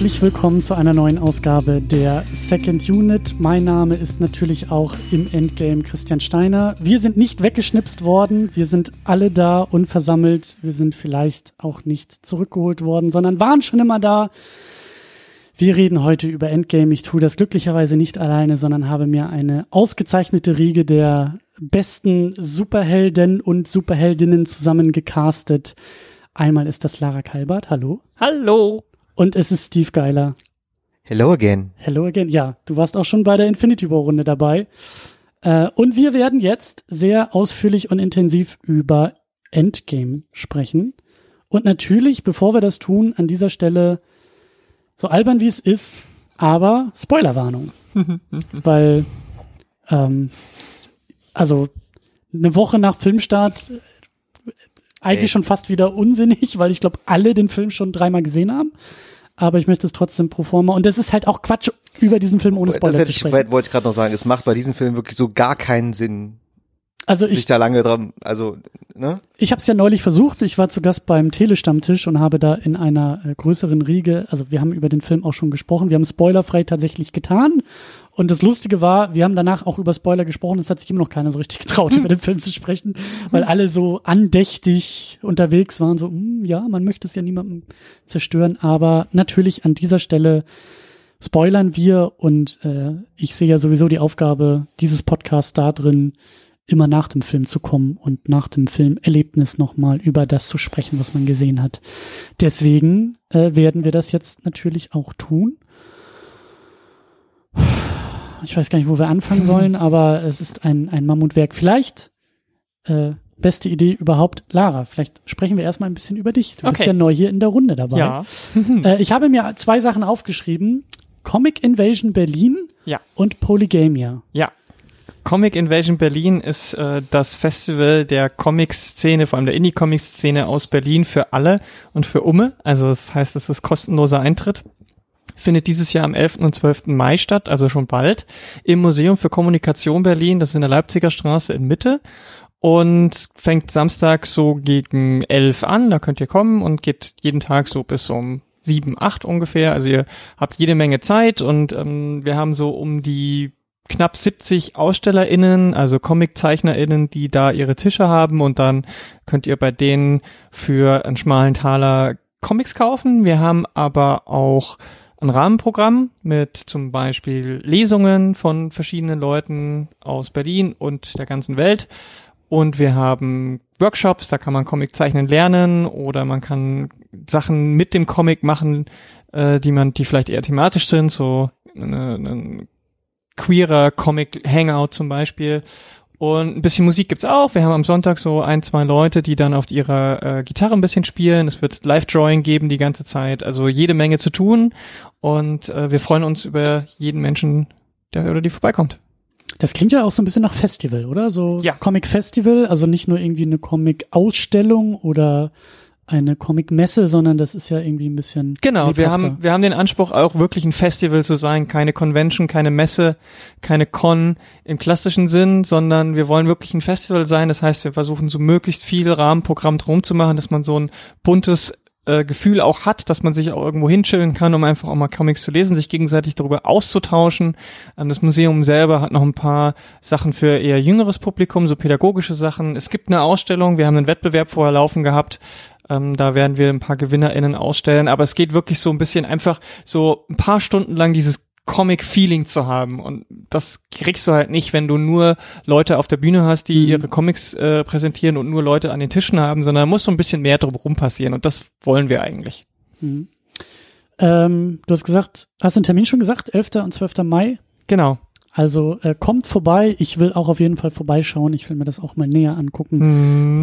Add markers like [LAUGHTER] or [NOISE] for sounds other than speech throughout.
Herzlich willkommen zu einer neuen Ausgabe der Second Unit. Mein Name ist natürlich auch im Endgame Christian Steiner. Wir sind nicht weggeschnipst worden, wir sind alle da unversammelt. Wir sind vielleicht auch nicht zurückgeholt worden, sondern waren schon immer da. Wir reden heute über Endgame. Ich tue das glücklicherweise nicht alleine, sondern habe mir eine ausgezeichnete Riege der besten Superhelden und Superheldinnen zusammengecastet. Einmal ist das Lara Kalbert. Hallo. Hallo. Und es ist Steve Geiler. Hello again. Hello again. Ja, du warst auch schon bei der Infinity War Runde dabei. Äh, und wir werden jetzt sehr ausführlich und intensiv über Endgame sprechen. Und natürlich, bevor wir das tun, an dieser Stelle so albern wie es ist, aber Spoilerwarnung. [LAUGHS] Weil, ähm, also eine Woche nach Filmstart eigentlich Ey. schon fast wieder unsinnig, [LAUGHS] weil ich glaube, alle den Film schon dreimal gesehen haben. Aber ich möchte es trotzdem pro forma. Und das ist halt auch Quatsch, über diesen Film ohne Das Spoiler hätte zu ich, sprechen. wollte ich gerade noch sagen. Es macht bei diesem Film wirklich so gar keinen Sinn, Also sich ich, da lange dran, also, ne? ich habe es ja neulich versucht. Ich war zu Gast beim Telestammtisch und habe da in einer äh, größeren Riege, also wir haben über den Film auch schon gesprochen. Wir haben spoilerfrei tatsächlich getan. Und das Lustige war, wir haben danach auch über Spoiler gesprochen. Es hat sich immer noch keiner so richtig [LAUGHS] getraut, über den Film zu sprechen, weil alle so andächtig unterwegs waren. So, hm, ja, man möchte es ja niemandem zerstören. Aber natürlich an dieser Stelle spoilern wir und äh, ich sehe ja sowieso die Aufgabe dieses Podcasts da drin, immer nach dem Film zu kommen und nach dem Filmerlebnis nochmal über das zu sprechen, was man gesehen hat. Deswegen äh, werden wir das jetzt natürlich auch tun. Ich weiß gar nicht, wo wir anfangen sollen, [LAUGHS] aber es ist ein, ein Mammutwerk. Vielleicht, äh, beste Idee überhaupt, Lara, vielleicht sprechen wir erstmal ein bisschen über dich. Du bist Okay. ja neu hier in der Runde dabei. Ja. [LAUGHS] Äh, ich habe mir zwei Sachen aufgeschrieben. Comic Invasion Berlin Ja. und Polygamia. Ja. Comic Invasion Berlin ist äh, das Festival der Comic-Szene, vor allem der Indie-Comic-Szene aus Berlin für alle und für Umme. Also das heißt, es ist kostenloser Eintritt. Findet dieses Jahr am 11. und 12. Mai statt, also schon bald, im Museum für Kommunikation Berlin, das ist in der Leipziger Straße in Mitte. Und fängt Samstag so gegen 11 an, da könnt ihr kommen und geht jeden Tag so bis um sieben, acht ungefähr. Also ihr habt jede Menge Zeit und ähm, wir haben so um die knapp 70 AusstellerInnen, also ComiczeichnerInnen, die da ihre Tische haben und dann könnt ihr bei denen für einen schmalen Taler Comics kaufen. Wir haben aber auch ein Rahmenprogramm mit zum Beispiel Lesungen von verschiedenen Leuten aus Berlin und der ganzen Welt. Und wir haben Workshops, da kann man Comic zeichnen lernen oder man kann Sachen mit dem Comic machen, äh, die man, die vielleicht eher thematisch sind, so eine queerer Comic Hangout zum Beispiel. Und ein bisschen Musik gibt's auch. Wir haben am Sonntag so ein, zwei Leute, die dann auf ihrer äh, Gitarre ein bisschen spielen. Es wird Live-Drawing geben die ganze Zeit. Also jede Menge zu tun. Und äh, wir freuen uns über jeden Menschen, der oder die vorbeikommt. Das klingt ja auch so ein bisschen nach Festival, oder? So Ja. Comic Festival, also nicht nur irgendwie eine Comic-Ausstellung oder eine Comic-Messe, sondern das ist ja irgendwie ein bisschen Genau, wir haben, wir haben den Anspruch, auch wirklich ein Festival zu sein, keine Convention, keine Messe, keine Con im klassischen Sinn, sondern wir wollen wirklich ein Festival sein. Das heißt, wir versuchen so möglichst viel Rahmenprogramm drum zu machen, dass man so ein buntes äh, Gefühl auch hat, dass man sich auch irgendwo hinchillen kann, um einfach auch mal Comics zu lesen, sich gegenseitig darüber auszutauschen. Ähm, das Museum selber hat noch ein paar Sachen für eher jüngeres Publikum, so pädagogische Sachen. Es gibt eine Ausstellung, wir haben einen Wettbewerb vorher laufen gehabt, ähm, da werden wir ein paar GewinnerInnen ausstellen, aber es geht wirklich so ein bisschen einfach so ein paar Stunden lang dieses Comic-Feeling zu haben. Und das kriegst du halt nicht, wenn du nur Leute auf der Bühne hast, die Mhm. ihre Comics äh, präsentieren und nur Leute an den Tischen haben, sondern da muss so ein bisschen mehr drumherum passieren. Und das wollen wir eigentlich. Mhm. Ähm, du hast gesagt, hast den Termin schon gesagt? 11. und 12. Mai? Genau. Also äh, kommt vorbei. Ich will auch auf jeden Fall vorbeischauen. Ich will mir das auch mal näher angucken,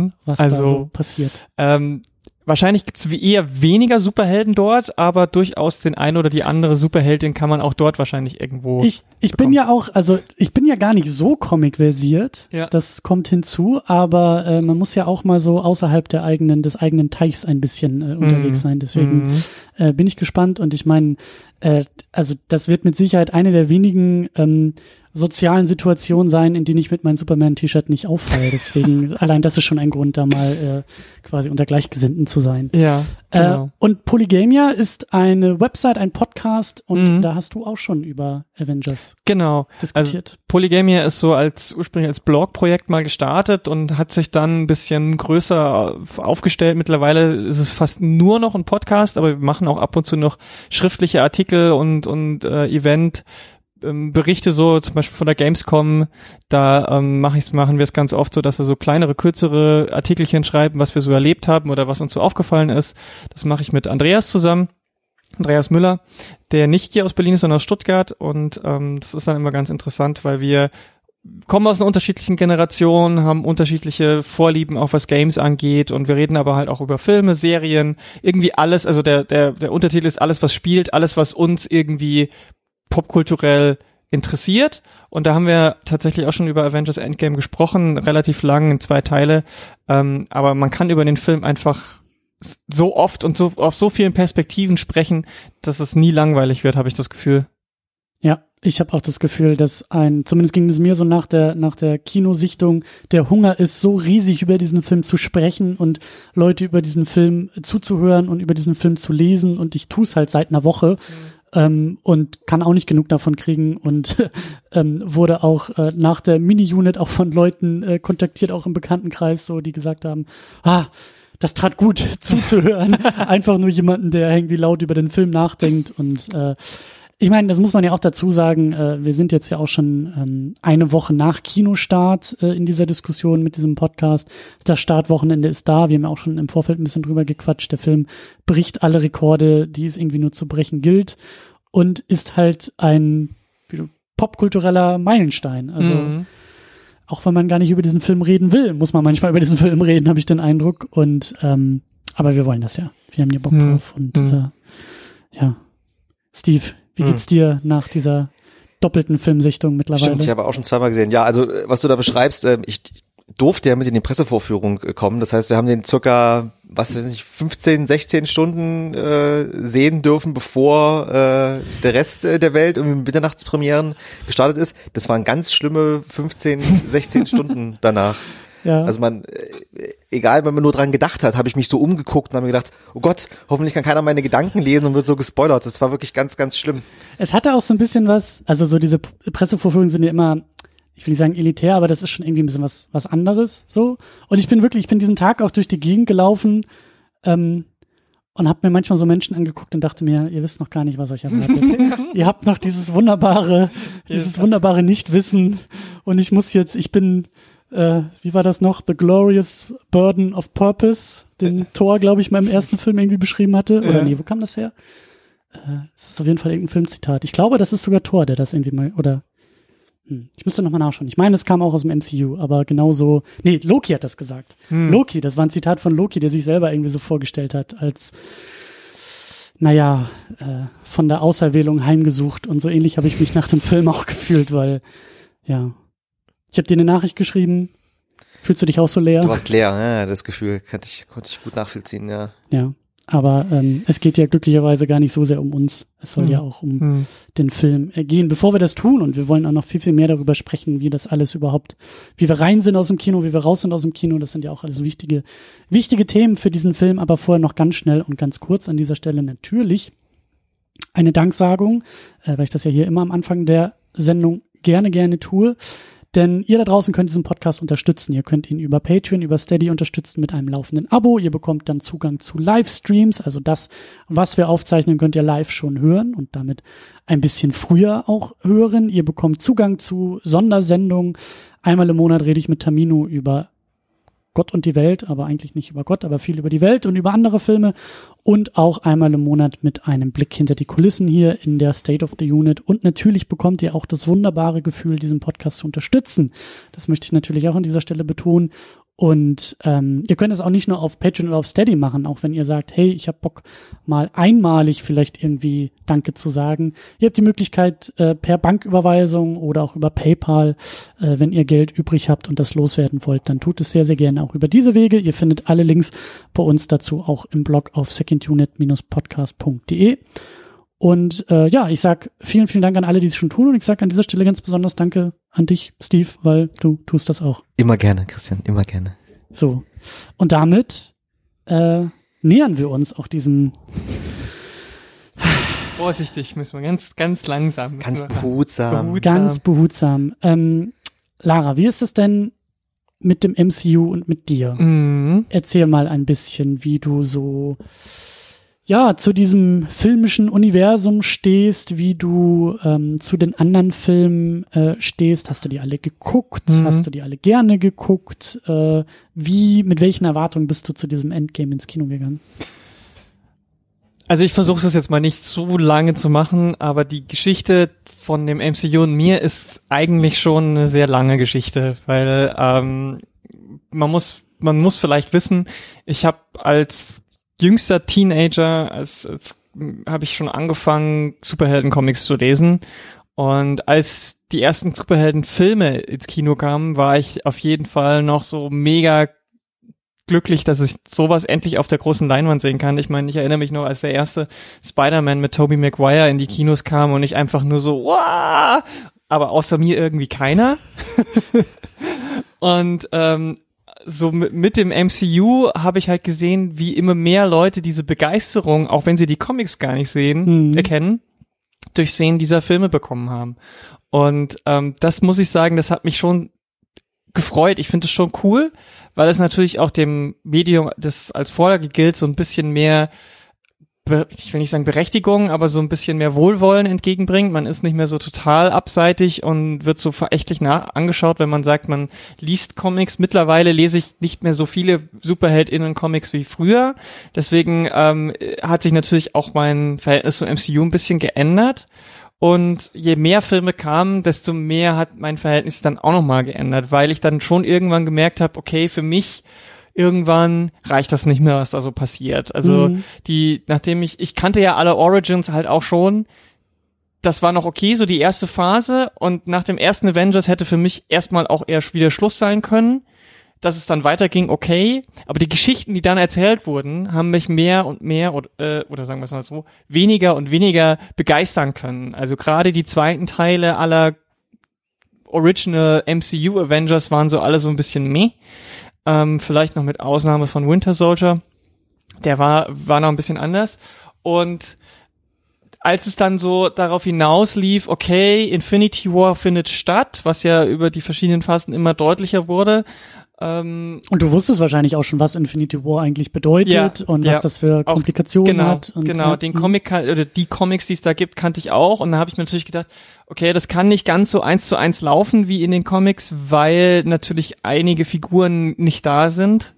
Mhm. was da also- so passiert. Ähm, wahrscheinlich gibt's wie eher weniger Superhelden dort, aber durchaus den einen oder die andere Superheldin kann man auch dort wahrscheinlich irgendwo. Ich, ich bin bekommen. ja auch, also ich bin ja gar nicht so Comic-versiert. Ja. Das kommt hinzu, aber äh, man muss ja auch mal so außerhalb der eigenen, des eigenen Teichs ein bisschen äh, unterwegs sein. Deswegen Mhm. äh, bin ich gespannt und ich meine, äh, also das wird mit Sicherheit eine der wenigen ähm, sozialen Situationen sein, in denen ich mit meinem Superman-T-Shirt nicht auffalle. Deswegen, [LAUGHS] allein das ist schon ein Grund, da mal äh, quasi unter Gleichgesinnten zu sein. Ja, genau. Äh, und Polygamia ist eine Website, ein Podcast und Mhm. da hast du auch schon über Avengers genau. diskutiert. Polygamia ist so als ursprünglich als Blogprojekt mal gestartet und hat sich dann ein bisschen größer aufgestellt. Mittlerweile ist es fast nur noch ein Podcast, aber wir machen auch ab und zu noch schriftliche Artikel und und äh, Event ähm, Berichte so zum Beispiel von der Gamescom, da ähm, mach ich's, machen wir es ganz oft so, dass wir so kleinere, kürzere Artikelchen schreiben, was wir so erlebt haben oder was uns so aufgefallen ist. Das mache ich mit Andreas zusammen. Andreas Müller, der nicht hier aus Berlin ist, sondern aus Stuttgart. Und ähm, das ist dann immer ganz interessant, weil wir kommen aus einer unterschiedlichen Generation, haben unterschiedliche Vorlieben, auch was Games angeht. Und wir reden aber halt auch über Filme, Serien, irgendwie alles. Also der, der, der Untertitel ist alles, was spielt, alles, was uns irgendwie popkulturell interessiert. Und da haben wir tatsächlich auch schon über Avengers Endgame gesprochen, relativ lang in zwei Teile. Ähm, aber man kann über den Film einfach so oft und so auf so vielen Perspektiven sprechen, dass es nie langweilig wird, habe ich das Gefühl. Ja, ich habe auch das Gefühl, dass ein, zumindest ging es mir so nach der, nach der Kinosichtung, der Hunger ist so riesig, über diesen Film zu sprechen und Leute über diesen Film zuzuhören und über diesen Film zu lesen und ich tue es halt seit einer Woche. Ähm, und kann auch nicht genug davon kriegen und [LAUGHS] ähm, wurde auch äh, nach der Mini-Unit auch von Leuten äh, kontaktiert, auch im Bekanntenkreis, so die gesagt haben, ah, das tat gut [LAUGHS] zuzuhören. [LAUGHS] Einfach nur jemanden, der irgendwie laut über den Film nachdenkt und äh, ich meine, das muss man ja auch dazu sagen, äh, wir sind jetzt ja auch schon ähm, eine Woche nach Kinostart äh, in dieser Diskussion mit diesem Podcast. Das Startwochenende ist da, wir haben ja auch schon im Vorfeld ein bisschen drüber gequatscht. Der Film bricht alle Rekorde, die es irgendwie nur zu brechen gilt und ist halt ein wie du, popkultureller Meilenstein. Also Mhm. auch wenn man gar nicht über diesen Film reden will, muss man manchmal über diesen Film reden, habe ich den Eindruck. Und ähm, aber wir wollen das ja. Wir haben hier Bock Hm. drauf. Und Hm. äh, ja. Steve, wie Hm. geht's dir nach dieser doppelten Filmsichtung mittlerweile? Stimmt, ich habe auch schon zweimal gesehen. Ja, also äh, was du da beschreibst, äh, ich durfte ja mit in die Pressevorführung äh, kommen. Das heißt, wir haben den circa, was weiß ich, 15, 16 Stunden äh, sehen dürfen, bevor äh, der Rest äh, der Welt um Mitternachtspremieren gestartet ist. Das waren ganz schlimme 15, 16 [LAUGHS] Stunden danach. Ja. Also man, äh, egal, wenn man nur dran gedacht hat, habe ich mich so umgeguckt und habe mir gedacht, oh Gott, hoffentlich kann keiner meine Gedanken lesen und wird so gespoilert. Das war wirklich ganz, ganz schlimm. Es hatte auch so ein bisschen was, also so diese Pressevorführungen sind ja immer, ich will nicht sagen elitär, aber das ist schon irgendwie ein bisschen was, was anderes, so. Und ich bin wirklich, ich bin diesen Tag auch durch die Gegend gelaufen, ähm, und habe mir manchmal so Menschen angeguckt und dachte mir, ihr wisst noch gar nicht, was euch erwartet. [LAUGHS] ihr habt noch dieses wunderbare, dieses wunderbare Nichtwissen und ich muss jetzt, ich bin, äh, wie war das noch? The Glorious Burden of Purpose, den Thor, glaube ich, mal im ersten Film irgendwie beschrieben hatte. Oder nee, wo kam das her? Äh, das ist auf jeden Fall irgendein Filmzitat. Ich glaube, das ist sogar Thor, der das irgendwie mal, oder hm, ich müsste nochmal nachschauen. Ich meine, es kam auch aus dem MCU, aber genauso, nee, Loki hat das gesagt. Hm. Loki, das war ein Zitat von Loki, der sich selber irgendwie so vorgestellt hat, als, naja, äh, von der Auserwählung heimgesucht und so ähnlich habe ich mich nach dem Film auch gefühlt, weil, ja. Ich habe dir eine Nachricht geschrieben. Fühlst du dich auch so leer? Du warst leer, ja, das Gefühl konnte ich, konnte ich gut nachvollziehen, ja. ja. Aber ähm, es geht ja glücklicherweise gar nicht so sehr um uns. Es soll Hm. ja auch um Hm. den Film äh, gehen. Bevor wir das tun, und wir wollen auch noch viel, viel mehr darüber sprechen, wie das alles überhaupt, wie wir rein sind aus dem Kino, wie wir raus sind aus dem Kino, das sind ja auch alles wichtige, wichtige Themen für diesen Film, aber vorher noch ganz schnell und ganz kurz an dieser Stelle natürlich eine Danksagung, äh, weil ich das ja hier immer am Anfang der Sendung gerne, gerne tue. Denn ihr da draußen könnt diesen Podcast unterstützen. Ihr könnt ihn über Patreon, über Steady unterstützen mit einem laufenden Abo. Ihr bekommt dann Zugang zu Livestreams. Also das, was wir aufzeichnen, könnt ihr live schon hören und damit ein bisschen früher auch hören. Ihr bekommt Zugang zu Sondersendungen. Einmal im Monat rede ich mit Tamino über Gott und die Welt, aber eigentlich nicht über Gott, aber viel über die Welt und über andere Filme und auch einmal im Monat mit einem Blick hinter die Kulissen hier in der State of the Unit. Und natürlich bekommt ihr auch das wunderbare Gefühl, diesen Podcast zu unterstützen. Das möchte ich natürlich auch an dieser Stelle betonen. Und ähm, ihr könnt es auch nicht nur auf Patreon oder auf Steady machen, auch wenn ihr sagt, hey, ich habe Bock, mal einmalig vielleicht irgendwie Danke zu sagen. Ihr habt die Möglichkeit äh, per Banküberweisung oder auch über PayPal, äh, wenn ihr Geld übrig habt und das loswerden wollt, dann tut es sehr, sehr gerne auch über diese Wege. Ihr findet alle Links bei uns dazu auch im Blog auf secondunit-podcast.de. Und äh, ja, ich sag vielen, vielen Dank an alle, die es schon tun. Und ich sag an dieser Stelle ganz besonders Danke an dich, Steve, weil du tust das auch. Immer gerne, Christian, immer gerne. So. Und damit äh, nähern wir uns auch diesem Vorsichtig, müssen wir ganz, ganz langsam. Ganz behutsam. behutsam. ganz behutsam. Ähm, Lara, wie ist es denn mit dem MCU und mit dir? Mhm. Erzähl mal ein bisschen, wie du so ja zu diesem filmischen Universum stehst, wie du ähm, zu den anderen Filmen äh, stehst. Hast du die alle geguckt? Mhm. Hast du die alle gerne geguckt? Äh, wie mit welchen Erwartungen bist du zu diesem Endgame ins Kino gegangen? Also ich versuche es jetzt mal nicht so lange zu machen, aber die Geschichte von dem MCU und mir ist eigentlich schon eine sehr lange Geschichte, weil ähm, man muss man muss vielleicht wissen, ich habe als jüngster Teenager als, als habe ich schon angefangen Superheldencomics zu lesen und als die ersten Superheldenfilme ins Kino kamen, war ich auf jeden Fall noch so mega glücklich, dass ich sowas endlich auf der großen Leinwand sehen kann. Ich meine, ich erinnere mich noch, als der erste Spider-Man mit Tobey Maguire in die Kinos kam und ich einfach nur so, wow, aber außer mir irgendwie keiner. [LAUGHS] und ähm, so mit, mit dem MCU habe ich halt gesehen, wie immer mehr Leute diese Begeisterung, auch wenn sie die Comics gar nicht sehen, Mhm. erkennen, durch Sehen dieser Filme bekommen haben. Und ähm, das muss ich sagen, das hat mich schon gefreut. Ich finde es schon cool, weil es natürlich auch dem Medium, das als Vorlage gilt, so ein bisschen mehr, ich will nicht sagen Berechtigung, aber so ein bisschen mehr Wohlwollen entgegenbringt. Man ist nicht mehr so total abseitig und wird so verächtlich nach angeschaut, wenn man sagt, man liest Comics. Mittlerweile lese ich nicht mehr so viele SuperheldInnen-Comics wie früher. Deswegen ähm, hat sich natürlich auch mein Verhältnis zum MCU ein bisschen geändert. Und je mehr Filme kamen, desto mehr hat mein Verhältnis dann auch nochmal geändert, weil ich dann schon irgendwann gemerkt habe, okay, für mich irgendwann reicht das nicht mehr, was da so passiert. Also Mhm. die, nachdem ich, ich kannte ja alle Origins halt auch schon, das war noch okay, so die erste Phase und nach dem ersten Avengers hätte für mich erstmal auch eher wieder Schluss sein können. Dass es dann weiterging, okay. Aber die Geschichten, die dann erzählt wurden, haben mich mehr und mehr oder, äh, oder sagen wir es mal so, weniger und weniger begeistern können. Also gerade die zweiten Teile aller Original MCU Avengers waren so alle so ein bisschen meh. Ähm, vielleicht noch mit Ausnahme von Winter Soldier. Der war, war noch ein bisschen anders. Und als es dann so darauf hinaus lief, okay, Infinity War findet statt, was ja über die verschiedenen Phasen immer deutlicher wurde, ähm, Und du wusstest wahrscheinlich auch schon, was Infinity War eigentlich bedeutet Ja, und ja. was das für Auch- Komplikationen genau, hat. Und, genau, den mhm. Comic oder die Comics, die es da gibt, kannte ich auch und da habe ich mir natürlich gedacht, okay, das kann nicht ganz so eins zu eins laufen wie in den Comics, weil natürlich einige Figuren nicht da sind.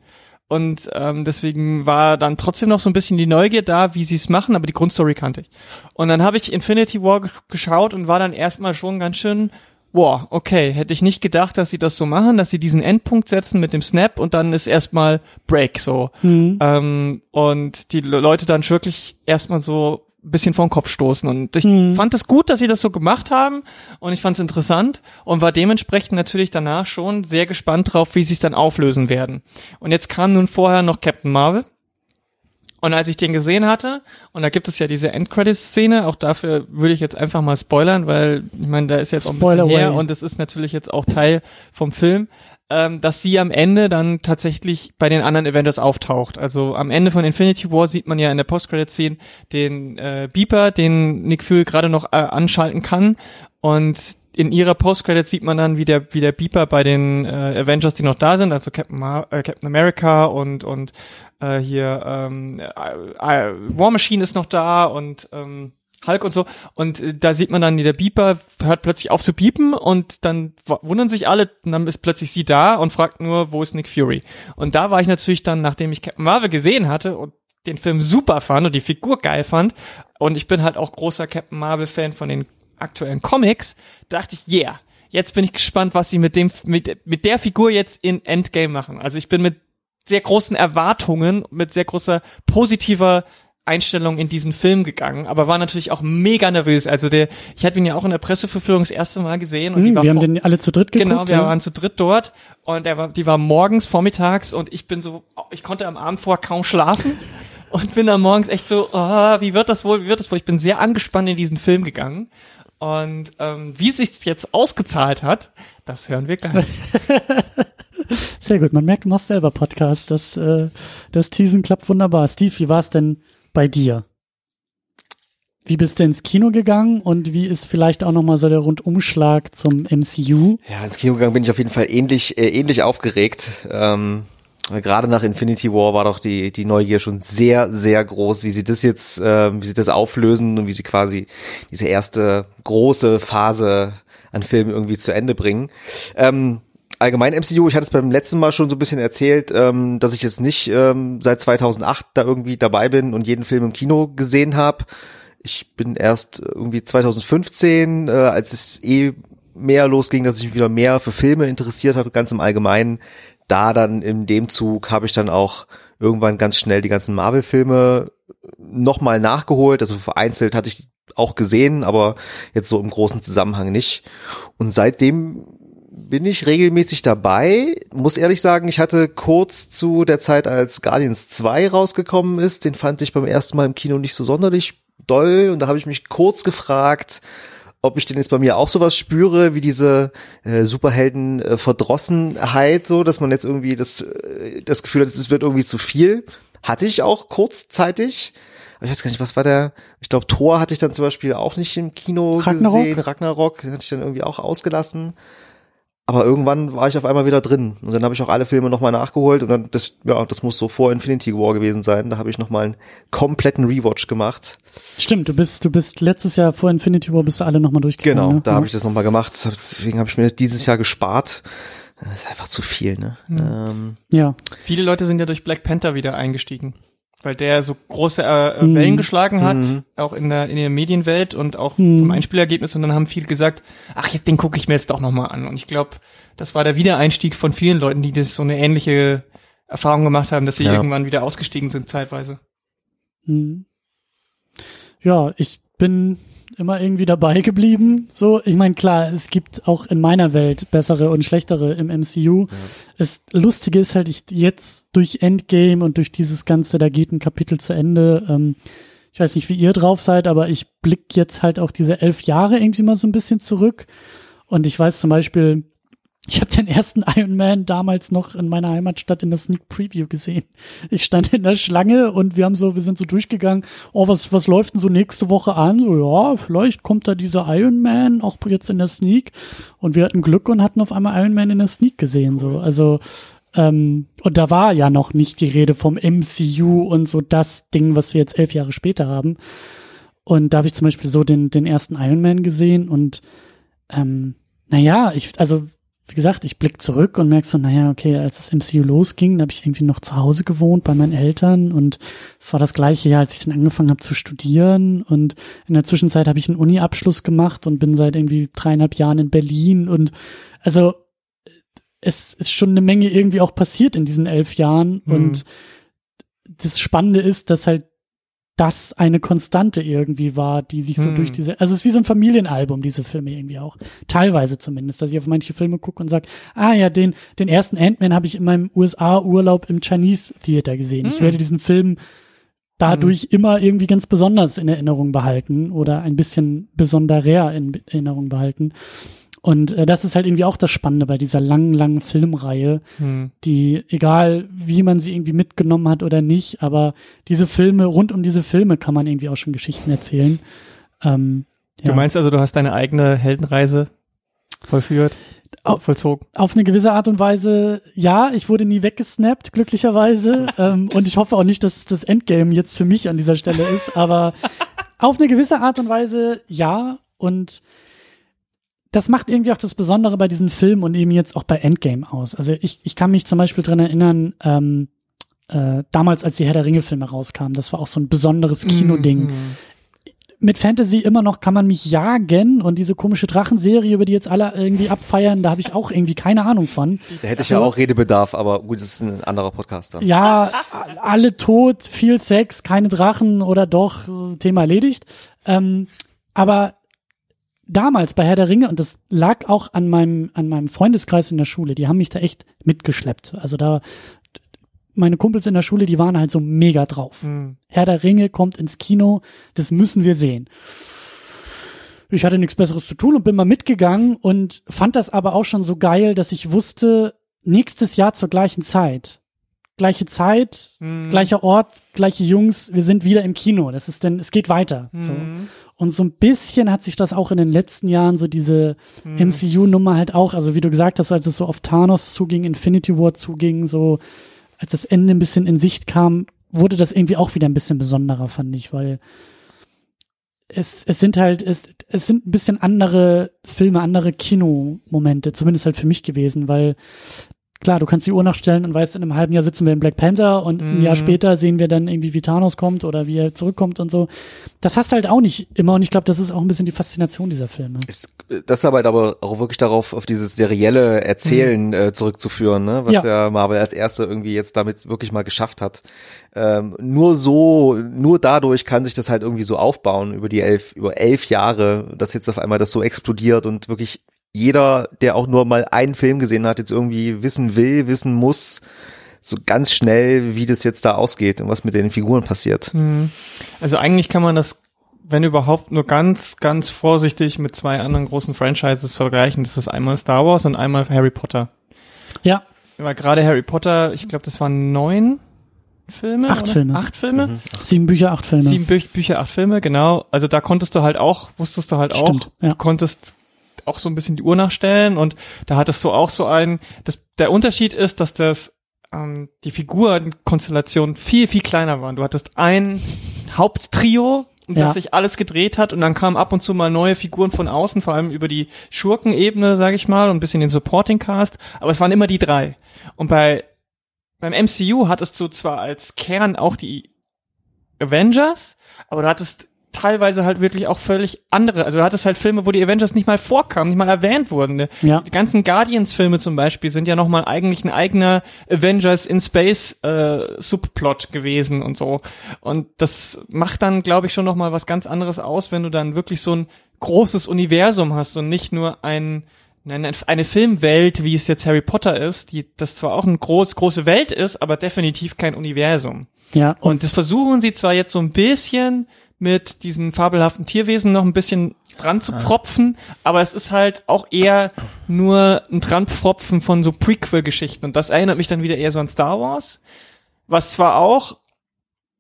Und ähm, deswegen war dann trotzdem noch so ein bisschen die Neugier da, wie sie es machen, aber die Grundstory kannte ich. Und dann habe ich Infinity War ge- geschaut und war dann erstmal schon ganz schön, wow, okay, hätte ich nicht gedacht, dass sie das so machen, dass sie diesen Endpunkt setzen mit dem Snap und dann ist erstmal Break so. Mhm. Ähm, und die Le- Leute dann wirklich erstmal so ein bisschen vor den Kopf stoßen. Und ich Mhm. fand es gut, dass sie das so gemacht haben und ich fand es interessant und war dementsprechend natürlich danach schon sehr gespannt drauf, wie sie es dann auflösen werden. Und jetzt kam nun vorher noch Captain Marvel. Und als ich den gesehen hatte, und da gibt es ja diese Endcredits-Szene, auch dafür würde ich jetzt einfach mal spoilern, weil ich meine, da ist jetzt auch ein bisschen her away. und es ist natürlich jetzt auch Teil vom Film, ähm, dass sie am Ende dann tatsächlich bei den anderen Avengers auftaucht. Also am Ende von Infinity War sieht man ja in der Post-Credit-Szene den äh, Beeper, den Nick Fury gerade noch äh, anschalten kann und in ihrer Post-Credit sieht man dann, wie der, wie der Beeper bei den äh, Avengers, die noch da sind, also Captain, Mar äh, Captain America und, und äh, hier ähm, äh, äh, War Machine ist noch da und ähm, Hulk und so. Und äh, da sieht man dann, wie der Beeper hört plötzlich auf zu piepen und dann wundern sich alle und dann ist plötzlich sie da und fragt nur, wo ist Nick Fury? Und da war ich natürlich dann, nachdem ich Captain Marvel gesehen hatte und den Film super fand und die Figur geil fand und ich bin halt auch großer Captain Marvel Fan von den aktuellen Comics, dachte ich, yeah, jetzt bin ich gespannt, was sie mit dem mit mit der Figur jetzt in Endgame machen. Also ich bin mit sehr großen Erwartungen, mit sehr großer positiver Einstellung in diesen Film gegangen, aber war natürlich auch mega nervös. Also der, ich hatte ihn ja auch in der Presseverführung das erste Mal gesehen und die Mhm, war wir haben den alle zu dritt geguckt. Genau, wir ja. waren zu dritt dort und der war, die war morgens, vormittags und ich bin so, ich konnte am Abend vorher kaum schlafen [LAUGHS] und bin dann morgens echt so, oh, wie wird das wohl, wie wird das wohl? Ich bin sehr angespannt in diesen Film gegangen. Und ähm, wie sich jetzt ausgezahlt hat, das hören wir gleich. [LAUGHS] Sehr gut, man merkt, du machst selber Podcasts. Das, äh, das Teasen klappt wunderbar. Steve, wie war es denn bei dir? Wie bist du ins Kino gegangen und wie ist vielleicht auch nochmal so der Rundumschlag zum MCU? Ja, ins Kino gegangen bin ich auf jeden Fall ähnlich, äh, ähnlich aufgeregt. Ähm, gerade nach Infinity War war doch die, die Neugier schon sehr, sehr groß, wie sie das jetzt, äh, wie sie das auflösen und wie sie quasi diese erste große Phase an Filmen irgendwie zu Ende bringen. Ähm, allgemein MCU, ich hatte es beim letzten Mal schon so ein bisschen erzählt, ähm, dass ich jetzt nicht ähm, seit 2008 da irgendwie dabei bin und jeden Film im Kino gesehen habe. Ich bin erst irgendwie 2015, äh, als es eh mehr losging, dass ich mich wieder mehr für Filme interessiert habe, ganz im Allgemeinen. Da dann in dem Zug habe ich dann auch irgendwann ganz schnell die ganzen Marvel-Filme nochmal nachgeholt. Also vereinzelt hatte ich auch gesehen, aber jetzt so im großen Zusammenhang nicht. Und seitdem bin ich regelmäßig dabei. Muss ehrlich sagen, ich hatte kurz zu der Zeit, als Guardians 2 rausgekommen ist, den fand ich beim ersten Mal im Kino nicht so sonderlich doll. Und da habe ich mich kurz gefragt, ob ich denn jetzt bei mir auch sowas spüre, wie diese äh, Superhelden-Verdrossenheit, so, dass man jetzt irgendwie das, äh, das Gefühl hat, es wird irgendwie zu viel. Hatte ich auch kurzzeitig. Aber ich weiß gar nicht, was war der, ich glaube, Thor hatte ich dann zum Beispiel auch nicht im Kino Ragnarok? gesehen. Ragnarok hatte ich dann irgendwie auch ausgelassen. Aber irgendwann war ich auf einmal wieder drin. Und dann habe ich auch alle Filme nochmal nachgeholt. Und dann, das, ja, das muss so vor Infinity War gewesen sein. Da habe ich nochmal einen kompletten Rewatch gemacht. Stimmt, du bist, du bist letztes Jahr vor Infinity War bist du alle nochmal durchgegangen. Genau, ne? da ja. habe ich das nochmal gemacht. Deswegen habe ich mir das dieses Jahr gespart. Das ist einfach zu viel, ne? Ähm, Ja, Viele Leute sind ja durch Black Panther wieder eingestiegen, weil der so große äh, äh, Mhm. Wellen geschlagen hat, Mhm. auch in der in der Medienwelt und auch Mhm. vom Einspielergebnis. Und dann haben viele gesagt, ach, den gucke ich mir jetzt doch noch mal an. Und ich glaube, das war der Wiedereinstieg von vielen Leuten, die das so eine ähnliche Erfahrung gemacht haben, dass sie Ja. irgendwann wieder ausgestiegen sind zeitweise. Hm. Ja, ich bin immer irgendwie dabei geblieben. So, ich meine, klar, es gibt auch in meiner Welt bessere und schlechtere im MCU. Das Lustige ist halt, ich jetzt durch Endgame und durch dieses Ganze, da geht ein Kapitel zu Ende. Ähm, ich weiß nicht, wie ihr drauf seid, aber ich blick jetzt halt auch diese elf Jahre irgendwie mal so ein bisschen zurück. Und ich weiß zum Beispiel, ich habe den ersten Iron Man damals noch in meiner Heimatstadt in der Sneak Preview gesehen. Ich stand in der Schlange und wir haben so, wir sind so durchgegangen, oh, was, was läuft denn so nächste Woche an? So, ja, vielleicht kommt da dieser Iron Man auch jetzt in der Sneak. Und wir hatten Glück und hatten auf einmal Iron Man in der Sneak gesehen, so. Also, ähm, und da war ja noch nicht die Rede vom MCU und so das Ding, was wir jetzt elf Jahre später haben. Und da habe ich zum Beispiel so den, den ersten Iron Man gesehen und ähm, naja, ich, also wie gesagt, ich blick zurück und merk so, naja, okay, als das MCU losging, da habe ich irgendwie noch zu Hause gewohnt bei meinen Eltern und es war das gleiche Jahr, als ich dann angefangen habe zu studieren und in der Zwischenzeit habe ich einen Uni-Abschluss gemacht und bin seit irgendwie dreieinhalb Jahren in Berlin und also es ist schon eine Menge irgendwie auch passiert in diesen elf Jahren Mhm. und das Spannende ist, dass halt das eine Konstante irgendwie war, die sich so Hm. durch diese, also es ist wie so ein Familienalbum, diese Filme irgendwie auch. Teilweise zumindest, dass ich auf manche Filme gucke und sage, ah ja, den, den ersten Ant-Man habe ich in meinem USA-Urlaub im Chinese Theater gesehen. Ich Hm. werde diesen Film dadurch immer irgendwie ganz besonders in Erinnerung behalten oder ein bisschen besonderer in Erinnerung behalten. Und äh, das ist halt irgendwie auch das Spannende bei dieser langen, langen Filmreihe, Hm. die, egal wie man sie irgendwie mitgenommen hat oder nicht, aber diese Filme, rund um diese Filme kann man irgendwie auch schon Geschichten erzählen. Ähm, ja. Du meinst also, du hast deine eigene Heldenreise vollführt, Au- vollzogen? auf eine gewisse Art und Weise, ja, ich wurde nie weggesnappt, glücklicherweise. [LAUGHS] ähm, und ich hoffe auch nicht, dass es das Endgame jetzt für mich an dieser Stelle ist, aber [LAUGHS] auf eine gewisse Art und Weise, ja. Und das macht irgendwie auch das Besondere bei diesen Filmen und eben jetzt auch bei Endgame aus. Also ich, ich kann mich zum Beispiel dran erinnern, ähm, äh, damals, als die Herr der Ringe-Filme rauskamen, das war auch so ein besonderes Kinoding. Mhm. mit Fantasy immer noch kann man mich jagen und diese komische Drachenserie, über die jetzt alle irgendwie abfeiern, da habe ich auch irgendwie keine Ahnung von. da hätte ich ja auch Redebedarf, aber gut, das ist ein anderer Podcast dann. Ja, alle tot, viel Sex, keine Drachen oder doch, Thema erledigt. Ähm, aber damals bei Herr der Ringe, und das lag auch an meinem, an meinem Freundeskreis in der Schule, die haben mich da echt mitgeschleppt. Also da, meine Kumpels in der Schule, die waren halt so mega drauf. Hm. Herr der Ringe kommt ins Kino, das müssen wir sehen. Ich hatte nichts Besseres zu tun und bin mal mitgegangen und fand das aber auch schon so geil, dass ich wusste, nächstes Jahr zur gleichen Zeit. Gleiche Zeit, Hm. gleicher Ort, gleiche Jungs, wir sind wieder im Kino. Das ist denn, es geht weiter. So. Und so ein bisschen hat sich das auch in den letzten Jahren so diese Hm. MCU-Nummer halt auch, also wie du gesagt hast, als es so auf Thanos zuging, Infinity War zuging, so als das Ende ein bisschen in Sicht kam, wurde das irgendwie auch wieder ein bisschen besonderer, fand ich, weil es, es sind halt, es, es sind ein bisschen andere Filme, andere Kinomomente, zumindest halt für mich gewesen, weil klar, du kannst die Uhr nachstellen und weißt, in einem halben Jahr sitzen wir in Black Panther und ein Mhm. Jahr später sehen wir dann irgendwie, wie Thanos kommt oder wie er zurückkommt und so. Das hast du halt auch nicht immer und ich glaube, das ist auch ein bisschen die Faszination dieser Filme. Ist, das ist aber, aber auch wirklich darauf, auf dieses serielle Erzählen äh, zurückzuführen, ne? was Ja. ja. Marvel als erste irgendwie jetzt damit wirklich mal geschafft hat. Ähm, nur so, nur dadurch kann sich das halt irgendwie so aufbauen über die elf, über elf Jahre, dass jetzt auf einmal das so explodiert und wirklich jeder, der auch nur mal einen Film gesehen hat, jetzt irgendwie wissen will, wissen muss, so ganz schnell, wie das jetzt da ausgeht und was mit den Figuren passiert. Hm. Also eigentlich kann man das, wenn überhaupt, nur ganz, ganz vorsichtig mit zwei anderen großen Franchises vergleichen. Das ist einmal Star Wars und einmal Harry Potter. Ja, Weil gerade Harry Potter, ich glaube, das waren neun Filme. Acht oder? Filme. Acht Filme? sieben Bücher, acht Filme. Sieben Bü Bücher, acht Filme, genau. Also da konntest du halt auch, wusstest du halt Stimmt, auch, ja. du konntest auch so ein bisschen die Uhr nachstellen und da hattest du auch so einen, das, der Unterschied ist, dass das ähm, die Figurenkonstellation viel, viel kleiner waren. Du hattest ein Haupttrio, um Ja. das sich alles gedreht hat und dann kamen ab und zu mal neue Figuren von außen, vor allem über die Schurkenebene, sage ich mal, und ein bisschen den Supporting Cast, aber es waren immer die drei. Und bei beim MCU hattest du zwar als Kern auch die Avengers, aber du hattest teilweise halt wirklich auch völlig andere. Also du hattest halt Filme, wo die Avengers nicht mal vorkamen, nicht mal erwähnt wurden. Ne? Ja. Die ganzen Guardians-Filme zum Beispiel sind ja nochmal eigentlich ein eigener Avengers in Space äh, Subplot gewesen und so. Und das macht dann, glaube ich, schon nochmal was ganz anderes aus, wenn du dann wirklich so ein großes Universum hast und nicht nur ein eine, eine Filmwelt, wie es jetzt Harry Potter ist, die das zwar auch eine groß, große Welt ist, aber definitiv kein Universum. Ja, und Und das versuchen sie zwar jetzt so ein bisschen mit diesen fabelhaften Tierwesen noch ein bisschen dran zu pfropfen, aber es ist halt auch eher nur ein Dranpfropfen von so Prequel-Geschichten. Und das erinnert mich dann wieder eher so an Star Wars, was zwar auch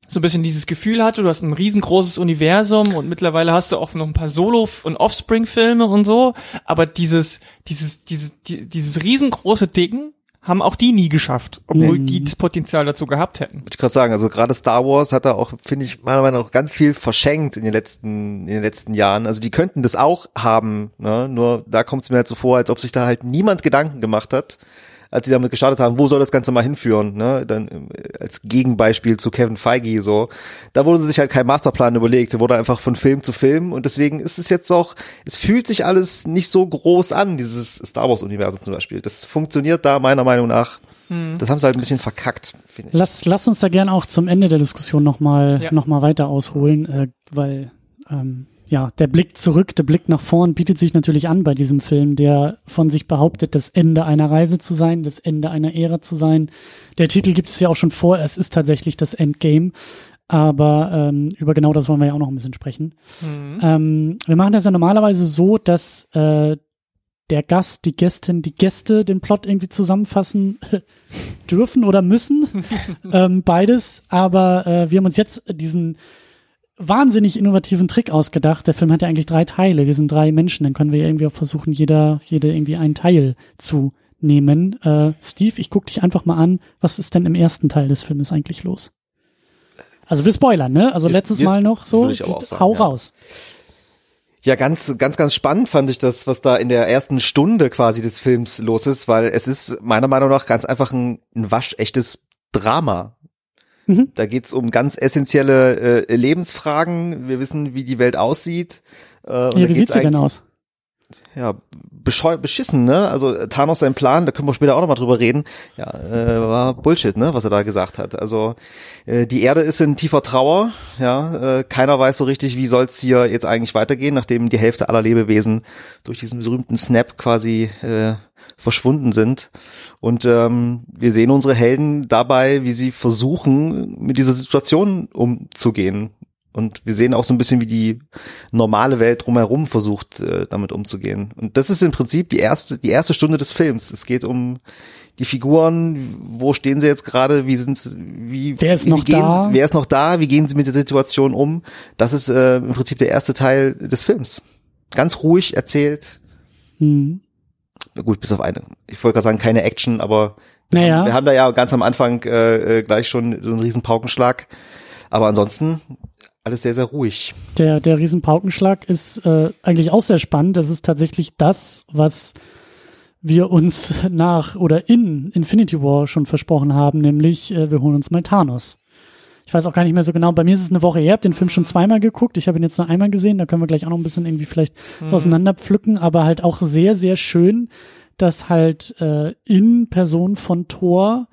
so ein bisschen dieses Gefühl hatte, du hast ein riesengroßes Universum und mittlerweile hast du auch noch ein paar Solo- und Offspring-Filme und so, aber dieses, dieses, dieses, die- dieses riesengroße Ding haben auch die nie geschafft, obwohl Mhm. die das Potenzial dazu gehabt hätten. Wollte ich gerade sagen, also gerade Star Wars hat da auch, finde ich, meiner Meinung nach ganz viel verschenkt in den letzten, in den letzten Jahren. Also die könnten das auch haben, ne? Nur da kommt es mir halt so vor, als ob sich da halt niemand Gedanken gemacht hat, als sie damit gestartet haben, wo soll das Ganze mal hinführen, ne? Dann äh, als Gegenbeispiel zu Kevin Feige so. Da wurde sich halt kein Masterplan überlegt, da wurde einfach von Film zu Film und deswegen ist es jetzt auch, es fühlt sich alles nicht so groß an, dieses Star Wars Universum zum Beispiel. Das funktioniert da meiner Meinung nach. Das haben sie halt ein bisschen verkackt, finde ich. lass, lass uns da gerne auch zum Ende der Diskussion nochmal Ja. noch mal weiter ausholen, äh, weil ähm, ja, der Blick zurück, der Blick nach vorn bietet sich natürlich an bei diesem Film, der von sich behauptet, das Ende einer Reise zu sein, das Ende einer Ära zu sein. Der Titel gibt es ja auch schon vor, es ist tatsächlich das Endgame. Aber ähm, über genau das wollen wir ja auch noch ein bisschen sprechen. Mhm. Ähm, wir machen das ja normalerweise so, dass äh, der Gast, die Gästin, die Gäste den Plot irgendwie zusammenfassen [LAUGHS] dürfen oder müssen. [LAUGHS] ähm, beides. Aber äh, wir haben uns jetzt diesen wahnsinnig innovativen Trick ausgedacht. Der Film hat ja eigentlich drei Teile. Wir sind drei Menschen. Dann können wir irgendwie auch versuchen, jeder, jede irgendwie einen Teil zu nehmen. Äh, Steve, ich guck dich einfach mal an. Was ist denn im ersten Teil des Filmes eigentlich los? Also wir spoilern, ne? Also Wir- letztes wir- Mal noch so. ich auch sagen, Hau ja. raus. Ja, ganz, ganz, ganz spannend fand ich das, was da in der ersten Stunde quasi des Films los ist, weil es ist meiner Meinung nach ganz einfach ein, ein waschechtes Drama. Mhm. Da geht's um ganz essentielle äh, Lebensfragen. Wir wissen, wie die Welt aussieht. Äh, Ja, wie sieht sie denn aus? Ja, bescheu beschissen, ne? Also Thanos sein Plan, da können wir später auch nochmal drüber reden, ja, äh, war Bullshit, ne, was er da gesagt hat. Also äh, die Erde ist in tiefer Trauer, ja, äh, keiner weiß so richtig, wie soll's hier jetzt eigentlich weitergehen, nachdem die Hälfte aller Lebewesen durch diesen berühmten Snap quasi äh, verschwunden sind. Und ähm, wir sehen unsere Helden dabei, wie sie versuchen, mit dieser Situation umzugehen. Und wir sehen auch so ein bisschen, wie die normale Welt drumherum versucht, äh, damit umzugehen. Und das ist im Prinzip die erste, die erste Stunde des Films. Es geht um die Figuren, wo stehen sie jetzt gerade, wie sind sie, wie, Wer ist wie noch gehen da? Sie, wer ist noch da, wie gehen sie mit der Situation um? Das ist äh, im Prinzip der erste Teil des Films. Ganz ruhig erzählt. Hm. Gut, bis auf eine. Ich wollte gerade sagen, keine Action, aber Naja. wir haben da ja ganz am Anfang äh, äh, gleich schon so einen riesen Paukenschlag. Aber ansonsten alles sehr, sehr ruhig. Der, der Riesenpaukenschlag ist äh, eigentlich auch sehr spannend. Das ist tatsächlich das, was wir uns [LAUGHS] nach oder in Infinity War schon versprochen haben, nämlich äh, wir holen uns mal Thanos. Ich weiß auch gar nicht mehr so genau. Bei mir ist es eine Woche her, hab den Film schon zweimal geguckt. Ich habe ihn jetzt nur einmal gesehen. Da können wir gleich auch noch ein bisschen irgendwie vielleicht so auseinanderpflücken. Aber halt auch sehr, sehr schön, dass halt äh, in Person von Thor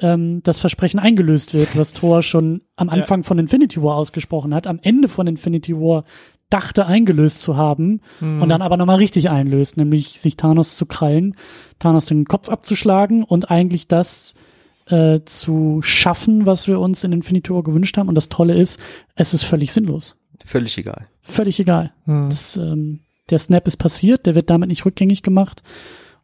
ähm, das Versprechen eingelöst wird, was Thor schon am Anfang von Infinity War ausgesprochen hat, am Ende von Infinity War dachte eingelöst zu haben und dann aber nochmal richtig einlöst, nämlich sich Thanos zu krallen, Thanos den Kopf abzuschlagen und eigentlich das äh, zu schaffen, was wir uns in Infinity War gewünscht haben. Und das Tolle ist, es ist völlig sinnlos. Völlig egal. Völlig egal. Hm. Das, ähm, der Snap ist passiert, der wird damit nicht rückgängig gemacht.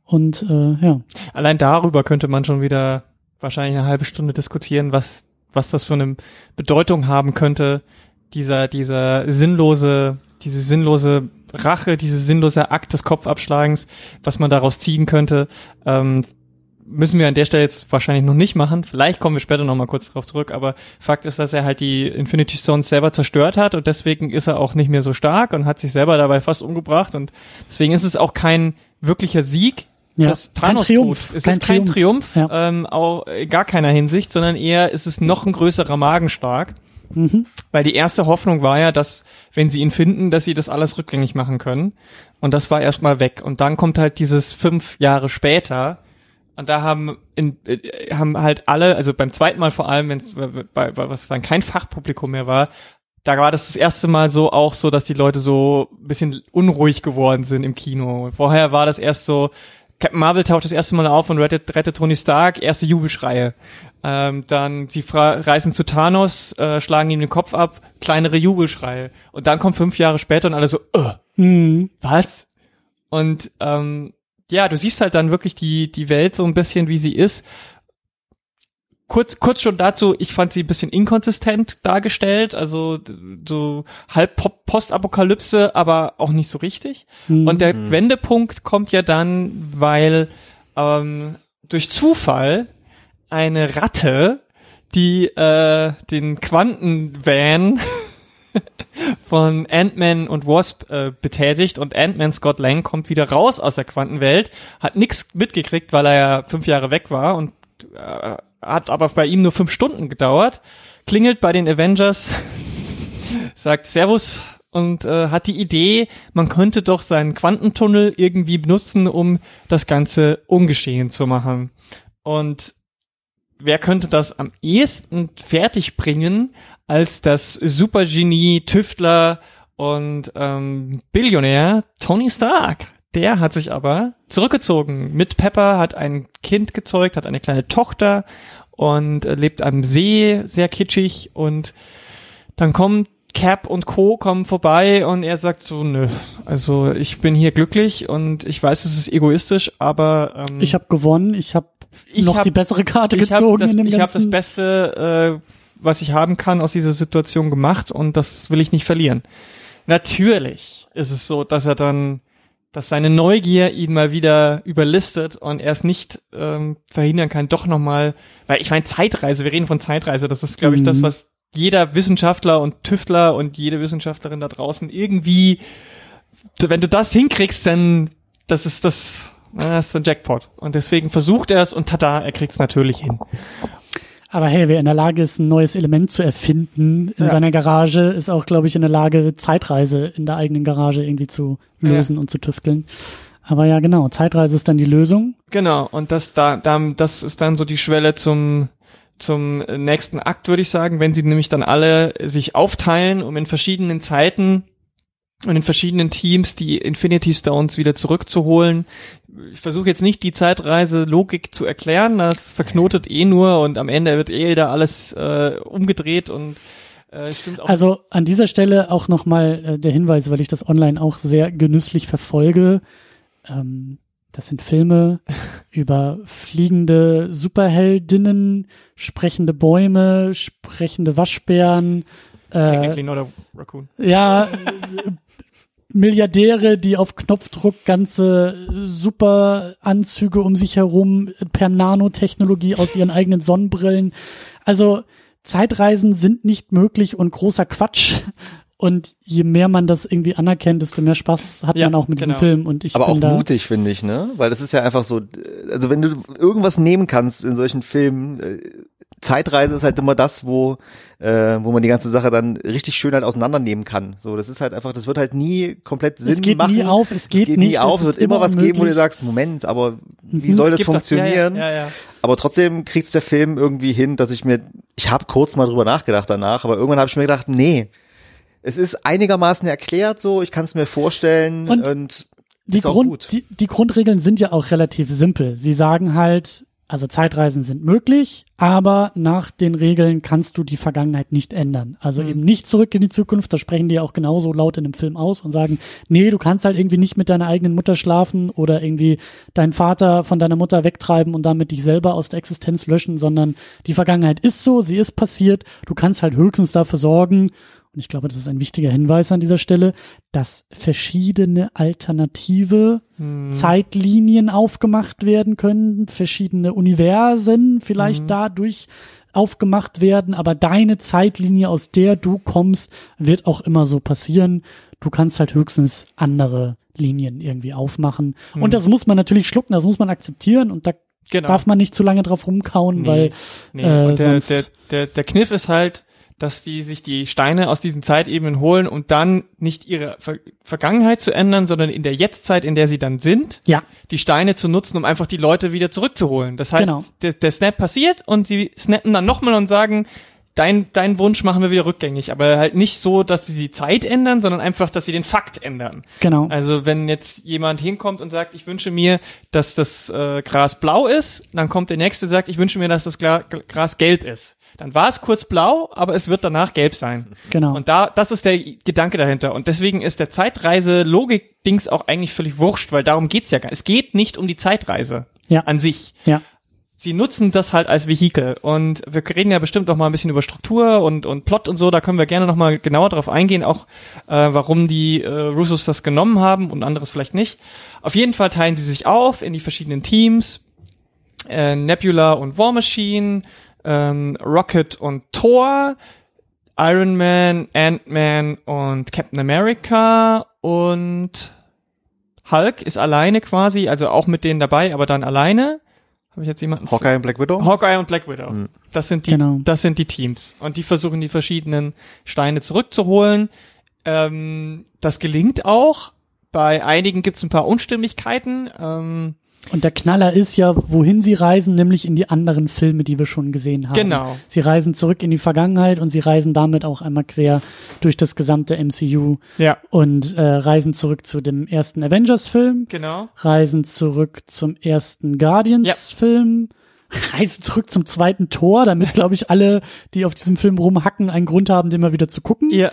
Und äh, ja, Allein darüber könnte man schon wieder wahrscheinlich eine halbe Stunde diskutieren, was, was das für eine Bedeutung haben könnte, dieser, dieser sinnlose, diese sinnlose Rache, diese sinnlose Akt des Kopfabschlagens, was man daraus ziehen könnte, ähm, müssen wir an der Stelle jetzt wahrscheinlich noch nicht machen. Vielleicht kommen wir später noch mal kurz drauf zurück, aber Fakt ist, dass er halt die Infinity Stones selber zerstört hat und deswegen ist er auch nicht mehr so stark und hat sich selber dabei fast umgebracht und deswegen ist es auch kein wirklicher Sieg, Ja, dass kein Triumph. Es kein ist kein Triumph, Triumph, ja. ähm, auch in gar keiner Hinsicht, sondern eher ist es noch ein größerer Magenschlag. mhm. Weil die erste Hoffnung war ja, dass, wenn sie ihn finden, dass sie das alles rückgängig machen können. Und das war erstmal weg. Und dann kommt halt dieses fünf Jahre später. Und da haben, in, äh, haben halt alle, also beim zweiten Mal vor allem, wenn's, bei, bei, was dann kein Fachpublikum mehr war, da war das das erste Mal so auch so, dass die Leute so ein bisschen unruhig geworden sind im Kino. Vorher war das erst so, Captain Marvel taucht das erste Mal auf und rettet, rettet Tony Stark, erste Jubelschreie. Ähm, dann sie reisen zu Thanos, äh, schlagen ihm den Kopf ab, kleinere Jubelschreie. Und dann kommt fünf Jahre später und alle so, äh, Mhm. was? Und ähm, ja, du siehst halt dann wirklich die, die Welt so ein bisschen, wie sie ist. Kurz, kurz schon dazu, ich fand sie ein bisschen inkonsistent dargestellt, also so halb Postapokalypse, aber auch nicht so richtig. Mhm. Und der Wendepunkt kommt ja dann, weil ähm, durch Zufall eine Ratte, die äh, den Quantenvan [LAUGHS] von Ant-Man und Wasp äh, betätigt und Ant-Man Scott Lang kommt wieder raus aus der Quantenwelt, hat nix mitgekriegt, weil er ja fünf Jahre weg war und äh, hat aber bei ihm nur fünf Stunden gedauert, klingelt bei den Avengers, [LAUGHS] sagt Servus und äh, hat die Idee, man könnte doch seinen Quantentunnel irgendwie benutzen, um das Ganze ungeschehen zu machen. Und wer könnte das am ehesten fertig bringen als das Supergenie, Tüftler und ähm, Billionär Tony Stark? Der hat sich aber zurückgezogen. Mit Pepper hat ein Kind gezeugt, hat eine kleine Tochter und äh, lebt am See, sehr kitschig und dann kommt Cap und Co. kommen vorbei und er sagt so, nö, also ich bin hier glücklich und ich weiß, es ist egoistisch, aber ähm, Ich habe gewonnen, ich habe noch hab- die bessere Karte ich habe gezogen das, in dem ich hab das. Beste, äh, was ich haben kann, aus dieser Situation gemacht und das will ich nicht verlieren. Natürlich ist es so, dass er dann, dass seine Neugier ihn mal wieder überlistet und er es nicht ähm, verhindern kann, doch nochmal, weil ich meine Zeitreise, wir reden von Zeitreise, das ist, glaube ich, das, Mhm. was jeder Wissenschaftler und Tüftler und jede Wissenschaftlerin da draußen irgendwie, wenn du das hinkriegst, dann das ist das, das ist ein Jackpot. Und deswegen versucht er es und tada, er kriegt es natürlich hin. Aber hey, wer in der Lage ist, ein neues Element zu erfinden in Ja. seiner Garage, ist auch, glaube ich, in der Lage, Zeitreise in der eigenen Garage irgendwie zu lösen und zu tüfteln. Aber ja, genau, Zeitreise ist dann die Lösung. Genau, und das da, da das ist dann so die Schwelle zum zum nächsten Akt, würde ich sagen, wenn sie nämlich dann alle sich aufteilen, um in verschiedenen Zeiten und in verschiedenen Teams die Infinity Stones wieder zurückzuholen. Ich versuche jetzt nicht die Zeitreise-Logik zu erklären, das verknotet eh nur und am Ende wird eh da alles äh, umgedreht und äh, stimmt auch. Also an dieser Stelle auch nochmal äh, der Hinweis, weil ich das online auch sehr genüsslich verfolge. Ähm, das sind Filme [LAUGHS] über fliegende Superheldinnen, sprechende Bäume, sprechende Waschbären, äh, Technically not a raccoon. ja, [LAUGHS] Milliardäre, die auf Knopfdruck ganze super Anzüge um sich herum per Nanotechnologie aus ihren eigenen Sonnenbrillen. Also Zeitreisen sind nicht möglich und großer Quatsch. Und je mehr man das irgendwie anerkennt, desto mehr Spaß hat Ja, man auch mit genau. diesem Film. Und ich Aber bin auch da, mutig, finde ich, ne? Weil das ist ja einfach so, also wenn du irgendwas nehmen kannst in solchen Filmen, äh, Zeitreise ist halt immer das, wo, äh, wo man die ganze Sache dann richtig schön halt auseinandernehmen kann. So, das ist halt einfach, das wird halt nie komplett Sinn es geht machen. nie auf, es geht, es geht nicht. nie auf, es wird immer was geben, wo du unmöglich. sagst, Moment, aber wie Mhm. soll das funktionieren? Ja, ja, ja, ja. Aber trotzdem kriegt's der Film irgendwie hin, dass ich mir, ich habe kurz mal drüber nachgedacht danach, aber irgendwann habe ich mir gedacht, nee, es ist einigermaßen erklärt so, ich kann es mir vorstellen Und und, die, Grund, die, die Grundregeln sind ja auch relativ simpel. Sie sagen halt, also Zeitreisen sind möglich, aber nach den Regeln kannst du die Vergangenheit nicht ändern. Also eben nicht zurück in die Zukunft, das sprechen die auch genauso laut in dem Film aus und sagen, nee, du kannst halt irgendwie nicht mit deiner eigenen Mutter schlafen oder irgendwie deinen Vater von deiner Mutter wegtreiben und damit dich selber aus der Existenz löschen, sondern die Vergangenheit ist so, sie ist passiert, du kannst halt höchstens dafür sorgen, und ich glaube, das ist ein wichtiger Hinweis an dieser Stelle, dass verschiedene alternative Hm. Zeitlinien aufgemacht werden können, verschiedene Universen vielleicht Mhm. dadurch aufgemacht werden, aber deine Zeitlinie, aus der du kommst, wird auch immer so passieren. Du kannst halt höchstens andere Linien irgendwie aufmachen. Mhm. Und das muss man natürlich schlucken, das muss man akzeptieren und da Genau. darf man nicht zu lange drauf rumkauen, Nee. weil Nee, äh, der, sonst- der, der, der Kniff ist halt, dass die sich die Steine aus diesen Zeitebenen holen und dann nicht ihre Ver Vergangenheit zu ändern, sondern in der Jetztzeit, in der sie dann sind, ja, die Steine zu nutzen, um einfach die Leute wieder zurückzuholen. Das heißt, Genau. der, der Snap passiert und sie snappen dann nochmal und sagen, dein, dein Wunsch machen wir wieder rückgängig. Aber halt nicht so, dass sie die Zeit ändern, sondern einfach, dass sie den Fakt ändern. genau. Also wenn jetzt jemand hinkommt und sagt, ich wünsche mir, dass das äh, Gras blau ist, dann kommt der nächste und sagt, ich wünsche mir, dass das Gla Gras gelb ist. Dann war es kurz blau, aber es wird danach gelb sein. Genau. Und da, das ist der Gedanke dahinter. Und deswegen ist der Zeitreise-Logik-Dings auch eigentlich völlig wurscht, weil darum geht's ja gar Es geht nicht um die Zeitreise Ja. an sich. ja. Sie nutzen das halt als Vehikel. Und wir reden ja bestimmt noch mal ein bisschen über Struktur und, und Plot und so. Da können wir gerne noch mal genauer drauf eingehen, auch äh, warum die äh, Russos das genommen haben und anderes vielleicht nicht. Auf jeden Fall teilen sie sich auf in die verschiedenen Teams. Äh, Nebula und War Machine, ähm, Rocket und Thor, Iron Man, Ant-Man und Captain America und Hulk ist alleine quasi, also auch mit denen dabei, aber dann alleine. Habe ich jetzt jemanden? Hawkeye und Black Widow? Hawkeye und Black Widow. Das sind die, Genau. das sind die Teams. Und die versuchen die verschiedenen Steine zurückzuholen. Ähm, das gelingt auch. Bei einigen gibt es ein paar Unstimmigkeiten. Ähm, Und der Knaller ist ja, wohin sie reisen, nämlich in die anderen Filme, die wir schon gesehen haben. Genau. Sie reisen zurück in die Vergangenheit und sie reisen damit auch einmal quer durch das gesamte MCU ja, und äh, reisen zurück zu dem ersten Avengers-Film, genau. reisen zurück zum ersten Guardians-Film, [LAUGHS] reisen zurück zum zweiten Tor, damit, glaube ich, alle, die auf diesem Film rumhacken, einen Grund haben, den mal wieder zu gucken. Ja,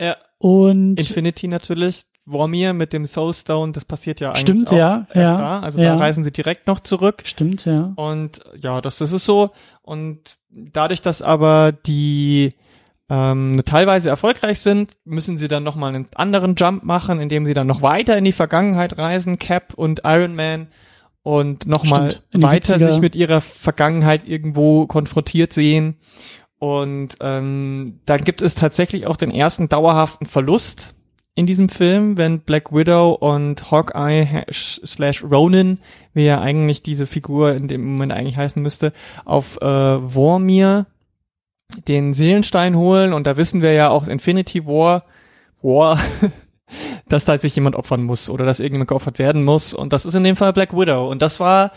ja. Und Infinity natürlich. Vormir mit dem Soulstone, das passiert ja eigentlich Stimmt, ja, erst ja, da. Also ja. da reisen sie direkt noch zurück. stimmt, ja. Und ja, das, das ist so. Und dadurch, dass aber die ähm, teilweise erfolgreich sind, müssen sie dann nochmal einen anderen Jump machen, indem sie dann noch weiter in die Vergangenheit reisen, Cap und Iron Man, und nochmal weiter 70er. sich mit ihrer Vergangenheit irgendwo konfrontiert sehen. Und ähm, dann gibt es tatsächlich auch den ersten dauerhaften Verlust in diesem Film, wenn Black Widow und Hawkeye ha- slash Ronin, wie ja eigentlich diese Figur in dem Moment eigentlich heißen müsste, auf äh, Vormir den Seelenstein holen. Und da wissen wir ja auch Infinity War, War, [LAUGHS] dass da sich jemand opfern muss oder dass irgendjemand geopfert werden muss. Und das ist in dem Fall Black Widow. Und das war,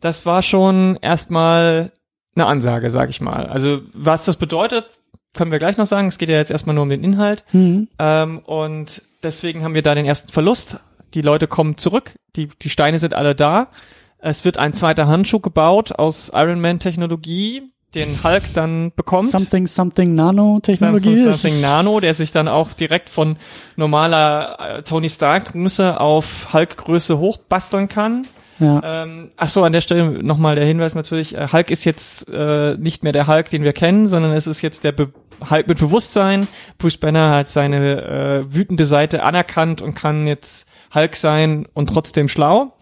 das war schon erstmal eine Ansage, sag ich mal. Also was das bedeutet, können wir gleich noch sagen. Es geht ja jetzt erstmal nur um den Inhalt. Mhm. Ähm, und deswegen haben wir da den ersten Verlust. Die Leute kommen zurück, die, die Steine sind alle da. Es wird ein zweiter Handschuh gebaut aus Iron Man Technologie, den Hulk dann bekommt. Something, something Nanotechnologie. Samsung Something Nano, der sich dann auch direkt von normaler äh, Tony Stark Größe auf Hulk Größe hochbasteln kann. Ja. Ähm, ach so, an der Stelle nochmal der Hinweis natürlich, äh, Hulk ist jetzt äh, nicht mehr der Hulk, den wir kennen, sondern es ist jetzt der Be Hulk mit Bewusstsein. Bruce Banner hat seine äh, wütende Seite anerkannt und kann jetzt Hulk sein und trotzdem schlau.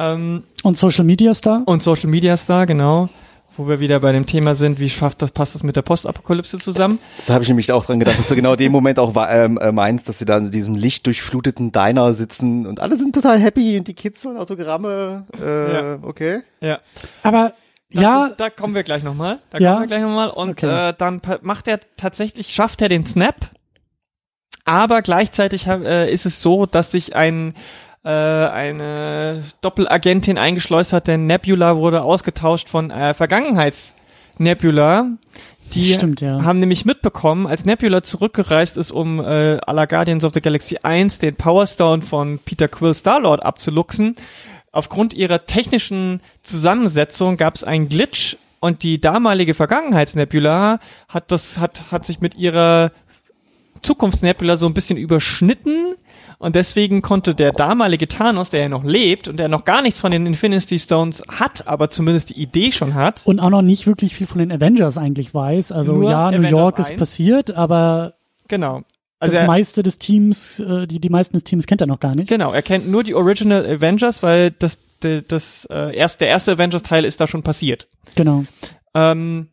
Ähm, Und Social Media Star? und Social Media Star, genau. Wo wir wieder bei dem Thema sind, wie schafft das, passt das mit der Postapokalypse zusammen? Da habe ich nämlich auch dran gedacht, dass du genau den Moment auch ähm, äh, meinst, dass sie da in diesem lichtdurchfluteten Diner sitzen und alle sind total happy und die Kids wollen Autogramme. Äh, Ja. Okay. Ja. Aber Dazu, ja, da kommen wir gleich nochmal. Da Ja. kommen wir gleich nochmal. Und Okay. äh, dann macht er tatsächlich, schafft er den Snap. Aber gleichzeitig äh, ist es so, dass sich ein äh, eine Doppelagentin eingeschleust hat, denn Nebula wurde ausgetauscht von äh, Vergangenheits-Nebula. Die Stimmt, ja. haben nämlich mitbekommen, als Nebula zurückgereist ist, um äh, à la Guardians of the Galaxy 1 den Power Stone von Peter Quill Star-Lord abzuluxen. Aufgrund ihrer technischen Zusammensetzung gab es einen Glitch und die damalige Vergangenheitsnebula hat das hat hat sich mit ihrer Zukunftsnebula so ein bisschen überschnitten und deswegen konnte der damalige Thanos, der ja noch lebt und der noch gar nichts von den Infinity Stones hat, aber zumindest die Idee schon hat, und auch noch nicht wirklich viel von den Avengers eigentlich weiß. Also ja, New Avengers York ist 1. passiert, aber genau. Also das meiste des Teams, äh, die, die meisten des Teams kennt er noch gar nicht. Genau, er kennt nur die Original Avengers, weil das, das, das äh, erst, der erste Avengers-Teil ist da schon passiert. Genau. Ähm,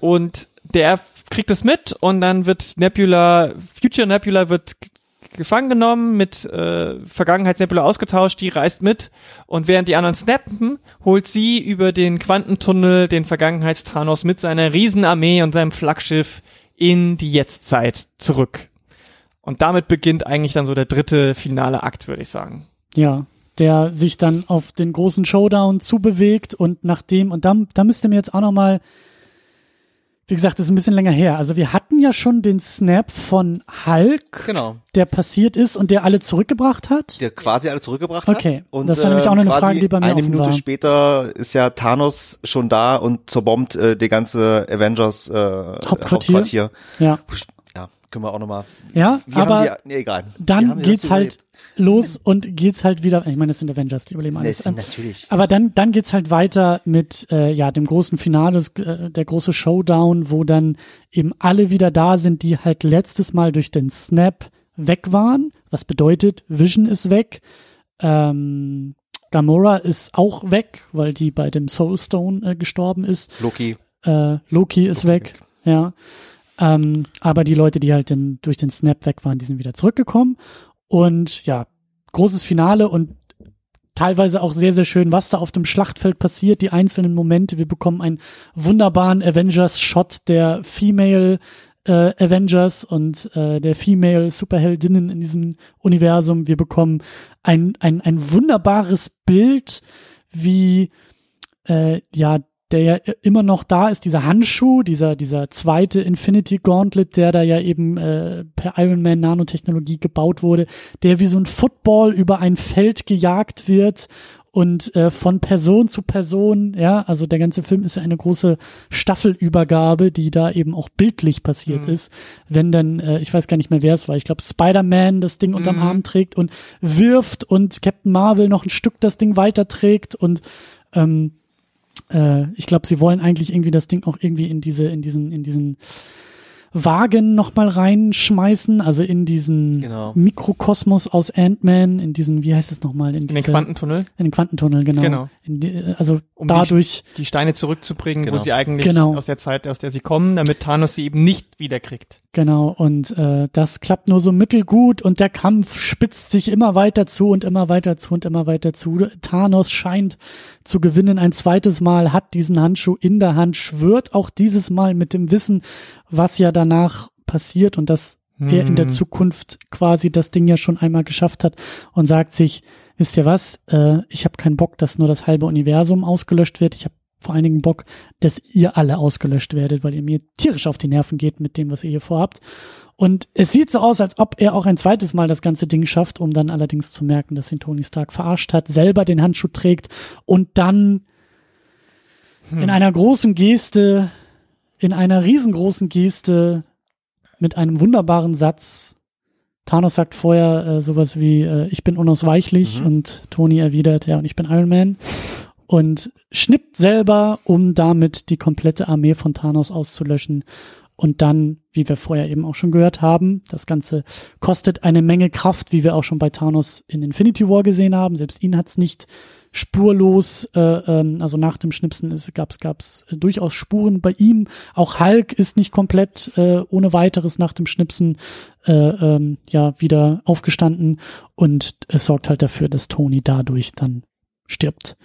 und der kriegt das mit und dann wird Nebula, Future Nebula wird gefangen genommen, mit äh, Vergangenheitsnebula ausgetauscht, die reist mit und während die anderen snappen, holt sie über den Quantentunnel den Vergangenheitsthanos mit seiner Riesenarmee und seinem Flaggschiff in die Jetztzeit zurück. Und damit beginnt eigentlich dann so der dritte finale Akt, würde ich sagen. Ja. Der sich dann auf den großen Showdown zubewegt und nachdem, und da, da müsste mir jetzt auch noch mal, wie gesagt, das ist ein bisschen länger her. Also wir hatten ja schon den Snap von Hulk, Genau. der passiert ist und der alle zurückgebracht hat. Der quasi alle zurückgebracht Okay, hat. Und, das war nämlich ähm, auch noch eine quasi Frage, die bei mir Eine Minute war. später ist ja Thanos schon da und zerbombt äh, die ganze Avengers äh, Hauptquartier. Hauptquartier. Ja. Können wir auch nochmal. Ja, aber die, nee, egal. Dann das geht's halt los und geht's halt wieder, ich meine, das sind Avengers, die überleben alles. sind natürlich. Aber dann, dann geht's halt weiter mit äh, ja dem großen Finale, das, äh, der große Showdown, wo dann eben alle wieder da sind, die halt letztes Mal durch den Snap weg waren. Was bedeutet, Vision ist weg, ähm, Gamora ist auch weg, weil die bei dem Soulstone äh, gestorben ist. Loki. Äh, Loki ist weg, ja. Ähm, aber die Leute, die halt den, durch den Snap weg waren, die sind wieder zurückgekommen. Und ja, großes Finale und teilweise auch sehr, sehr schön, was da auf dem Schlachtfeld passiert, die einzelnen Momente. Wir bekommen einen wunderbaren Avengers-Shot der Female äh, Avengers und äh, der Female Superheldinnen in diesem Universum. Wir bekommen ein, ein, ein wunderbares Bild, wie äh, ja der ja immer noch da ist, dieser Handschuh, dieser, dieser zweite Infinity Gauntlet, der da ja eben äh, per Iron Man Nanotechnologie gebaut wurde, der wie so ein Football über ein Feld gejagt wird und äh, von Person zu Person, ja, also der ganze Film ist ja eine große Staffelübergabe, die da eben auch bildlich passiert Mhm. ist, wenn dann, äh, ich weiß gar nicht mehr wer es war, ich glaube Spider-Man das Ding unterm Mhm. Arm trägt und wirft und Captain Marvel noch ein Stück das Ding weiterträgt und ähm, äh, ich glaube, sie wollen eigentlich irgendwie das Ding auch irgendwie in diese, in diesen, in diesen Wagen nochmal reinschmeißen, also in diesen Genau. Mikrokosmos aus Ant-Man, in diesen, wie heißt es nochmal? In, In den diese- Quantentunnel, In den Quantentunnel, genau. Genau. Die, also Um die- dadurch, die Steine zurückzubringen, wo Genau. sie eigentlich Genau. aus der Zeit, aus der sie kommen, damit Thanos sie eben nicht wiederkriegt. Genau, und äh, das klappt nur so mittelgut und der Kampf spitzt sich immer weiter zu und immer weiter zu und immer weiter zu. Thanos scheint zu gewinnen ein zweites Mal, hat diesen Handschuh in der Hand, schwört auch dieses Mal mit dem Wissen, was ja danach passiert und dass hm. er in der hm. Zukunft quasi das Ding ja schon einmal geschafft hat und sagt sich, wisst ihr was, äh, ich habe keinen Bock, dass nur das halbe Universum ausgelöscht wird. Ich habe vor allen Dingen Bock, dass ihr alle ausgelöscht werdet, weil ihr mir tierisch auf die Nerven geht mit dem, was ihr hier vorhabt. Und es sieht so aus, als ob er auch ein zweites Mal das ganze Ding schafft, um dann allerdings zu merken, dass ihn Tony Stark verarscht hat, selber den Handschuh trägt und dann hm. in einer großen Geste, in einer riesengroßen Geste mit einem wunderbaren Satz Thanos sagt vorher äh, sowas wie, äh, ich bin unausweichlich mhm. und Tony erwidert, ja, und ich bin Iron Man und schnippt selber, um damit die komplette Armee von Thanos auszulöschen. Und dann, wie wir vorher eben auch schon gehört haben, das Ganze kostet eine Menge Kraft, wie wir auch schon bei Thanos in Infinity War gesehen haben. Selbst ihn hat's nicht spurlos, äh, ähm, also nach dem Schnipsen ist, gab's gab's äh, durchaus Spuren bei ihm. Auch Hulk ist nicht komplett äh, ohne weiteres nach dem Schnipsen äh, ähm, ja wieder aufgestanden und es sorgt halt dafür, dass Tony dadurch dann stirbt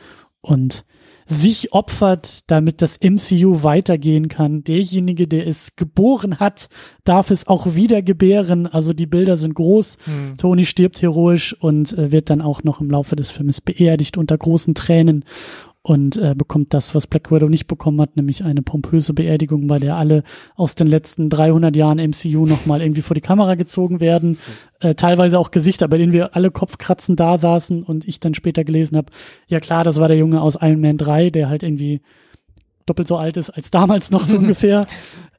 und sich opfert, damit das MCU weitergehen kann. Derjenige, der es geboren hat, darf es auch wieder gebären. Also die Bilder sind groß. Hm. Tony stirbt heroisch und äh, wird dann auch noch im Laufe des Filmes beerdigt unter großen Tränen und äh, bekommt das, was Black Widow nicht bekommen hat, nämlich eine pompöse Beerdigung, bei der alle aus den letzten 300 Jahren MCU nochmal irgendwie vor die Kamera gezogen werden, äh, teilweise auch Gesichter, bei denen wir alle Kopfkratzen da saßen und ich dann später gelesen habe, ja klar, das war der Junge aus Iron Man 3, der halt irgendwie doppelt so alt ist als damals noch so [LAUGHS] ungefähr.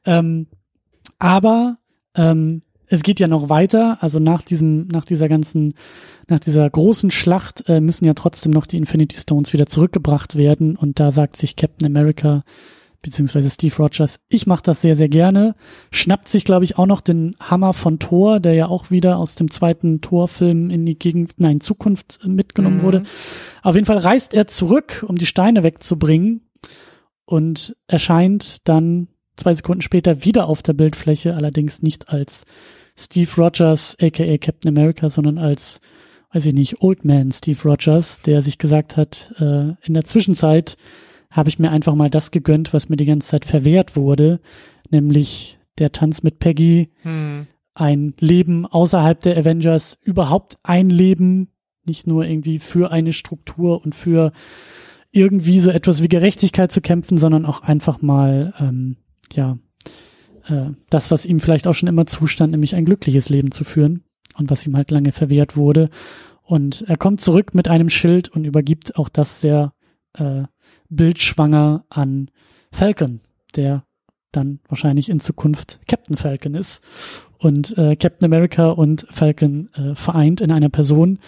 Ähm, aber ähm, es geht ja noch weiter, also nach diesem, nach dieser ganzen nach dieser großen Schlacht äh, müssen ja trotzdem noch die Infinity Stones wieder zurückgebracht werden und da sagt sich Captain America beziehungsweise Steve Rogers, ich mache das sehr, sehr gerne. Schnappt sich, glaube ich, auch noch den Hammer von Thor, der ja auch wieder aus dem zweiten Thor-Film in die Gegend, nein, Zukunft mitgenommen mhm. wurde. Auf jeden Fall reist er zurück, um die Steine wegzubringen und erscheint dann zwei Sekunden später wieder auf der Bildfläche, allerdings nicht als Steve Rogers, aka Captain America, sondern als weiß ich nicht, Old Man Steve Rogers, der sich gesagt hat, äh, in der Zwischenzeit habe ich mir einfach mal das gegönnt, was mir die ganze Zeit verwehrt wurde, nämlich der Tanz mit Peggy, hm. ein Leben außerhalb der Avengers, überhaupt ein Leben, nicht nur irgendwie für eine Struktur und für irgendwie so etwas wie Gerechtigkeit zu kämpfen, sondern auch einfach mal, ähm, ja, äh, das, was ihm vielleicht auch schon immer zustand, nämlich ein glückliches Leben zu führen und was ihm halt lange verwehrt wurde. Und er kommt zurück mit einem Schild und übergibt auch das sehr äh, bildschwanger an Falcon, der dann wahrscheinlich in Zukunft Captain Falcon ist. Und äh, Captain America und Falcon äh, vereint in einer Person.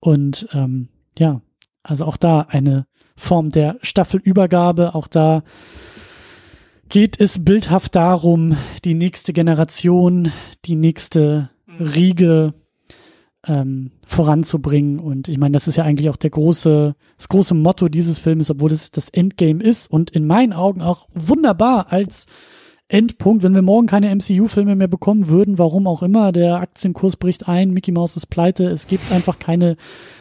Und ähm, ja, also auch da eine Form der Staffelübergabe. Auch da geht es bildhaft darum, die nächste Generation, die nächste Riege ähm, voranzubringen. Und ich meine, das ist ja eigentlich auch der große, das große Motto dieses Films, obwohl es das Endgame ist und in meinen Augen auch wunderbar als Endpunkt, wenn wir morgen keine MCU-Filme mehr bekommen würden, warum auch immer, der Aktienkurs bricht ein, Mickey Mouse ist pleite, es gibt einfach keine,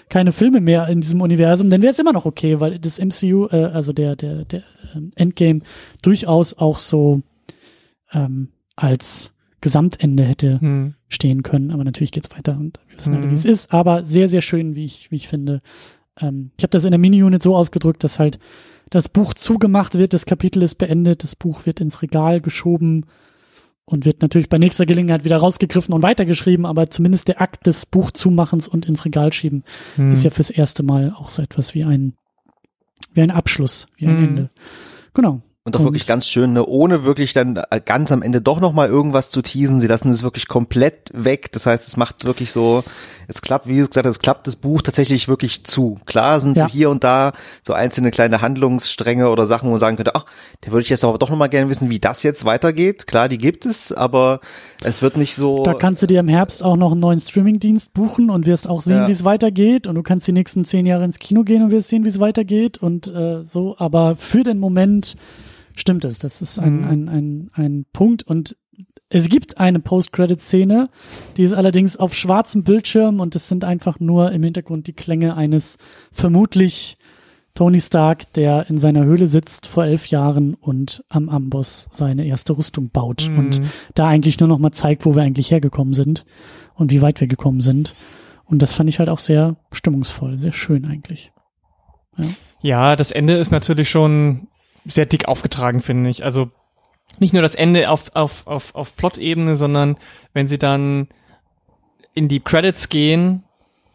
keine Filme mehr in diesem Universum, dann wäre es immer noch okay, weil das MCU, äh, also der, der, der ähm, Endgame durchaus auch so ähm, als Gesamtende hätte hm. stehen können. Aber natürlich geht's weiter und wir wissen hm. alle, wie es ist. Aber sehr, sehr schön, wie ich, wie ich finde. Ähm, ich habe das in der Mini-Unit so ausgedrückt, dass halt das Buch zugemacht wird, das Kapitel ist beendet, das Buch wird ins Regal geschoben und wird natürlich bei nächster Gelegenheit wieder rausgegriffen und weitergeschrieben, aber zumindest der Akt des Buchzumachens und ins Regal schieben hm. ist ja fürs erste Mal auch so etwas wie ein, wie ein Abschluss, wie ein hm. Ende. Genau. Und auch wirklich ganz schön, ne, ohne wirklich dann äh, ganz am Ende doch nochmal irgendwas zu teasen. Sie lassen es wirklich komplett weg. Das heißt, es macht wirklich so, es klappt, wie gesagt, es klappt das Buch tatsächlich wirklich zu. Klar sind ja. so hier und da so einzelne kleine Handlungsstränge oder Sachen, wo man sagen könnte, ach, da würde ich jetzt aber doch nochmal gerne wissen, wie das jetzt weitergeht. Klar, die gibt es, aber es wird nicht so. Da kannst du dir im Herbst auch noch einen neuen Streamingdienst buchen und wirst auch sehen, ja. wie es weitergeht. Und du kannst die nächsten zehn Jahre ins Kino gehen und wirst sehen, wie es weitergeht und äh, so. Aber für den Moment stimmt es. Das ist ein, mhm. ein, ein, ein Punkt und Es gibt eine Post-Credit-Szene, die ist allerdings auf schwarzem Bildschirm und es sind einfach nur im Hintergrund die Klänge eines vermutlich Tony Stark, der in seiner Höhle sitzt vor elf Jahren und am Amboss seine erste Rüstung baut Mhm. und da eigentlich nur noch mal zeigt, wo wir eigentlich hergekommen sind und wie weit wir gekommen sind. Und das fand ich halt auch sehr stimmungsvoll, sehr schön eigentlich. Ja, das Ende ist natürlich schon sehr dick aufgetragen, finde ich. Also nicht nur das Ende auf, auf, auf, auf Plot-Ebene, sondern wenn sie dann in die Credits gehen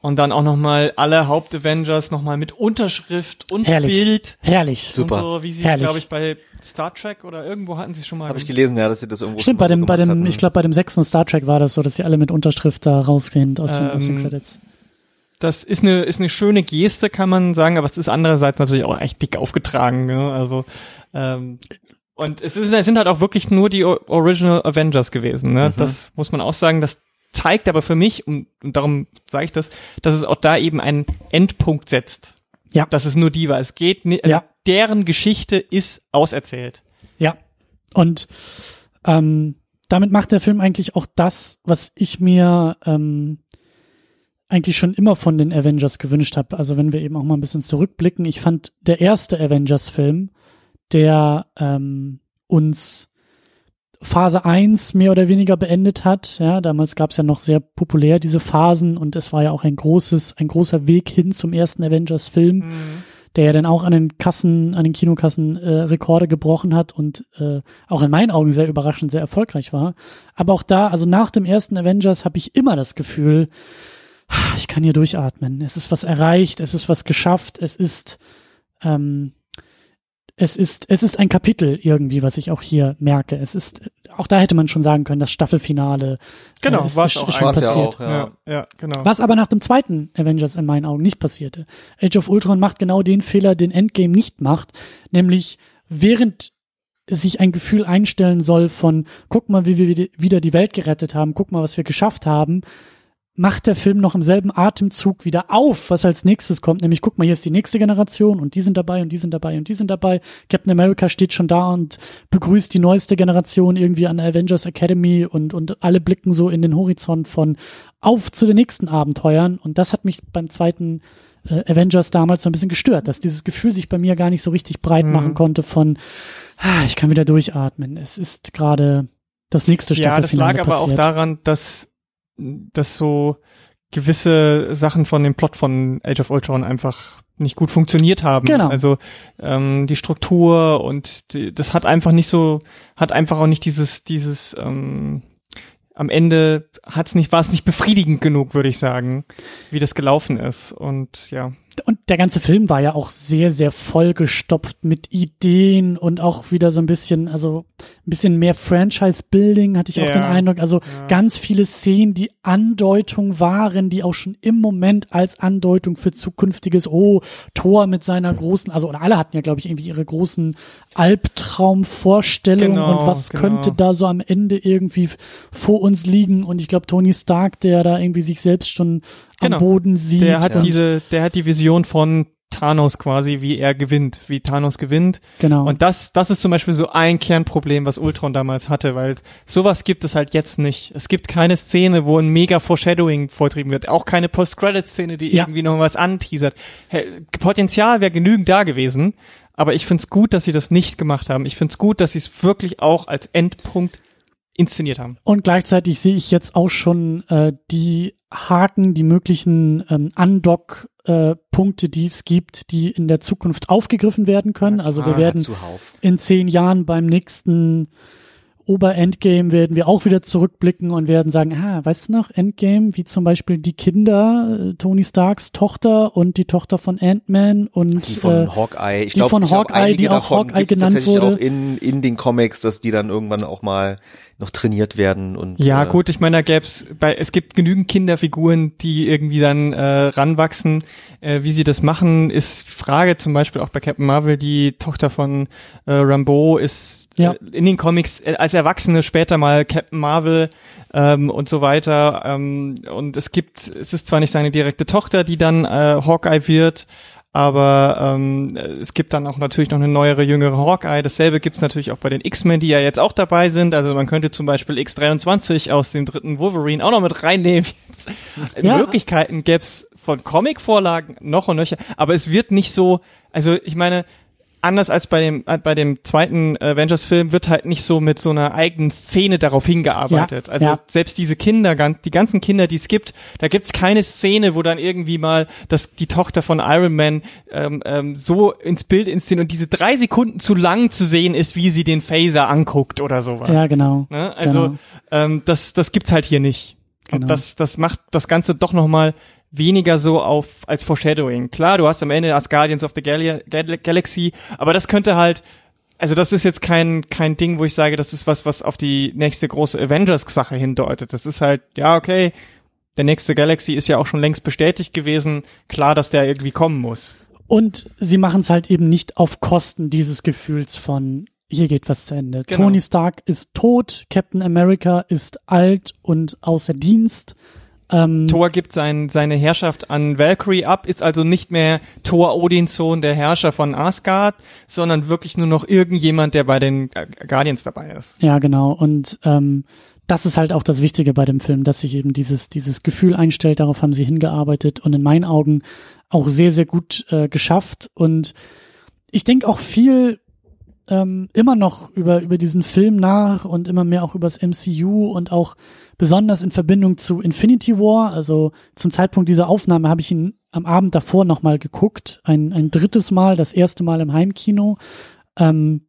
und dann auch nochmal alle Haupt-Avengers nochmal mit Unterschrift und Herrlich. Bild Herrlich. Super. so, wie sie, Herrlich. glaube ich, bei Star Trek oder irgendwo hatten sie schon mal. Habe ich gelesen, ja, dass sie das irgendwo Stimmt, bei dem, bei dem, hatten. ich glaube, bei dem sechsten Star Trek war das so, dass sie alle mit Unterschrift da rausgehen aus, den, aus den Ähm, Credits. Das ist eine, ist eine schöne Geste, kann man sagen, aber es ist andererseits natürlich auch echt dick aufgetragen. Ne? Also ähm, und es, ist, es sind halt auch wirklich nur die Original Avengers gewesen. Ne? Mhm. Das muss man auch sagen. Das zeigt aber für mich, und, und darum sage ich das, dass es auch da eben einen Endpunkt setzt. Ja. Dass es nur die war. Es geht also Ja. deren Geschichte ist auserzählt. Ja. Und ähm, damit macht der Film eigentlich auch das, was ich mir ähm, eigentlich schon immer von den Avengers gewünscht habe. Also wenn wir eben auch mal ein bisschen zurückblicken, ich fand der erste Avengers-Film, der ähm, uns Phase 1 mehr oder weniger beendet hat. Ja, damals gab es ja noch sehr populär diese Phasen und es war ja auch ein großes, ein großer Weg hin zum ersten Avengers-Film der ja dann auch an den Kassen, an den Kinokassen äh, Rekorde gebrochen hat und äh, auch in meinen Augen sehr überraschend sehr erfolgreich war. Aber auch da, also nach dem ersten Avengers habe ich immer das Gefühl, ich kann hier durchatmen. Es ist was erreicht, es ist was geschafft, es ist ähm, es ist, es ist ein Kapitel irgendwie, was ich auch hier merke. Es ist, auch da hätte man schon sagen können, das Staffelfinale. Genau, äh, ist, war's ist, auch ist schon War's ja passiert. auch, ja. Ja, ja, genau. Was aber nach dem zweiten Avengers in meinen Augen nicht passierte. Age of Ultron macht genau den Fehler, den Endgame nicht macht, nämlich während sich ein Gefühl einstellen soll von, guck mal, wie wir wieder die Welt gerettet haben, guck mal, was wir geschafft haben, macht der Film noch im selben Atemzug wieder auf, was als nächstes kommt, nämlich guck mal, hier ist die nächste Generation und die sind dabei und die sind dabei und die sind dabei. Captain America steht schon da und begrüßt die neueste Generation irgendwie an der Avengers Academy und, und alle blicken so in den Horizont von auf zu den nächsten Abenteuern und das hat mich beim zweiten äh, Avengers damals so ein bisschen gestört, dass dieses Gefühl sich bei mir gar nicht so richtig breit Mhm. machen konnte von, ah, ich kann wieder durchatmen. Es ist gerade das nächste Ja, das Staffelfinale lag aber auch passiert. daran, dass, dass so gewisse Sachen von dem Plot von Age of Ultron einfach nicht gut funktioniert haben. Genau. Also ähm, die Struktur und die, das hat einfach nicht so, hat einfach auch nicht dieses, dieses ähm, am Ende hat's nicht, war es nicht befriedigend genug, würde ich sagen, wie das gelaufen ist. Und ja. Und der ganze Film war ja auch sehr, sehr vollgestopft mit Ideen und auch wieder so ein bisschen, also ein bisschen mehr Franchise-Building, hatte ich auch Ja. den Eindruck. Also Ja. ganz viele Szenen, die Andeutung waren, die auch schon im Moment als Andeutung für zukünftiges, oh, Thor mit seiner großen, also oder alle hatten ja, glaube ich, irgendwie ihre großen Albtraumvorstellungen Genau, und was genau. könnte da so am Ende irgendwie vor uns liegen. Und ich glaube, Tony Stark, der da irgendwie sich selbst schon Genau. am Boden sieht. Der hat diese, der hat die Vision von Thanos quasi, wie er gewinnt, wie Thanos gewinnt. genau. Und das, das ist zum Beispiel so ein Kernproblem, was Ultron damals hatte, weil sowas gibt es halt jetzt nicht. Es gibt keine Szene, wo ein mega Foreshadowing vortrieben wird. Auch keine Post-Credit-Szene, die Ja. irgendwie noch was anteasert. Hey, Potenzial wäre genügend da gewesen, aber ich find's gut, dass sie das nicht gemacht haben. Ich find's gut, dass sie es wirklich auch als Endpunkt inszeniert haben. Und gleichzeitig sehe ich jetzt auch schon äh, die Haken, die möglichen ähm, Undock-Punkte, die es gibt, die in der Zukunft aufgegriffen werden können. Also wir werden zuhauf. in zehn Jahren beim nächsten Ober-Endgame werden wir auch wieder zurückblicken und werden sagen, ah, weißt du noch, Endgame, wie zum Beispiel die Kinder, äh, Tony Starks Tochter und die Tochter von Ant-Man und Die von äh, Hawkeye. Ich die glaube, von ich glaub, Hawkeye, einige die auch Hawkeye genannt tatsächlich wurde. auch in, in den Comics, dass die dann irgendwann auch mal noch trainiert werden und Ja, äh, gut, ich meine, da gäb's bei es gibt genügend Kinderfiguren, die irgendwie dann äh, ranwachsen. Äh, wie sie das machen, ist Frage. Zum Beispiel auch bei Captain Marvel, die Tochter von äh, Rambeau ist Ja. äh, in den Comics äh, als Erwachsene später mal Captain Marvel ähm, und so weiter. Ähm, und es gibt, es ist zwar nicht seine direkte Tochter, die dann äh, Hawkeye wird, aber ähm, es gibt dann auch natürlich noch eine neuere, jüngere Hawkeye. Dasselbe gibt's natürlich auch bei den X-Men, die ja jetzt auch dabei sind. Also man könnte zum Beispiel X23 aus dem dritten Wolverine auch noch mit reinnehmen. Ja. Möglichkeiten gäb's von Comic-Vorlagen noch und nöcher, aber es wird nicht so, also ich meine, anders als bei dem äh, bei dem zweiten Avengers-Film wird halt nicht so mit so einer eigenen Szene darauf hingearbeitet. Ja, also ja. selbst diese Kinder, die ganzen Kinder, die es gibt, da gibt's keine Szene, wo dann irgendwie mal das die Tochter von Iron Man ähm, ähm, so ins Bild inszeniert und diese drei Sekunden zu lang zu sehen ist, wie sie den Phaser anguckt oder sowas. Ja, genau. Ne? Also Genau. ähm, das das gibt's halt hier nicht. Genau. Und das das macht das Ganze doch noch mal weniger so auf als Foreshadowing. Klar, du hast am Ende das Guardians of the Gal Gal Galaxy, aber das könnte halt also das ist jetzt kein kein Ding, wo ich sage, das ist was was auf die nächste große Avengers Sache hindeutet. Das ist halt ja, okay, der nächste Galaxy ist ja auch schon längst bestätigt gewesen, klar, dass der irgendwie kommen muss. Und sie machen es halt eben nicht auf Kosten dieses Gefühls von hier geht was zu Ende. Genau. Tony Stark ist tot, Captain America ist alt und außer Dienst. Ähm, Thor gibt sein, seine Herrschaft an Valkyrie ab, ist also nicht mehr Thor Odinsson, der Herrscher von Asgard, sondern wirklich nur noch irgendjemand, der bei den Guardians dabei ist. Ja, genau. Und ähm, das ist halt auch das Wichtige bei dem Film, dass sich eben dieses, dieses Gefühl einstellt, darauf haben sie hingearbeitet und in meinen Augen auch sehr, sehr gut äh, geschafft. Und ich denke auch viel ähm, immer noch über, über diesen Film nach und immer mehr auch übers MCU und auch besonders in Verbindung zu Infinity War. Also zum Zeitpunkt dieser Aufnahme habe ich ihn am Abend davor nochmal geguckt. Ein, ein drittes Mal, das erste Mal im Heimkino. Ähm,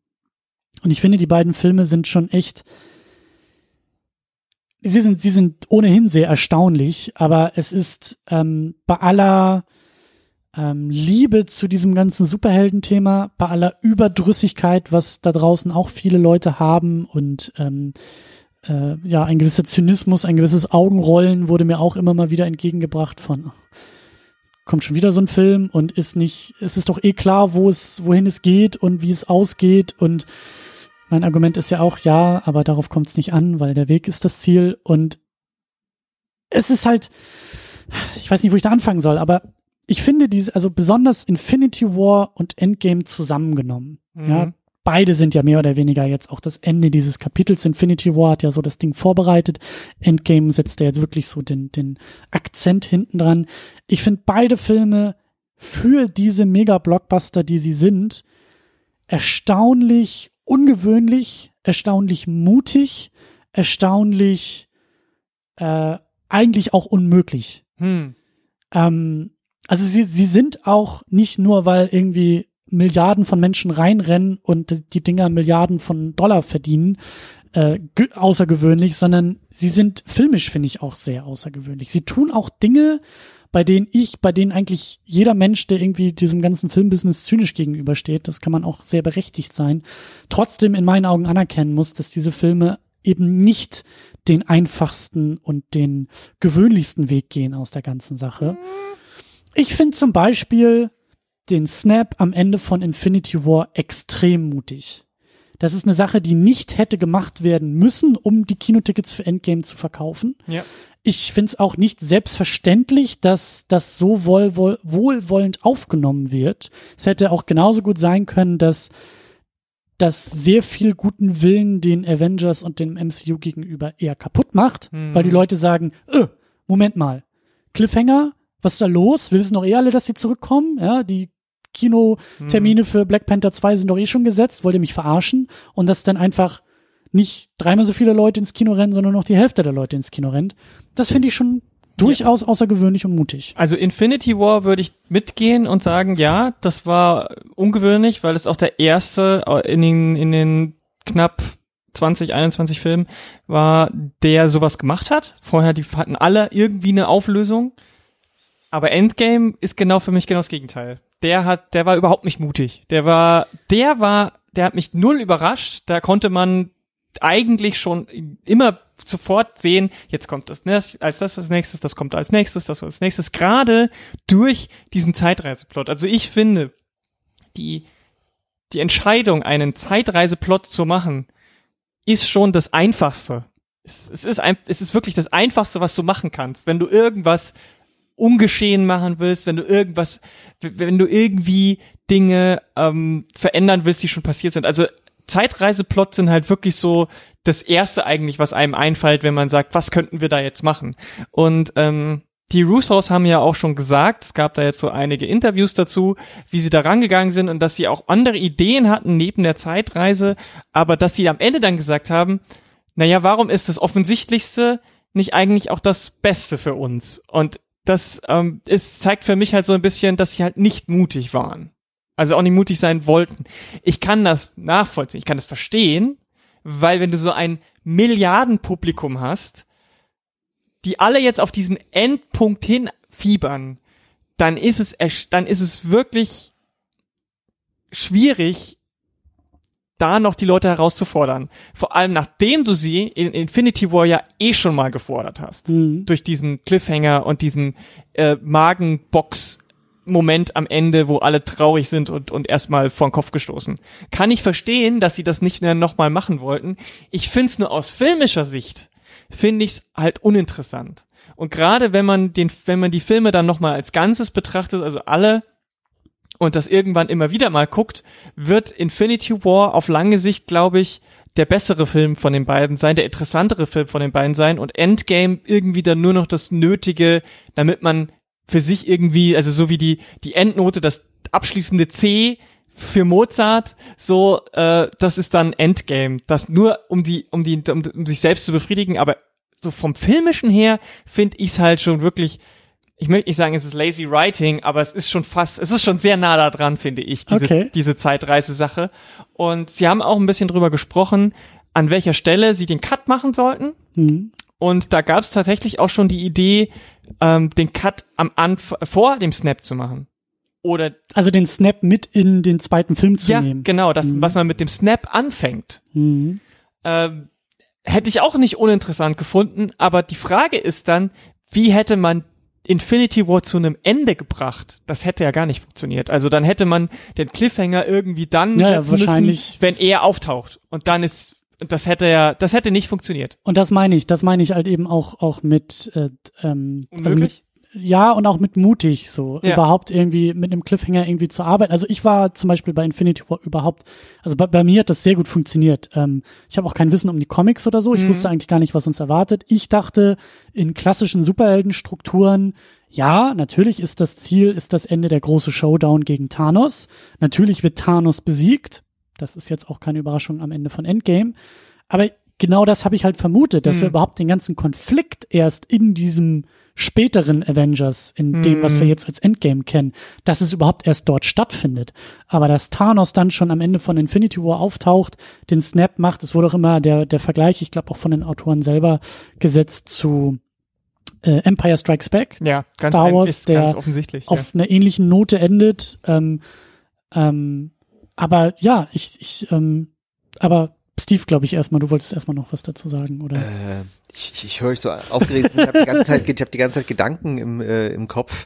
und ich finde, die beiden Filme sind schon echt, sie sind, sie sind ohnehin sehr erstaunlich, aber es ist ähm, bei aller ähm, Liebe zu diesem ganzen Superhelden-Thema, bei aller Überdrüssigkeit, was da draußen auch viele Leute haben und ähm, äh, ja, ein gewisser Zynismus, ein gewisses Augenrollen wurde mir auch immer mal wieder entgegengebracht von kommt schon wieder so ein Film und ist nicht, es ist doch eh klar, wo es, wohin es geht und wie es ausgeht und mein Argument ist ja auch, ja, aber darauf kommt es nicht an, weil der Weg ist das Ziel und es ist halt, ich weiß nicht, wo ich da anfangen soll, aber ich finde diese, also besonders Infinity War und Endgame zusammengenommen, Mhm. ja, beide sind ja mehr oder weniger jetzt auch das Ende dieses Kapitels. Infinity War hat ja so das Ding vorbereitet. Endgame setzt ja jetzt wirklich so den, den Akzent hinten dran. Ich finde beide Filme für diese Mega-Blockbuster, die sie sind, erstaunlich ungewöhnlich, erstaunlich mutig, erstaunlich äh, eigentlich auch unmöglich. Hm. Ähm, also sie, sie sind auch nicht nur, weil irgendwie Milliarden von Menschen reinrennen und die Dinger Milliarden von Dollar verdienen, äh, ge- außergewöhnlich, sondern sie sind filmisch, finde ich, auch sehr außergewöhnlich. Sie tun auch Dinge, bei denen ich, bei denen eigentlich jeder Mensch, der irgendwie diesem ganzen Filmbusiness zynisch gegenübersteht, das kann man auch sehr berechtigt sein, trotzdem in meinen Augen anerkennen muss, dass diese Filme eben nicht den einfachsten und den gewöhnlichsten Weg gehen aus der ganzen Sache. Ich finde zum Beispiel den Snap am Ende von Infinity War extrem mutig. Das ist eine Sache, die nicht hätte gemacht werden müssen, um die Kinotickets für Endgame zu verkaufen. Ja. Ich finde es auch nicht selbstverständlich, dass das so wohl, wohl, wohlwollend aufgenommen wird. Es hätte auch genauso gut sein können, dass das sehr viel guten Willen den Avengers und dem MCU gegenüber eher kaputt macht, Mhm. weil die Leute sagen, äh, Moment mal, Cliffhanger, was ist da los? Wir wissen doch eh alle, dass sie zurückkommen, ja, die Kinotermine für Black Panther 2 sind doch eh schon gesetzt, wollt ihr mich verarschen? Und dass dann einfach nicht dreimal so viele Leute ins Kino rennen, sondern noch die Hälfte der Leute ins Kino rennt. Das finde ich schon durchaus außergewöhnlich und mutig. Also Infinity War würde ich mitgehen und sagen, ja, das war ungewöhnlich, weil es auch der erste äh, in den, in den knapp 20, 21 Filmen war, der sowas gemacht hat. Vorher, die hatten alle irgendwie eine Auflösung. Aber Endgame ist genau für mich genau das Gegenteil. Der hat, der war überhaupt nicht mutig. Der war, der war, der hat mich null überrascht. Da konnte man eigentlich schon immer sofort sehen, jetzt kommt das als das als nächstes, das kommt als nächstes, das als nächstes, gerade durch diesen Zeitreiseplot. Also ich finde, die, die Entscheidung, einen Zeitreiseplot zu machen, ist schon das Einfachste. Es, es, ist ein, es ist wirklich das Einfachste, was du machen kannst. Wenn du irgendwas ungeschehen machen willst, wenn du irgendwas, wenn du irgendwie Dinge ähm, verändern willst, die schon passiert sind. Also Zeitreiseplots sind halt wirklich so das erste eigentlich, was einem einfällt, wenn man sagt, was könnten wir da jetzt machen? Und ähm, die Russos haben ja auch schon gesagt, es gab da jetzt so einige Interviews dazu, wie sie da rangegangen sind und dass sie auch andere Ideen hatten neben der Zeitreise, aber dass sie am Ende dann gesagt haben, naja, warum ist das Offensichtlichste nicht eigentlich auch das Beste für uns? Und das ähm, ist, zeigt für mich halt so ein bisschen, dass sie halt nicht mutig waren. Also auch nicht mutig sein wollten. Ich kann das nachvollziehen, ich kann das verstehen, weil wenn du so ein Milliardenpublikum hast, die alle jetzt auf diesen Endpunkt hin fiebern, dann ist es, dann ist es wirklich schwierig, da noch die Leute herauszufordern. Vor allem nachdem du sie in Infinity War ja eh schon mal gefordert hast. Mhm. Durch diesen Cliffhanger und diesen äh, Magenbox Moment am Ende, wo alle traurig sind und, und erstmal vor den Kopf gestoßen. Kann ich verstehen, dass sie das nicht mehr nochmal machen wollten. Ich find's nur aus filmischer Sicht, finde ich's halt uninteressant. Und gerade wenn man den, wenn man die Filme dann nochmal als Ganzes betrachtet, also alle, und das irgendwann immer wieder mal guckt, wird Infinity War auf lange Sicht, glaube ich, der bessere Film von den beiden sein, der interessantere Film von den beiden sein und Endgame irgendwie dann nur noch das Nötige, damit man für sich irgendwie, also so wie die, die Endnote, das abschließende C für Mozart, so, äh, das ist dann Endgame. Das nur um die, um die, um, um sich selbst zu befriedigen, aber so vom Filmischen her finde ich es halt schon wirklich, ich möchte nicht sagen, es ist lazy writing, aber es ist schon fast, es ist schon sehr nah da dran, finde ich, diese, okay. diese Zeitreisesache. Und sie haben auch ein bisschen drüber gesprochen, an welcher Stelle sie den Cut machen sollten. Mhm. Und da gab es tatsächlich auch schon die Idee, ähm, den Cut am Anf vor dem Snap zu machen. Oder also den Snap mit in den zweiten Film zu ja, nehmen. Ja, genau, das, mhm. was man mit dem Snap anfängt. Mhm. Ähm, hätte ich auch nicht uninteressant gefunden, aber die Frage ist dann, wie hätte man Infinity War zu einem Ende gebracht? Das hätte ja gar nicht funktioniert. Also dann hätte man den Cliffhanger irgendwie dann ja, ja, wahrscheinlich. Müssen, wenn er auftaucht. Und dann ist das hätte ja, das hätte nicht funktioniert. Und das meine ich, das meine ich halt eben auch auch mit, äh, ähm, also mit ja und auch mit mutig so ja. überhaupt irgendwie mit einem Cliffhanger irgendwie zu arbeiten. Also ich war zum Beispiel bei Infinity War überhaupt, also bei, bei mir hat das sehr gut funktioniert. Ähm, ich habe auch kein Wissen um die Comics oder so. Ich mhm. wusste eigentlich gar nicht, was uns erwartet. Ich dachte in klassischen Superheldenstrukturen ja, natürlich ist das Ziel, ist das Ende der große Showdown gegen Thanos. Natürlich wird Thanos besiegt. Das ist jetzt auch keine Überraschung am Ende von Endgame. Aber genau das habe ich halt vermutet, dass mhm. wir überhaupt den ganzen Konflikt erst in diesem späteren Avengers, in mhm. dem, was wir jetzt als Endgame kennen, dass es überhaupt erst dort stattfindet. Aber dass Thanos dann schon am Ende von Infinity War auftaucht, den Snap macht, es wurde auch immer der, der Vergleich, ich glaube auch von den Autoren selber gesetzt zu äh, Empire Strikes Back. Ja, ganz Star Wars, der offensichtlich, auf ja. einer ähnlichen Note endet. Ähm, ähm, aber ja, ich, ich, ähm, aber Steve, glaube ich, erstmal, du wolltest erstmal noch was dazu sagen, oder? Äh, ich, ich höre euch so aufgeregt, ich habe die ganze Zeit, ich habe die ganze Zeit Gedanken im, äh, im Kopf.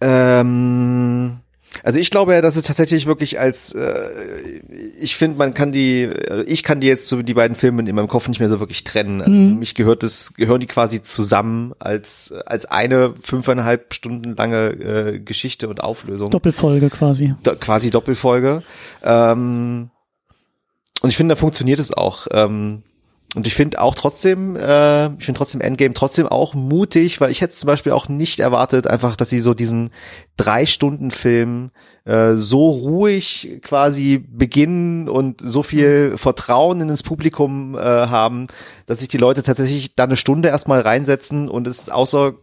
Ähm, also ich glaube ja, dass es tatsächlich wirklich als äh, ich finde, man kann die, also ich kann die jetzt so die beiden Filme in meinem Kopf nicht mehr so wirklich trennen. Also mhm. Für mich gehört das, gehören die quasi zusammen als als eine fünfeinhalb Stunden lange äh, Geschichte und Auflösung. Doppelfolge quasi. Do, quasi Doppelfolge. Ähm, und ich finde, da funktioniert es auch. Ähm, und ich finde auch trotzdem, äh, ich finde trotzdem Endgame trotzdem auch mutig, weil ich hätte zum Beispiel auch nicht erwartet, einfach, dass sie so diesen drei Stunden Film äh, so ruhig quasi beginnen und so viel mhm. Vertrauen in das Publikum äh, haben, dass sich die Leute tatsächlich da eine Stunde erstmal reinsetzen und es außer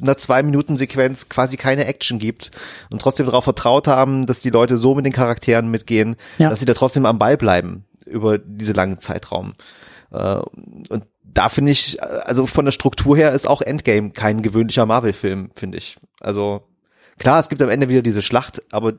einer zwei Minuten Sequenz quasi keine Action gibt und trotzdem darauf vertraut haben, dass die Leute so mit den Charakteren mitgehen, ja. dass sie da trotzdem am Ball bleiben über diese langen Zeitraum. Äh, und da finde ich, also von der Struktur her ist auch Endgame kein gewöhnlicher Marvel-Film, finde ich. Also klar, es gibt am Ende wieder diese Schlacht, aber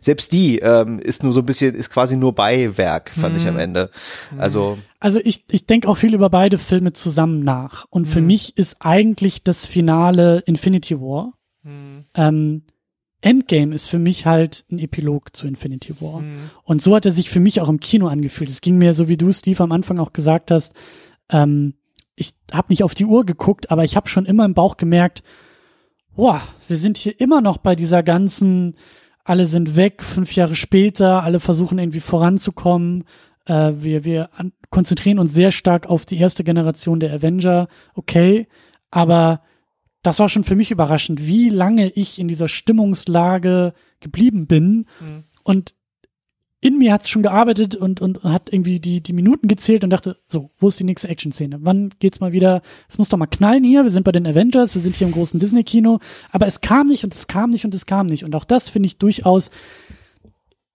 selbst die ähm, ist nur so ein bisschen, ist quasi nur Beiwerk, fand mhm. ich am mhm. Ende. Also also ich, ich denke auch viel über beide Filme zusammen nach. Und für mhm. mich ist eigentlich das Finale Infinity War. Mhm. Ähm, Endgame ist für mich halt ein Epilog zu Infinity War. Mhm. Und so hat er sich für mich auch im Kino angefühlt. Es ging mir so, wie du, Steve, am Anfang auch gesagt hast, ähm, ich habe nicht auf die Uhr geguckt, aber ich habe schon immer im Bauch gemerkt, boah, wir sind hier immer noch bei dieser ganzen, alle sind weg, fünf Jahre später, alle versuchen irgendwie voranzukommen. Äh, wir wir an, konzentrieren uns sehr stark auf die erste Generation der Avenger, okay, aber das war schon für mich überraschend, wie lange ich in dieser Stimmungslage geblieben bin. Mhm. Und in mir hat es schon gearbeitet und, und hat irgendwie die, die Minuten gezählt und dachte, so, wo ist die nächste Action-Szene? Wann geht's mal wieder? Es muss doch mal knallen hier. Wir sind bei den Avengers, wir sind hier im großen Disney-Kino. Aber es kam nicht und es kam nicht und es kam nicht. Und auch das finde ich durchaus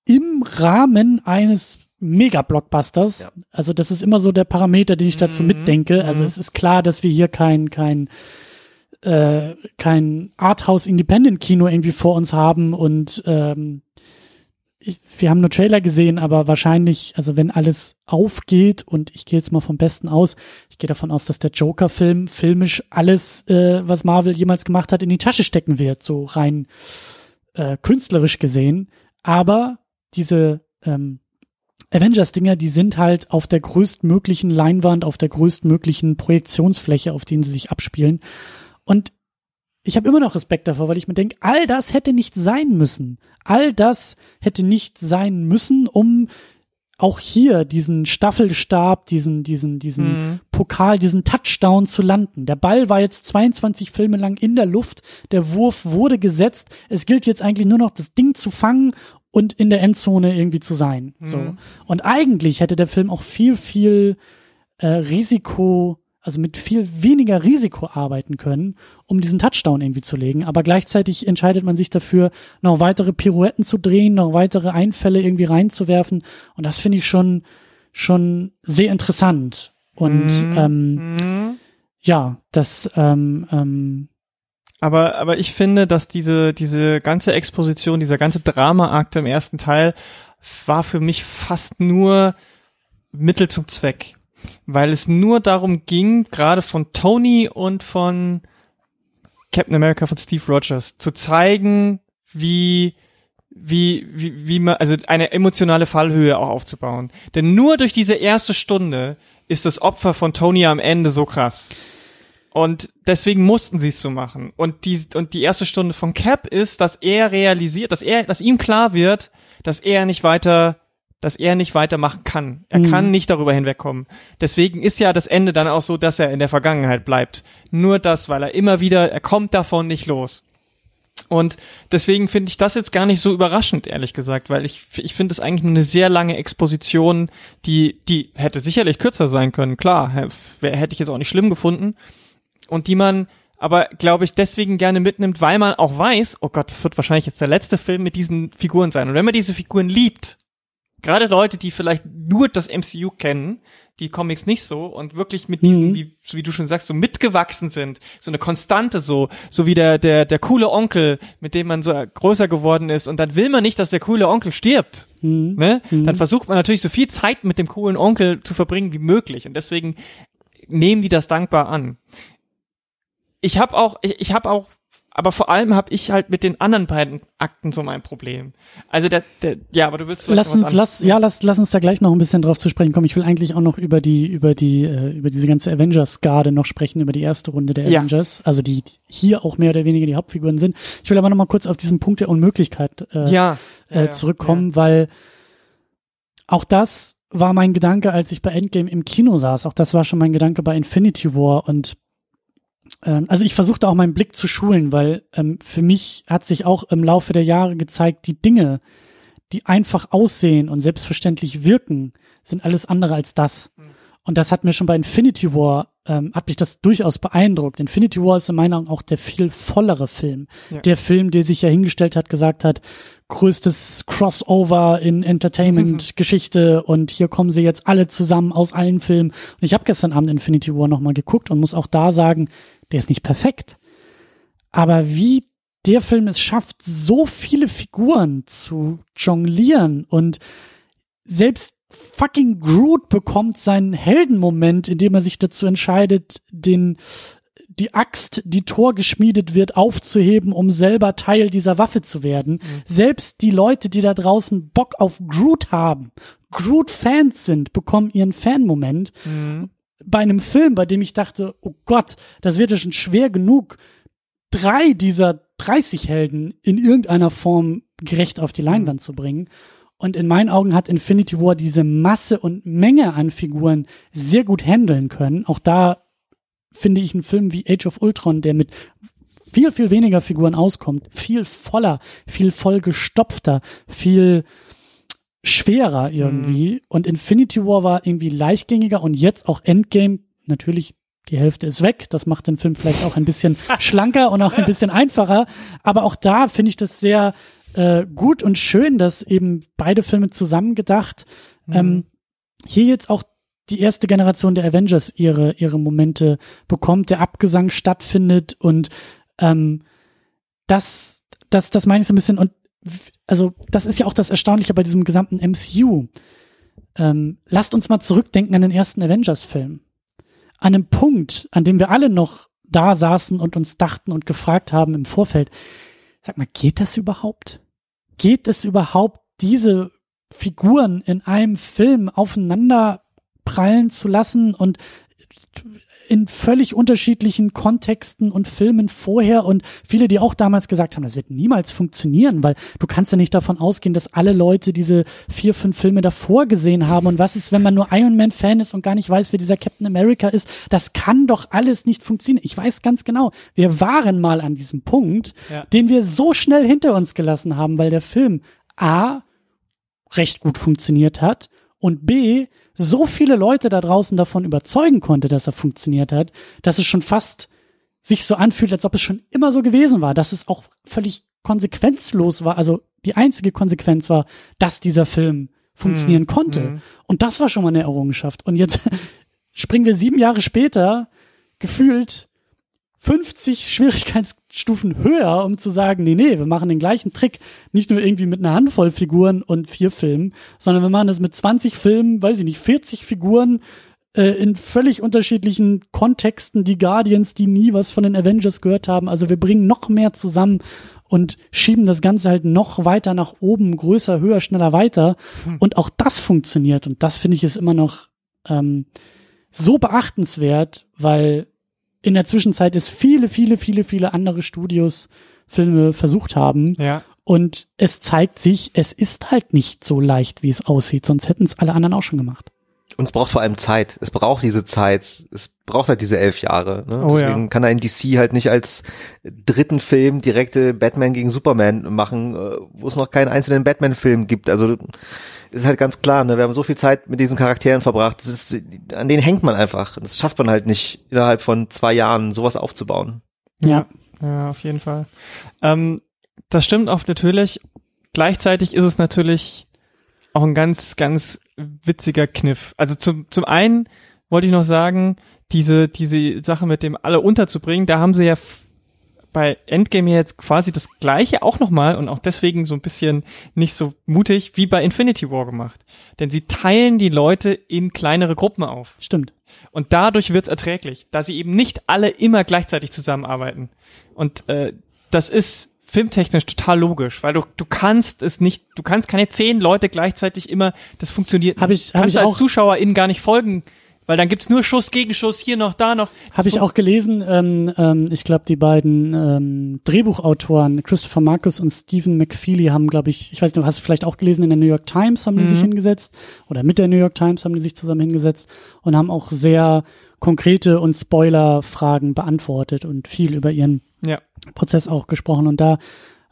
im Rahmen eines Mega-Blockbusters. Ja. Also das ist immer so der Parameter, den ich dazu mhm. mitdenke. Also mhm. es ist klar, dass wir hier kein, kein, äh, kein Arthouse-Independent-Kino irgendwie vor uns haben und ähm, ich, wir haben nur Trailer gesehen, aber wahrscheinlich, also wenn alles aufgeht und ich gehe jetzt mal vom Besten aus, ich gehe davon aus, dass der Joker-Film filmisch alles, äh, was Marvel jemals gemacht hat, in die Tasche stecken wird, so rein äh, künstlerisch gesehen. Aber diese ähm, Avengers-Dinger, die sind halt auf der größtmöglichen Leinwand, auf der größtmöglichen Projektionsfläche, auf denen sie sich abspielen. Und ich habe immer noch Respekt davor, weil ich mir denke, all das hätte nicht sein müssen. All das hätte nicht sein müssen, um auch hier diesen Staffelstab, diesen, diesen, diesen mhm. Pokal, diesen Touchdown zu landen. Der Ball war jetzt 22 Filme lang in der Luft, der Wurf wurde gesetzt. Es gilt jetzt eigentlich nur noch, das Ding zu fangen und in der Endzone irgendwie zu sein. Mhm. So. Und eigentlich hätte der Film auch viel, viel äh, Risiko also mit viel weniger Risiko arbeiten können, um diesen Touchdown irgendwie zu legen. Aber gleichzeitig entscheidet man sich dafür, noch weitere Pirouetten zu drehen, noch weitere Einfälle irgendwie reinzuwerfen. Und das finde ich schon, schon sehr interessant. Und mhm. ähm, mhm. ja, das ähm, ähm, aber, aber ich finde, dass diese, diese ganze Exposition, dieser ganze Drama-Akt im ersten Teil war für mich fast nur Mittel zum Zweck weil es nur darum ging, gerade von Tony und von Captain America von Steve Rogers zu zeigen, wie wie, wie, wie man, also eine emotionale Fallhöhe auch aufzubauen. Denn nur durch diese erste Stunde ist das Opfer von Tony am Ende so krass. Und deswegen mussten sie es so machen. Und die, und die erste Stunde von Cap ist, dass er realisiert, dass er, dass ihm klar wird, dass er nicht weiter dass er nicht weitermachen kann. Er mhm. kann nicht darüber hinwegkommen. Deswegen ist ja das Ende dann auch so, dass er in der Vergangenheit bleibt. Nur das, weil er immer wieder, er kommt davon nicht los. Und deswegen finde ich das jetzt gar nicht so überraschend, ehrlich gesagt, weil ich, ich finde es eigentlich nur eine sehr lange Exposition, die, die hätte sicherlich kürzer sein können, klar, hätte ich jetzt auch nicht schlimm gefunden. Und die man aber, glaube ich, deswegen gerne mitnimmt, weil man auch weiß, oh Gott, das wird wahrscheinlich jetzt der letzte Film mit diesen Figuren sein. Und wenn man diese Figuren liebt, gerade Leute, die vielleicht nur das MCU kennen, die Comics nicht so und wirklich mit diesen, mhm. wie, so wie du schon sagst, so mitgewachsen sind, so eine Konstante so, so wie der, der, der coole Onkel, mit dem man so größer geworden ist und dann will man nicht, dass der coole Onkel stirbt, mhm. ne? Mhm. Dann versucht man natürlich so viel Zeit mit dem coolen Onkel zu verbringen wie möglich und deswegen nehmen die das dankbar an. Ich habe auch, ich, ich habe auch aber vor allem habe ich halt mit den anderen beiden Akten so mein Problem. Also der, der ja, aber du willst vielleicht lass uns, lass, ja, lass, lass uns da gleich noch ein bisschen drauf zu sprechen kommen. Ich will eigentlich auch noch über die, über die, äh, über diese ganze Avengers-Garde noch sprechen, über die erste Runde der Avengers, ja. also die, hier auch mehr oder weniger die Hauptfiguren sind. Ich will aber noch mal kurz auf diesen Punkt der Unmöglichkeit äh, ja. äh, zurückkommen, weil auch das war mein Gedanke, als ich bei Endgame im Kino saß. Auch das war schon mein Gedanke bei Infinity War und ähm, also ich versuchte auch meinen Blick zu schulen, weil ähm, für mich hat sich auch im Laufe der Jahre gezeigt, die Dinge, die einfach aussehen und selbstverständlich wirken, sind alles andere als das. Mhm. Und das hat mir schon bei Infinity War, ähm, hat mich das durchaus beeindruckt. Infinity War ist in meiner Meinung auch der viel vollere Film. Ja. Der Film, der sich ja hingestellt hat, gesagt hat, größtes Crossover in Entertainment-Geschichte [LAUGHS] und hier kommen sie jetzt alle zusammen aus allen Filmen. Und ich habe gestern Abend Infinity War nochmal geguckt und muss auch da sagen, der ist nicht perfekt. Aber wie der Film es schafft, so viele Figuren zu jonglieren und selbst fucking Groot bekommt seinen Heldenmoment, indem er sich dazu entscheidet, den die Axt, die Tor geschmiedet wird, aufzuheben, um selber Teil dieser Waffe zu werden. Mhm. Selbst die Leute, die da draußen Bock auf Groot haben, Groot-Fans sind, bekommen ihren Fan-Moment. Mhm bei einem Film, bei dem ich dachte, oh Gott, das wird ja schon schwer genug, drei dieser 30 Helden in irgendeiner Form gerecht auf die Leinwand zu bringen. Und in meinen Augen hat Infinity War diese Masse und Menge an Figuren sehr gut handeln können. Auch da finde ich einen Film wie Age of Ultron, der mit viel, viel weniger Figuren auskommt, viel voller, viel vollgestopfter, viel schwerer irgendwie. Mhm. Und Infinity War war irgendwie leichtgängiger und jetzt auch Endgame, natürlich die Hälfte ist weg. Das macht den Film vielleicht auch ein bisschen [LAUGHS] schlanker und auch ein bisschen einfacher. Aber auch da finde ich das sehr äh, gut und schön, dass eben beide Filme zusammengedacht mhm. ähm, hier jetzt auch die erste Generation der Avengers ihre ihre Momente bekommt, der Abgesang stattfindet und ähm, das das das meine ich so ein bisschen und also das ist ja auch das Erstaunliche bei diesem gesamten MCU. Ähm, lasst uns mal zurückdenken an den ersten Avengers-Film. An einem Punkt, an dem wir alle noch da saßen und uns dachten und gefragt haben im Vorfeld, sag mal, geht das überhaupt? Geht es überhaupt, diese Figuren in einem Film aufeinander prallen zu lassen und in völlig unterschiedlichen Kontexten und Filmen vorher und viele, die auch damals gesagt haben, das wird niemals funktionieren, weil du kannst ja nicht davon ausgehen, dass alle Leute diese vier, fünf Filme davor gesehen haben und was ist, wenn man nur Iron Man Fan ist und gar nicht weiß, wer dieser Captain America ist, das kann doch alles nicht funktionieren. Ich weiß ganz genau, wir waren mal an diesem Punkt, ja. den wir so schnell hinter uns gelassen haben, weil der Film A recht gut funktioniert hat und B so viele Leute da draußen davon überzeugen konnte, dass er funktioniert hat, dass es schon fast sich so anfühlt, als ob es schon immer so gewesen war, dass es auch völlig konsequenzlos war. Also die einzige Konsequenz war, dass dieser Film funktionieren mm, konnte. Mm. Und das war schon mal eine Errungenschaft. Und jetzt [LAUGHS] springen wir sieben Jahre später gefühlt 50 Schwierigkeitsstufen höher, um zu sagen, nee, nee, wir machen den gleichen Trick, nicht nur irgendwie mit einer Handvoll Figuren und vier Filmen, sondern wir machen das mit 20 Filmen, weiß ich nicht, 40 Figuren äh, in völlig unterschiedlichen Kontexten, die Guardians, die nie was von den Avengers gehört haben. Also wir bringen noch mehr zusammen und schieben das Ganze halt noch weiter nach oben, größer, höher, schneller weiter. Hm. Und auch das funktioniert. Und das finde ich ist immer noch ähm, so beachtenswert, weil in der Zwischenzeit es viele, viele, viele, viele andere Studios Filme versucht haben. Ja. Und es zeigt sich, es ist halt nicht so leicht, wie es aussieht, sonst hätten es alle anderen auch schon gemacht. Und es braucht vor allem Zeit. Es braucht diese Zeit. Es braucht halt diese elf Jahre. Ne? Oh, Deswegen ja. kann ein DC halt nicht als dritten Film direkte Batman gegen Superman machen, äh, wo es noch keinen einzelnen Batman-Film gibt. Also ist halt ganz klar, ne? wir haben so viel Zeit mit diesen Charakteren verbracht, das ist, an denen hängt man einfach. Das schafft man halt nicht innerhalb von zwei Jahren, sowas aufzubauen. Ja, ja, auf jeden Fall. Ähm, das stimmt auch natürlich. Gleichzeitig ist es natürlich auch ein ganz, ganz witziger Kniff. Also zum, zum einen wollte ich noch sagen, diese, diese Sache mit dem alle unterzubringen, da haben sie ja bei Endgame jetzt quasi das gleiche auch nochmal und auch deswegen so ein bisschen nicht so mutig wie bei Infinity War gemacht. Denn sie teilen die Leute in kleinere Gruppen auf. Stimmt. Und dadurch wird's erträglich, da sie eben nicht alle immer gleichzeitig zusammenarbeiten. Und äh, das ist filmtechnisch total logisch, weil du du kannst es nicht, du kannst keine zehn Leute gleichzeitig immer, das funktioniert. Hab ich, hab kannst ich als auch, ZuschauerInnen gar nicht folgen weil dann gibt's nur Schuss gegen Schuss, hier noch, da noch. Habe ich auch gelesen, ähm, ähm, ich glaube, die beiden ähm, Drehbuchautoren, Christopher Marcus und Stephen McFeely, haben, glaube ich, ich weiß nicht, du hast vielleicht auch gelesen, in der New York Times haben die sich mhm. hingesetzt, oder mit der New York Times haben die sich zusammen hingesetzt und haben auch sehr konkrete und Spoiler-Fragen beantwortet und viel über ihren ja. Prozess auch gesprochen. Und da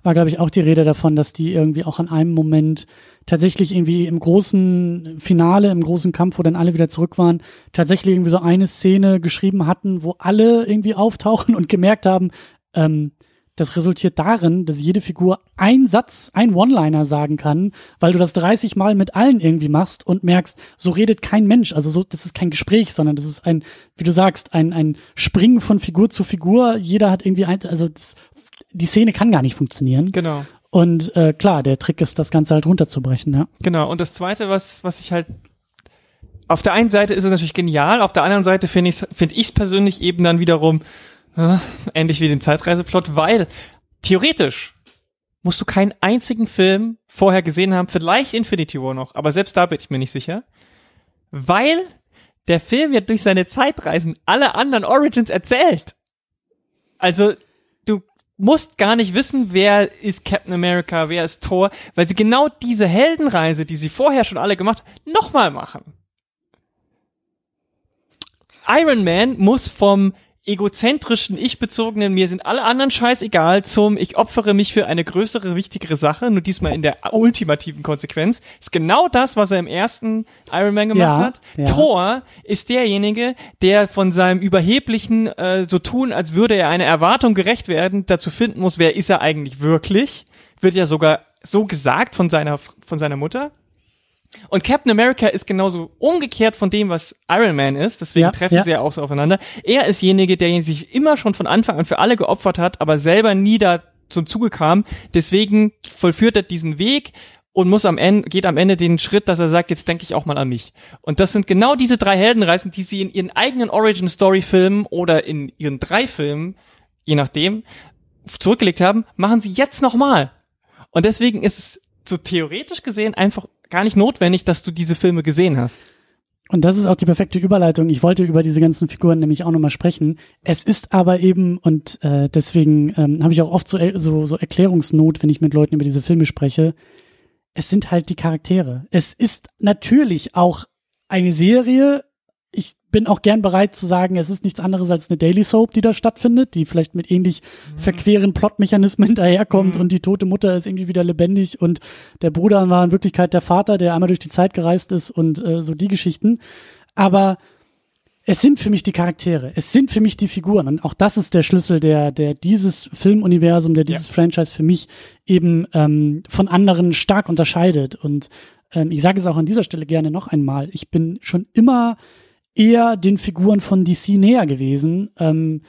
war, glaube ich, auch die Rede davon, dass die irgendwie auch an einem Moment tatsächlich irgendwie im großen Finale, im großen Kampf, wo dann alle wieder zurück waren, tatsächlich irgendwie so eine Szene geschrieben hatten, wo alle irgendwie auftauchen [LAUGHS] und gemerkt haben, ähm, das resultiert darin, dass jede Figur ein Satz, ein One-Liner sagen kann, weil du das 30 Mal mit allen irgendwie machst und merkst, so redet kein Mensch. Also so, das ist kein Gespräch, sondern das ist ein, wie du sagst, ein, ein Springen von Figur zu Figur. Jeder hat irgendwie ein, also das, die Szene kann gar nicht funktionieren. Genau. Und äh, klar, der Trick ist, das Ganze halt runterzubrechen, ja. Genau. Und das Zweite, was was ich halt auf der einen Seite ist es natürlich genial, auf der anderen Seite finde ich finde ich es persönlich eben dann wiederum äh, ähnlich wie den Zeitreiseplot, weil theoretisch musst du keinen einzigen Film vorher gesehen haben, vielleicht Infinity War noch, aber selbst da bin ich mir nicht sicher, weil der Film ja durch seine Zeitreisen alle anderen Origins erzählt. Also musst gar nicht wissen, wer ist Captain America, wer ist Thor, weil sie genau diese Heldenreise, die sie vorher schon alle gemacht, nochmal machen. Iron Man muss vom egozentrischen, ich-bezogenen, mir sind alle anderen scheißegal, zum ich opfere mich für eine größere, wichtigere Sache, nur diesmal in der ultimativen Konsequenz, ist genau das, was er im ersten Iron Man gemacht Ja, hat. ja. Thor ist derjenige, der von seinem überheblichen, äh, so tun, als würde er einer Erwartung gerecht werden, dazu finden muss, wer ist er eigentlich wirklich, wird ja sogar so gesagt von seiner, von seiner Mutter. Und Captain America ist genauso umgekehrt von dem, was Iron Man ist. Deswegen Ja, treffen ja. sie ja auch so aufeinander. Er ist derjenige, der sich immer schon von Anfang an für alle geopfert hat, aber selber nie da zum Zuge kam. Deswegen vollführt er diesen Weg und muss am Ende, geht am Ende den Schritt, dass er sagt, jetzt denke ich auch mal an mich. Und das sind genau diese drei Heldenreisen, die sie in ihren eigenen Origin-Story-Filmen oder in ihren drei Filmen, je nachdem, zurückgelegt haben, machen sie jetzt nochmal. Und deswegen ist es so theoretisch gesehen einfach gar nicht notwendig, dass du diese Filme gesehen hast. Und das ist auch die perfekte Überleitung. Ich wollte über diese ganzen Figuren nämlich auch nochmal sprechen. Es ist aber eben, und äh, deswegen ähm, habe ich auch oft so, so, so Erklärungsnot, wenn ich mit Leuten über diese Filme spreche. Es sind halt die Charaktere. Es ist natürlich auch eine Serie. Ich bin auch gern bereit zu sagen, es ist nichts anderes als eine Daily Soap, die da stattfindet, die vielleicht mit ähnlich verqueren Plotmechanismen [LAUGHS] daherkommt Mhm. und die tote Mutter ist irgendwie wieder lebendig und der Bruder war in Wirklichkeit der Vater, der einmal durch die Zeit gereist ist und äh, so die Geschichten. Aber es sind für mich die Charaktere, es sind für mich die Figuren und auch das ist der Schlüssel, der, der dieses Filmuniversum, der dieses Franchise für mich eben ähm, von anderen stark unterscheidet. Und ähm, ich sage es auch an dieser Stelle gerne noch einmal, ich bin schon immer eher den Figuren von DC näher gewesen. Ähm,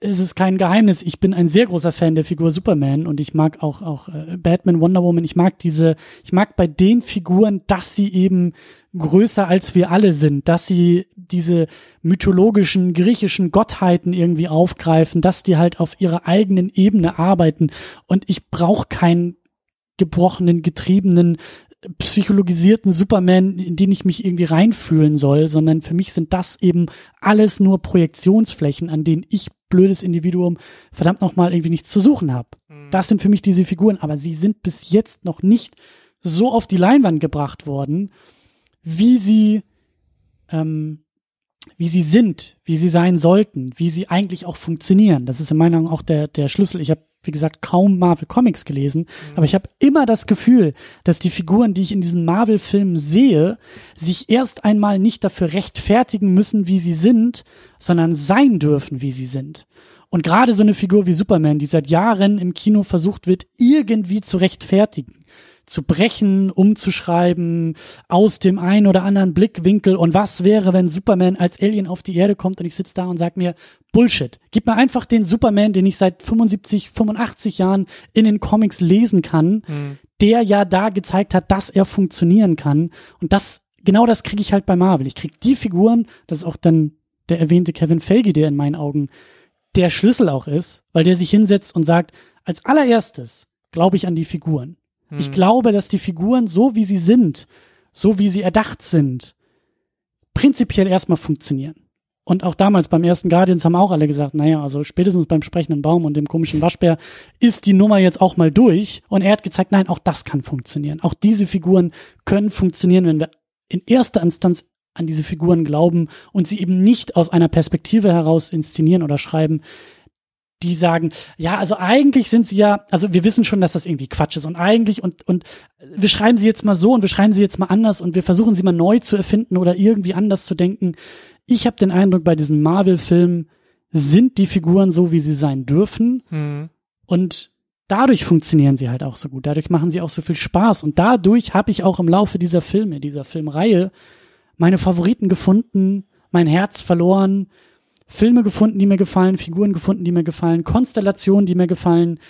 es ist kein Geheimnis, ich bin ein sehr großer Fan der Figur Superman und ich mag auch auch äh, Batman, Wonder Woman, ich mag diese, ich mag bei den Figuren, dass sie eben größer als wir alle sind, dass sie diese mythologischen griechischen Gottheiten irgendwie aufgreifen, dass die halt auf ihrer eigenen Ebene arbeiten und ich brauche keinen gebrochenen, getriebenen, psychologisierten Superman, in den ich mich irgendwie reinfühlen soll, sondern für mich sind das eben alles nur Projektionsflächen, an denen ich blödes Individuum verdammt nochmal irgendwie nichts zu suchen habe. Das sind für mich diese Figuren, aber sie sind bis jetzt noch nicht so auf die Leinwand gebracht worden, wie sie ähm, wie sie sind, wie sie sein sollten, wie sie eigentlich auch funktionieren. Das ist in meiner Meinung auch der, der Schlüssel. Ich habe, wie gesagt, kaum Marvel Comics gelesen, aber ich habe immer das Gefühl, dass die Figuren, die ich in diesen Marvel-Filmen sehe, sich erst einmal nicht dafür rechtfertigen müssen, wie sie sind, sondern sein dürfen, wie sie sind. Und gerade so eine Figur wie Superman, die seit Jahren im Kino versucht wird, irgendwie zu rechtfertigen, zu brechen, umzuschreiben, aus dem einen oder anderen Blickwinkel. Und was wäre, wenn Superman als Alien auf die Erde kommt und ich sitze da und sag mir, Bullshit. Gib mir einfach den Superman, den ich seit 75, 85 Jahren in den Comics lesen kann, der ja da gezeigt hat, dass er funktionieren kann. Und das, genau das kriege ich halt bei Marvel. Ich krieg die Figuren, das ist auch dann der erwähnte Kevin Feige, der in meinen Augen der Schlüssel auch ist, weil der sich hinsetzt und sagt, als allererstes glaube ich an die Figuren. Ich glaube, dass die Figuren so wie sie sind, so wie sie erdacht sind, prinzipiell erstmal funktionieren. Und auch damals beim ersten Guardians haben auch alle gesagt, naja, also spätestens beim sprechenden Baum und dem komischen Waschbär ist die Nummer jetzt auch mal durch. Und er hat gezeigt, nein, auch das kann funktionieren. Auch diese Figuren können funktionieren, wenn wir in erster Instanz an diese Figuren glauben und sie eben nicht aus einer Perspektive heraus inszenieren oder schreiben, die sagen, ja, also eigentlich sind sie ja, also wir wissen schon, dass das irgendwie Quatsch ist und eigentlich und und wir schreiben sie jetzt mal so und wir schreiben sie jetzt mal anders und wir versuchen sie mal neu zu erfinden oder irgendwie anders zu denken. Ich habe den Eindruck, bei diesen Marvel-Filmen sind die Figuren so, wie sie sein dürfen Hm. und dadurch funktionieren sie halt auch so gut. Dadurch machen sie auch so viel Spaß und dadurch habe ich auch im Laufe dieser Filme, dieser Filmreihe meine Favoriten gefunden, mein Herz verloren, Filme gefunden, die mir gefallen, Figuren gefunden, die mir gefallen, Konstellationen, die mir gefallen.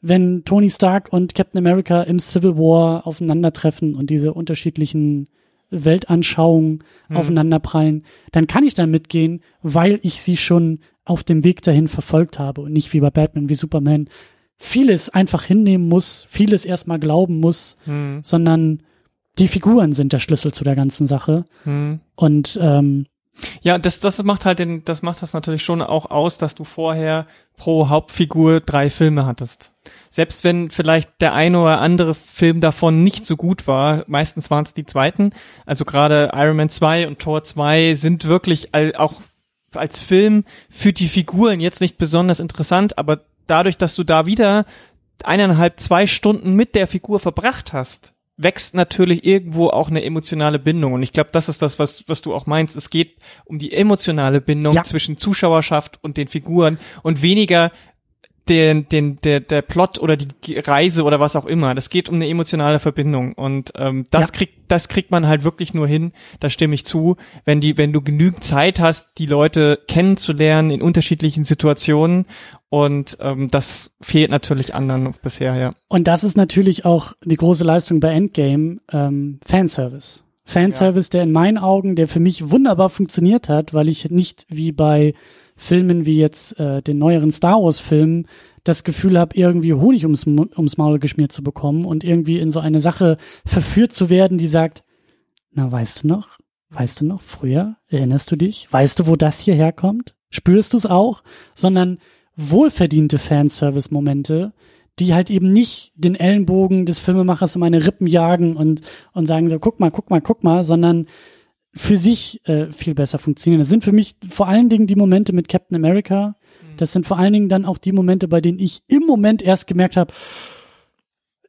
Wenn Tony Stark und Captain America im Civil War aufeinandertreffen und diese unterschiedlichen Weltanschauungen aufeinanderprallen, dann kann ich da mitgehen, weil ich sie schon auf dem Weg dahin verfolgt habe und nicht wie bei Batman, wie Superman vieles einfach hinnehmen muss, vieles erstmal glauben muss, Hm. sondern die Figuren sind der Schlüssel zu der ganzen Sache. Hm. Und ähm, Ja, das, das macht halt den, das macht das natürlich schon auch aus, dass du vorher pro Hauptfigur drei Filme hattest. Selbst wenn vielleicht der eine oder andere Film davon nicht so gut war, meistens waren es die zweiten. Also gerade Iron Man 2 und Thor 2 sind wirklich all, auch als Film für die Figuren jetzt nicht besonders interessant, aber dadurch, dass du da wieder eineinhalb, zwei Stunden mit der Figur verbracht hast, wächst natürlich irgendwo auch eine emotionale Bindung. Und ich glaube, das ist das, was, was du auch meinst. Es geht um die emotionale Bindung ja. zwischen Zuschauerschaft und den Figuren und weniger den, den, der, der Plot oder die Reise oder was auch immer. Das geht um eine emotionale Verbindung. Und ähm, das ja. kriegt, das kriegt man halt wirklich nur hin, da stimme ich zu, wenn die, wenn du genügend Zeit hast, die Leute kennenzulernen in unterschiedlichen Situationen und ähm, das fehlt natürlich anderen bisher, ja. Und das ist natürlich auch die große Leistung bei Endgame, ähm, Fanservice. Fanservice, ja. der in meinen Augen, der für mich wunderbar funktioniert hat, weil ich nicht wie bei Filmen wie jetzt äh, den neueren Star Wars Filmen das Gefühl habe, irgendwie Honig ums, ums Maul geschmiert zu bekommen und irgendwie in so eine Sache verführt zu werden, die sagt, na, weißt du noch? Weißt du noch? Früher? Erinnerst du dich? Weißt du, wo das hierher kommt? Spürst du es auch? Sondern wohlverdiente Fanservice-Momente, die halt eben nicht den Ellenbogen des Filmemachers um meine Rippen jagen und, und sagen so, guck mal, guck mal, guck mal, sondern für sich äh, viel besser funktionieren. Das sind für mich vor allen Dingen die Momente mit Captain America. Mhm. Das sind vor allen Dingen dann auch die Momente, bei denen ich im Moment erst gemerkt habe,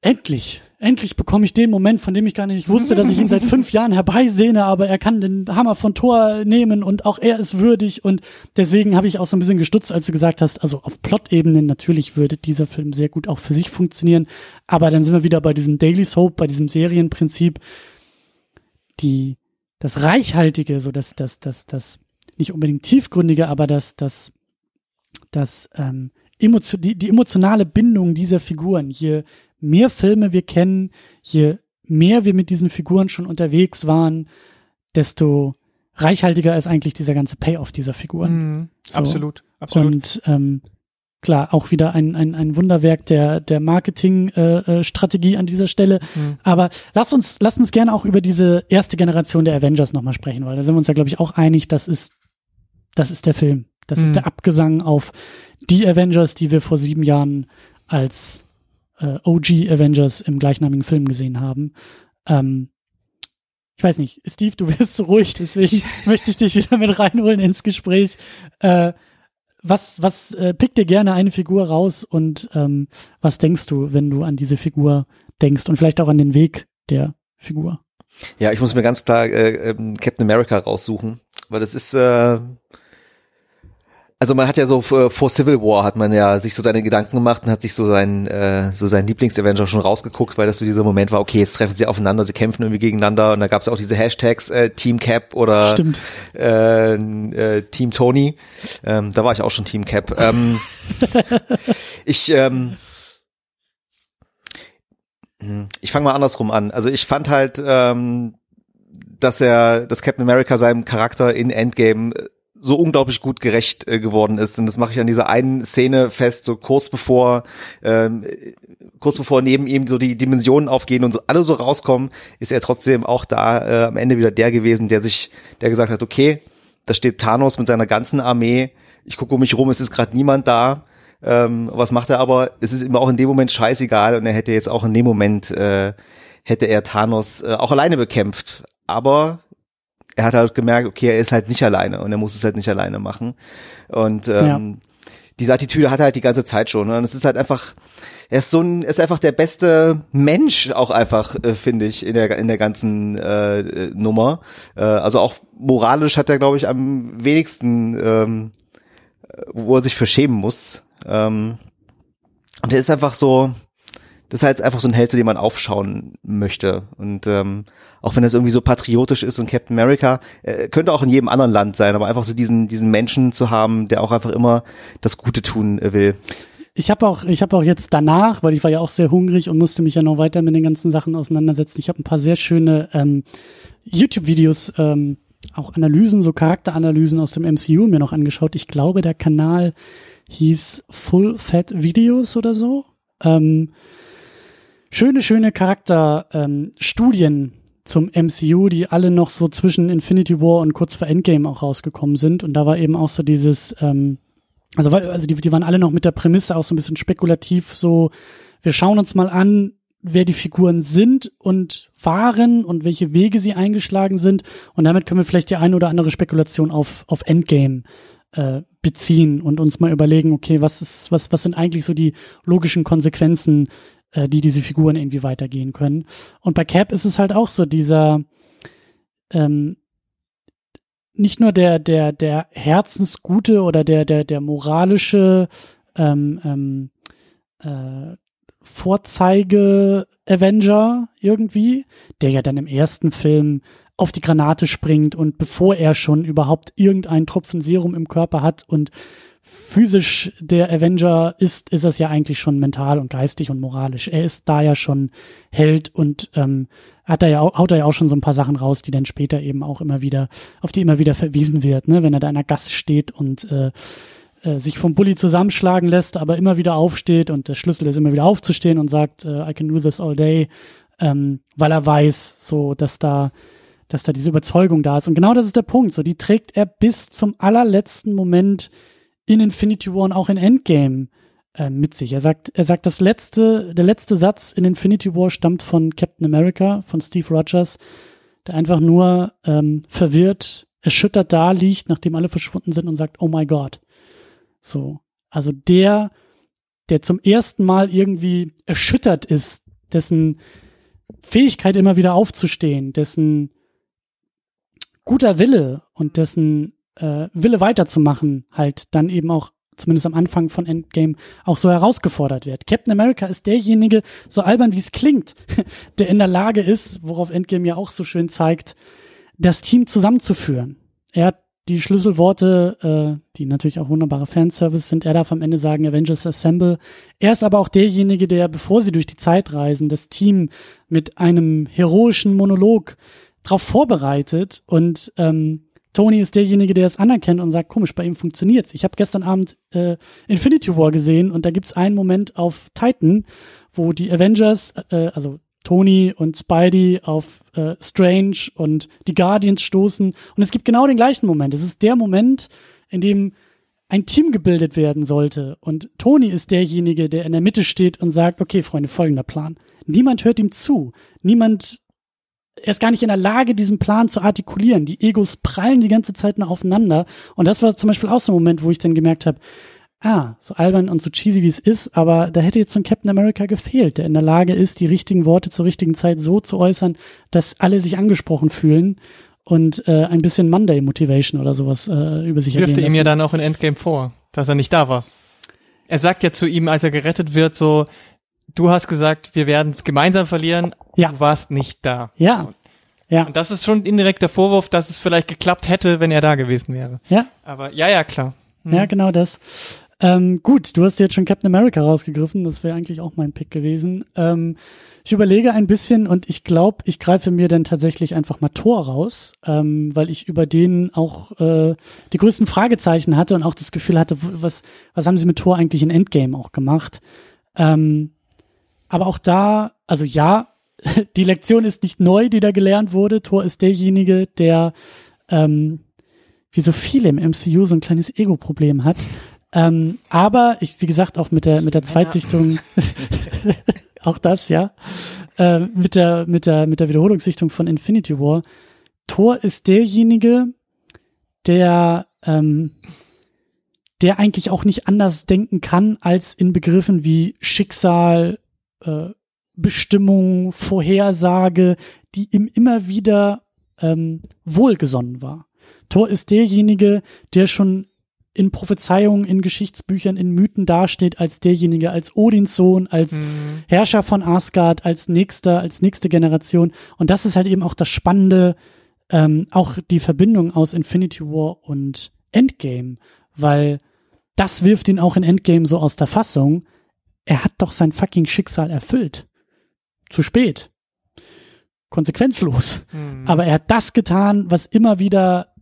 endlich, endlich bekomme ich den Moment, von dem ich gar nicht wusste, dass ich ihn seit [LAUGHS] fünf Jahren herbeisehne, aber er kann den Hammer von Thor nehmen und auch er ist würdig und deswegen habe ich auch so ein bisschen gestutzt, als du gesagt hast, also auf Plot-Ebene natürlich würde dieser Film sehr gut auch für sich funktionieren, aber dann sind wir wieder bei diesem Daily Soap, bei diesem Serienprinzip, die, das Reichhaltige, so das, das, das, das, nicht unbedingt tiefgründige, aber das, das, das, ähm, emotion, die, die emotionale Bindung dieser Figuren, je mehr Filme wir kennen, je mehr wir mit diesen Figuren schon unterwegs waren, desto reichhaltiger ist eigentlich dieser ganze Payoff dieser Figuren. Mm, so. Absolut, absolut. Und ähm, klar, auch wieder ein, ein, ein Wunderwerk der, der Marketing-Strategie äh, äh an dieser Stelle. Mhm. Aber lass uns, lass uns gerne auch über diese erste Generation der Avengers nochmal sprechen, weil da sind wir uns ja, glaube ich, auch einig, das ist, das ist der Film. Das mhm. ist der Abgesang auf die Avengers, die wir vor sieben Jahren als äh, OG Avengers im gleichnamigen Film gesehen haben. Ähm, ich weiß nicht, Steve, du wirst so ruhig, deswegen möchte ich dich wieder mit reinholen ins Gespräch. Äh, was was äh, pick dir gerne eine Figur raus und ähm, was denkst du, wenn du an diese Figur denkst und vielleicht auch an den Weg der Figur? Ja, ich muss mir ganz klar äh, ähm, Captain America raussuchen, weil das ist äh, also man hat ja so äh, vor Civil War hat man ja sich so seine Gedanken gemacht und hat sich so sein äh, so sein Lieblings-Avenger schon rausgeguckt, weil das so dieser Moment war, okay, jetzt treffen sie aufeinander, sie kämpfen irgendwie gegeneinander und da gab es auch diese Hashtags äh, Team Cap oder äh, äh, Team Tony. Ähm, da war ich auch schon Team Cap. Ähm, [LAUGHS] ich ähm, hm, ich fange mal andersrum an. Also ich fand halt, ähm, dass er, dass Captain America seinem Charakter in Endgame so unglaublich gut gerecht äh, geworden ist. Und das mache ich an dieser einen Szene fest, so kurz bevor, ähm, kurz bevor neben ihm so die Dimensionen aufgehen und so alle so rauskommen, ist er trotzdem auch da äh, am Ende wieder der gewesen, der sich, der gesagt hat, okay, da steht Thanos mit seiner ganzen Armee, ich gucke um mich rum, es ist gerade niemand da. Ähm, was macht er aber? Es ist ihm auch in dem Moment scheißegal und er hätte jetzt auch in dem Moment äh, hätte er Thanos äh, auch alleine bekämpft. Aber er hat halt gemerkt, okay, er ist halt nicht alleine und er muss es halt nicht alleine machen. Und ähm, ja. diese Attitüde hat er halt die ganze Zeit schon. Ne? Und es ist halt einfach, er ist so ein, er ist einfach der beste Mensch auch einfach, äh, finde ich, in der in der ganzen äh, Nummer. Äh, also auch moralisch hat er, glaube ich, am wenigsten, ähm, wo er sich verschämen muss. Ähm, und er ist einfach so, das ist halt einfach so ein Held, zu dem man aufschauen möchte. Und ähm, auch wenn das irgendwie so patriotisch ist und Captain America, äh, könnte auch in jedem anderen Land sein, aber einfach so diesen, diesen Menschen zu haben, der auch einfach immer das Gute tun äh, will. Ich habe auch, ich habe auch jetzt danach, weil ich war ja auch sehr hungrig und musste mich ja noch weiter mit den ganzen Sachen auseinandersetzen. Ich habe ein paar sehr schöne ähm, YouTube-Videos, ähm, auch Analysen, so Charakteranalysen aus dem MCU mir noch angeschaut. Ich glaube, der Kanal hieß Full Fat Videos oder so. Ähm, schöne, schöne Charakterstudien, ähm, zum MCU, die alle noch so zwischen Infinity War und kurz vor Endgame auch rausgekommen sind. Und da war eben auch so dieses, ähm, also, weil, also die, die waren alle noch mit der Prämisse auch so ein bisschen spekulativ, so, wir schauen uns mal an, wer die Figuren sind und waren und welche Wege sie eingeschlagen sind. Und damit können wir vielleicht die eine oder andere Spekulation auf, auf Endgame äh, beziehen und uns mal überlegen, okay, was ist, was, was sind eigentlich so die logischen Konsequenzen, äh, die diese Figuren irgendwie weitergehen können. Und bei Cap ist es halt auch so dieser, ähm, nicht nur der, der, der herzensgute oder der, der, der moralische ähm, ähm, äh, Vorzeige-Avenger irgendwie, der ja dann im ersten Film auf die Granate springt und bevor er schon überhaupt irgendeinen Tropfen Serum im Körper hat und physisch der Avenger ist, ist es ja eigentlich schon mental und geistig und moralisch. Er ist da ja schon Held und ähm, hat er ja auch, haut er ja auch schon so ein paar Sachen raus, die dann später eben auch immer wieder, auf die immer wieder verwiesen wird, ne, wenn er da in der Gasse steht und äh, äh, sich vom Bully zusammenschlagen lässt, aber immer wieder aufsteht und der Schlüssel ist immer wieder aufzustehen und sagt, äh, I can do this all day, ähm, weil er weiß, so, dass da, dass da diese Überzeugung da ist. Und genau das ist der Punkt. So, die trägt er bis zum allerletzten Moment in Infinity War und auch in Endgame äh, mit sich. Er sagt, er sagt, das letzte, der letzte Satz in Infinity War stammt von Captain America, von Steve Rogers, der einfach nur ähm, verwirrt, erschüttert da liegt, nachdem alle verschwunden sind und sagt, oh my God. So. Also der, der zum ersten Mal irgendwie erschüttert ist, dessen Fähigkeit immer wieder aufzustehen, dessen guter Wille und dessen äh, Wille weiterzumachen halt dann eben auch zumindest am Anfang von Endgame auch so herausgefordert wird. Captain America ist derjenige, so albern wie es klingt, [LAUGHS] der in der Lage ist, worauf Endgame ja auch so schön zeigt, das Team zusammenzuführen. Er hat die Schlüsselworte, äh, die natürlich auch wunderbare Fanservice sind, er darf am Ende sagen Avengers Assemble. Er ist aber auch derjenige, der, bevor sie durch die Zeit reisen, das Team mit einem heroischen Monolog darauf vorbereitet und ähm, Tony ist derjenige, der es anerkennt und sagt, komisch, bei ihm funktioniert's. Ich habe gestern Abend äh, Infinity War gesehen und da gibt's einen Moment auf Titan, wo die Avengers, äh, also Tony und Spidey auf äh, Strange und die Guardians stoßen. Und es gibt genau den gleichen Moment. Es ist der Moment, in dem ein Team gebildet werden sollte. Und Tony ist derjenige, der in der Mitte steht und sagt, okay, Freunde, folgender Plan. Niemand hört ihm zu. Niemand, er ist gar nicht in der Lage, diesen Plan zu artikulieren. Die Egos prallen die ganze Zeit nur aufeinander. Und das war zum Beispiel auch so ein Moment, wo ich dann gemerkt habe, ah, so albern und so cheesy wie es ist, aber da hätte jetzt so ein Captain America gefehlt, der in der Lage ist, die richtigen Worte zur richtigen Zeit so zu äußern, dass alle sich angesprochen fühlen und äh, ein bisschen Monday Motivation oder sowas äh, über sich ergehen ihm ja dann auch in Endgame vor, dass er nicht da war. Er sagt ja zu ihm, als er gerettet wird, so, du hast gesagt, wir werden es gemeinsam verlieren, Ja. du warst nicht da. Ja, ja, Und das ist schon ein indirekter Vorwurf, dass es vielleicht geklappt hätte, wenn er da gewesen wäre. ja, Aber ja, ja, klar. Hm. ja, genau das. Ähm, gut, du hast jetzt schon Captain America rausgegriffen, das wäre eigentlich auch mein Pick gewesen. Ähm, ich überlege ein bisschen und ich glaube, ich greife mir dann tatsächlich einfach mal Thor raus, ähm, weil ich über den auch äh, die größten Fragezeichen hatte und auch das Gefühl hatte, was, was haben sie mit Thor eigentlich in Endgame auch gemacht? Ähm, aber auch da, also ja, [LAUGHS] die Lektion ist nicht neu, die da gelernt wurde. Thor ist derjenige, der ähm, wie so viele im MCU so ein kleines Ego-Problem hat. Ähm, aber ich, wie gesagt, auch mit der mit der Zweitsichtung, [LAUGHS] auch das, ja, äh, mit der mit der mit der Wiederholungssichtung von Infinity War. Thor ist derjenige, der ähm, der eigentlich auch nicht anders denken kann als in Begriffen wie Schicksal, äh, Bestimmung, Vorhersage, die ihm immer wieder ähm, wohlgesonnen war. Thor ist derjenige, der schon in Prophezeiungen, in Geschichtsbüchern, in Mythen dasteht als derjenige, als Odins Sohn, als Hm. Herrscher von Asgard, als nächster, als nächste Generation. Und das ist halt eben auch das Spannende, ähm, auch die Verbindung aus Infinity War und Endgame, weil das wirft ihn auch in Endgame so aus der Fassung. Er hat doch sein fucking Schicksal erfüllt. Zu spät. Konsequenzlos. Hm. Aber er hat das getan, was immer wieder,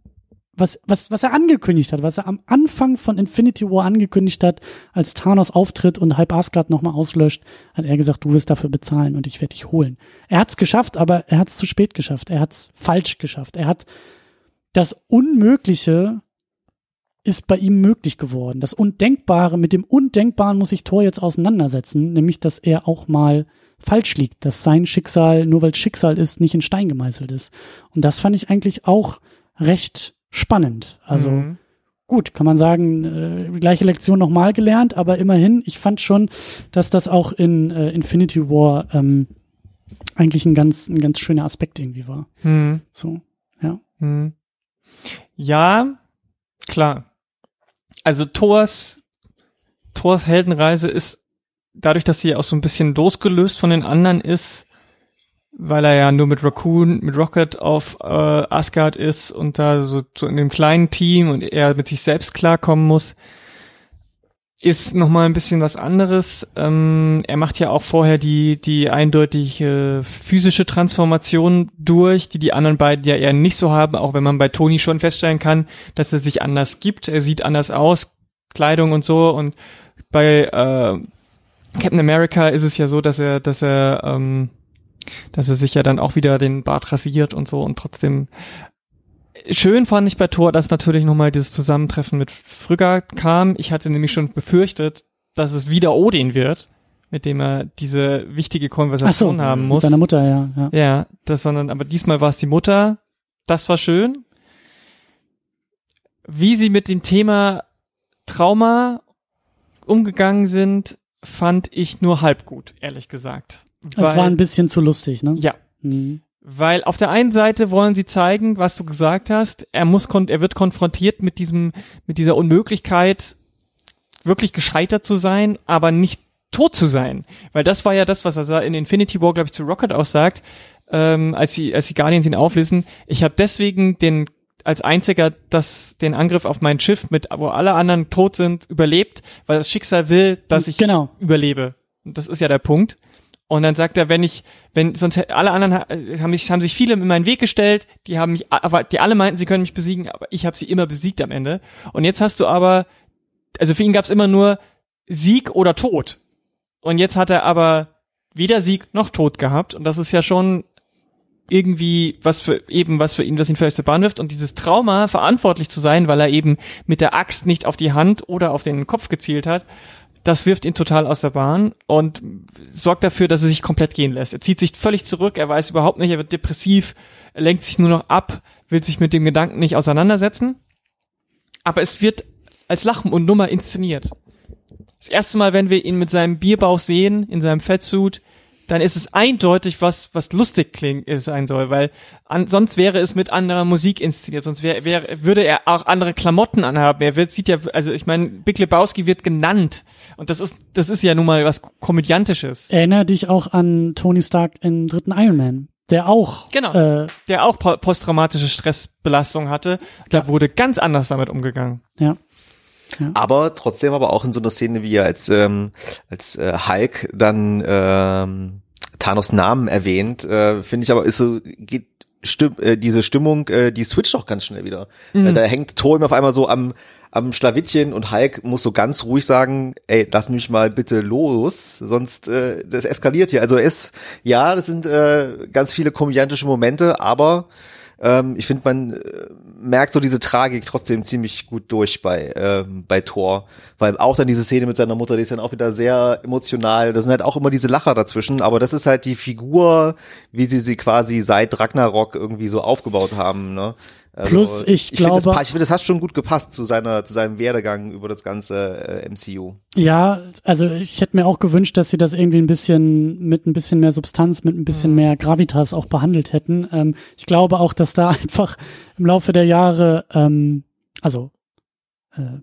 was, was, was er angekündigt hat, was er am Anfang von Infinity War angekündigt hat, als Thanos auftritt und halb Asgard nochmal auslöscht, hat er gesagt, du wirst dafür bezahlen und ich werde dich holen. Er hat's geschafft, aber er hat's zu spät geschafft. Er hat's falsch geschafft. Er hat das Unmögliche ist bei ihm möglich geworden. Das Undenkbare, mit dem Undenkbaren muss sich Thor jetzt auseinandersetzen, nämlich, dass er auch mal falsch liegt, dass sein Schicksal, nur weil Schicksal ist, nicht in Stein gemeißelt ist. Und das fand ich eigentlich auch recht spannend. Also mhm. gut, kann man sagen, äh, gleiche Lektion nochmal gelernt, aber immerhin, ich fand schon, dass das auch in äh, Infinity War ähm, eigentlich ein ganz, ein ganz schöner Aspekt irgendwie war. Mhm. So, ja. Mhm. Ja, klar. Also Thors, Thors Heldenreise ist dadurch, dass sie auch so ein bisschen losgelöst von den anderen ist, weil er ja nur mit Raccoon, mit Rocket auf äh, Asgard ist und da so, so in dem kleinen Team und er mit sich selbst klarkommen muss, ist noch mal ein bisschen was anderes. Ähm, er macht ja auch vorher die die eindeutige physische Transformation durch, die die anderen beiden ja eher nicht so haben, auch wenn man bei Tony schon feststellen kann, dass er sich anders gibt. Er sieht anders aus, Kleidung und so. Und bei äh, Captain America ist es ja so, dass er dass er ähm, dass er sich ja dann auch wieder den Bart rasiert und so und trotzdem Schön fand ich bei Thor, dass natürlich nochmal dieses Zusammentreffen mit Frigga kam. Ich hatte nämlich schon befürchtet, dass es wieder Odin wird, mit dem er diese wichtige Konversation so, haben muss. Mit seiner Mutter, ja. Ja, ja das, sondern, aber diesmal war es die Mutter. Das war schön. Wie sie mit dem Thema Trauma umgegangen sind, fand ich nur halb gut, ehrlich gesagt. Es war ein bisschen zu lustig, ne? Ja. Mhm. Weil auf der einen Seite wollen sie zeigen, was du gesagt hast, er muss, er wird konfrontiert mit diesem, mit dieser Unmöglichkeit, wirklich gescheitert zu sein, aber nicht tot zu sein. Weil das war ja das, was er in Infinity War, glaube ich, zu Rocket aussagt, ähm, als sie, als die Guardians ihn auflösen. Ich habe deswegen den als einziger das den Angriff auf mein Schiff mit, wo alle anderen tot sind, überlebt, weil das Schicksal will, dass ich genau. überlebe. Und das ist ja der Punkt. Und dann sagt er, wenn ich, wenn sonst alle anderen haben, mich, haben sich viele in meinen Weg gestellt, die haben mich, aber die alle meinten, sie können mich besiegen, aber ich habe sie immer besiegt am Ende. Und jetzt hast du aber, also für ihn gab es immer nur Sieg oder Tod. Und jetzt hat er aber weder Sieg noch Tod gehabt. Und das ist ja schon irgendwie was für eben was für ihn, was ihn völlig zur Bahn wirft und dieses Trauma verantwortlich zu sein, weil er eben mit der Axt nicht auf die Hand oder auf den Kopf gezielt hat, das wirft ihn total aus der Bahn und sorgt dafür, dass er sich komplett gehen lässt. Er zieht sich völlig zurück, er weiß überhaupt nicht, er wird depressiv, er lenkt sich nur noch ab, will sich mit dem Gedanken nicht auseinandersetzen. Aber es wird als Lachen und Nummer inszeniert. Das erste Mal, wenn wir ihn mit seinem Bierbauch sehen, in seinem Fettsuit, dann ist es eindeutig was, was lustig klingt, sein soll, weil an, sonst wäre es mit anderer Musik inszeniert, sonst wäre, wäre, würde er auch andere Klamotten anhaben. Er wird, sieht ja, also ich meine, Big Lebowski wird genannt und das ist, das ist ja nun mal was komödiantisches. Erinnere dich auch an Tony Stark im dritten Iron Man. Der auch, genau, äh, der auch posttraumatische Stressbelastung hatte. Da wurde ganz anders damit umgegangen. Ja. Ja. Aber trotzdem aber auch in so einer Szene, wie er als, ähm, als äh, Hulk dann ähm, Thanos Namen erwähnt, äh, finde ich aber ist so, geht Stimm, äh, diese Stimmung, äh, die switcht auch ganz schnell wieder. Mhm. Äh, da hängt Thor auf einmal so am, am Schlawittchen und Hulk muss so ganz ruhig sagen, ey, lass mich mal bitte los, sonst äh, das eskaliert hier. Also es, ja, das sind äh, ganz viele komödiantische Momente, aber ähm, ich finde, man äh, merkt so diese Tragik trotzdem ziemlich gut durch bei, ähm, bei Thor. Weil auch dann diese Szene mit seiner Mutter, die ist dann auch wieder sehr emotional. Das sind halt auch immer diese Lacher dazwischen, aber das ist halt die Figur, wie sie sie quasi seit Ragnarok irgendwie so aufgebaut haben. Ne? Also, Plus, ich, ich glaube, find, das, ich finde, das hat schon gut gepasst zu seiner, zu seinem Werdegang über das ganze äh, MCU. Ja, also ich hätte mir auch gewünscht, dass sie das irgendwie ein bisschen mit ein bisschen mehr Substanz, mit ein bisschen mhm. mehr Gravitas auch behandelt hätten. Ähm, ich glaube auch, dass da [LAUGHS] einfach im Laufe der Jahre, ähm, also äh,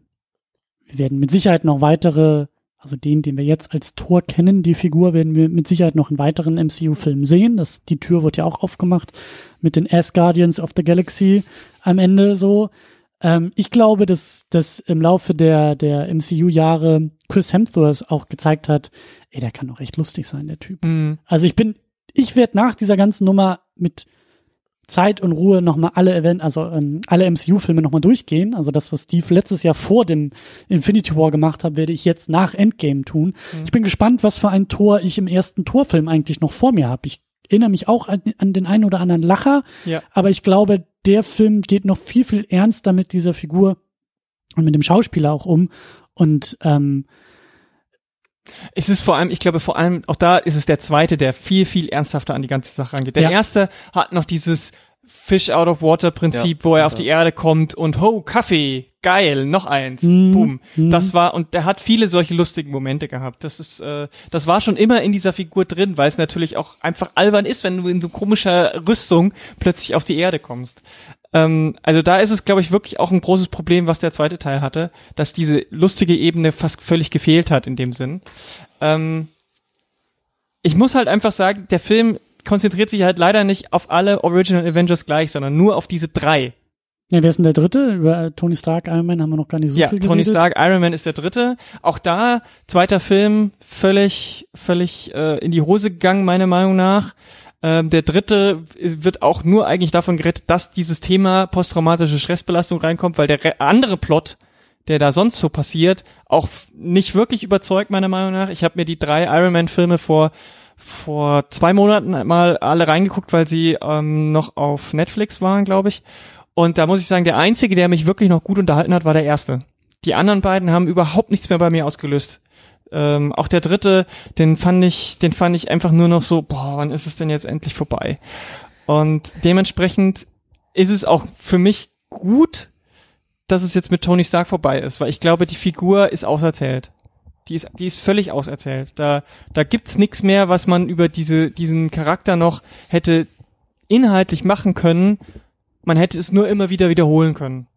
wir werden mit Sicherheit noch weitere also den, den wir jetzt als Tor kennen, die Figur werden wir mit Sicherheit noch in weiteren MCU-Filmen sehen. Das, die Tür wird ja auch aufgemacht mit den Guardians of the Galaxy am Ende so. Ähm, ich glaube, dass, dass im Laufe der, der MCU-Jahre Chris Hemsworth auch gezeigt hat, ey, der kann doch echt lustig sein, der Typ. Mhm. Also ich bin, ich werde nach dieser ganzen Nummer mit Zeit und Ruhe nochmal alle Event, also ähm, alle MCU-Filme nochmal durchgehen. Also das, was Steve letztes Jahr vor dem Infinity War gemacht hat, werde ich jetzt nach Endgame tun. Mhm. Ich bin gespannt, was für ein Tor ich im ersten Torfilm eigentlich noch vor mir habe. Ich erinnere mich auch an, an den einen oder anderen Lacher, Ja. aber ich glaube, der Film geht noch viel, viel ernster mit dieser Figur und mit dem Schauspieler auch um. Und ähm, Es ist vor allem, ich glaube vor allem, auch da ist es der zweite, der viel, viel ernsthafter an die ganze Sache rangeht. Der Ja. erste hat noch dieses Fish out of water Prinzip, Ja. wo er auf die Erde kommt und ho, Kaffee, geil, noch eins, Mhm. boom. Mhm. Das war, und der hat viele solche lustigen Momente gehabt. Das ist, äh, das war schon immer in dieser Figur drin, weil es natürlich auch einfach albern ist, wenn du in so komischer Rüstung plötzlich auf die Erde kommst. Ähm, also da ist es, glaube ich, wirklich auch ein großes Problem, was der zweite Teil hatte, dass diese lustige Ebene fast völlig gefehlt hat in dem Sinn. Ähm, ich muss halt einfach sagen, der Film konzentriert sich halt leider nicht auf alle Original Avengers gleich, sondern nur auf diese drei. ja, wer ist denn der dritte? Über äh, Tony Stark, Iron Man haben wir noch gar nicht so ja, viel Tony geredet. Stark, Iron Man ist der dritte. Auch da, zweiter Film, völlig, völlig äh, in die Hose gegangen, meiner Meinung nach. Ähm, der dritte wird auch nur eigentlich davon gerettet, dass dieses Thema posttraumatische Stressbelastung reinkommt, weil der re- andere Plot, der da sonst so passiert, auch nicht wirklich überzeugt, meiner Meinung nach. Ich habe mir die drei Iron Man-Filme vor vor zwei Monaten mal alle reingeguckt, weil sie ähm, noch auf Netflix waren, glaube ich. Und da muss ich sagen, der einzige, der mich wirklich noch gut unterhalten hat, war der erste. Die anderen beiden haben überhaupt nichts mehr bei mir ausgelöst. Ähm, auch der dritte, den fand ich, den fand ich einfach nur noch so, boah, wann ist es denn jetzt endlich vorbei? Und dementsprechend ist es auch für mich gut, dass es jetzt mit Tony Stark vorbei ist, weil ich glaube, die Figur ist auserzählt. Die ist, die ist völlig auserzählt. Da, da gibt's nichts mehr, was man über diese, diesen Charakter noch hätte inhaltlich machen können. Man hätte es nur immer wieder wiederholen können.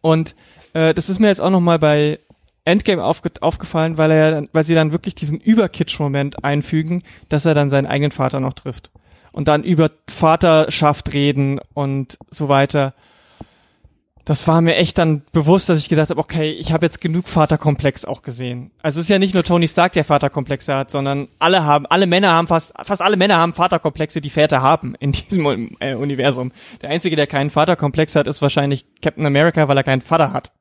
Und äh, das ist mir jetzt auch noch mal bei Endgame aufge aufgefallen, weil er weil sie dann wirklich diesen Überkitsch-Moment einfügen, dass er dann seinen eigenen Vater noch trifft und dann über Vaterschaft reden und so weiter. Das war mir echt dann bewusst, dass ich gedacht habe, okay, ich habe jetzt genug Vaterkomplex auch gesehen. Also es ist ja nicht nur Tony Stark, der Vaterkomplexe hat, sondern alle haben, alle Männer haben fast, fast alle Männer haben Vaterkomplexe, die Väter haben in [LAUGHS] diesem äh, Universum. Der einzige, der keinen Vaterkomplex hat, ist wahrscheinlich Captain America, weil er keinen Vater hat.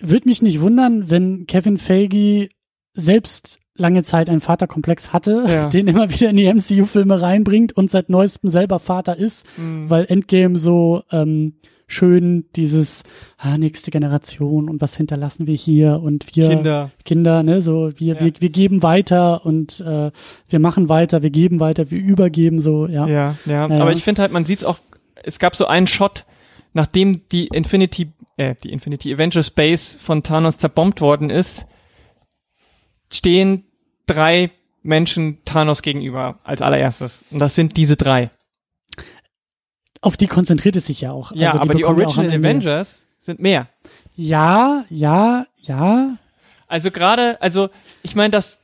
Würde mich nicht wundern, wenn Kevin Feige selbst lange Zeit einen Vaterkomplex hatte, Ja. [LAUGHS] den immer wieder in die MCU-Filme reinbringt und seit neuestem selber Vater ist, Mhm. weil Endgame so ähm, schön dieses ah, nächste Generation und was hinterlassen wir hier und wir Kinder. Kinder, ne, so wir Ja. wir, wir geben weiter und äh, wir machen weiter, wir geben weiter, wir übergeben so, ja. Ja, ja. Ja. Aber ich finde halt, man sieht's auch, es gab so einen Shot, nachdem die Infinity, äh, die Infinity Avengers Base von Thanos zerbombt worden ist, stehen drei Menschen Thanos gegenüber als allererstes. Und das sind diese drei. Auf die konzentriert es sich ja auch. Ja, Also aber die auch am Original Avengers sind mehr. Ja, ja, ja. Also gerade, also ich meine, dass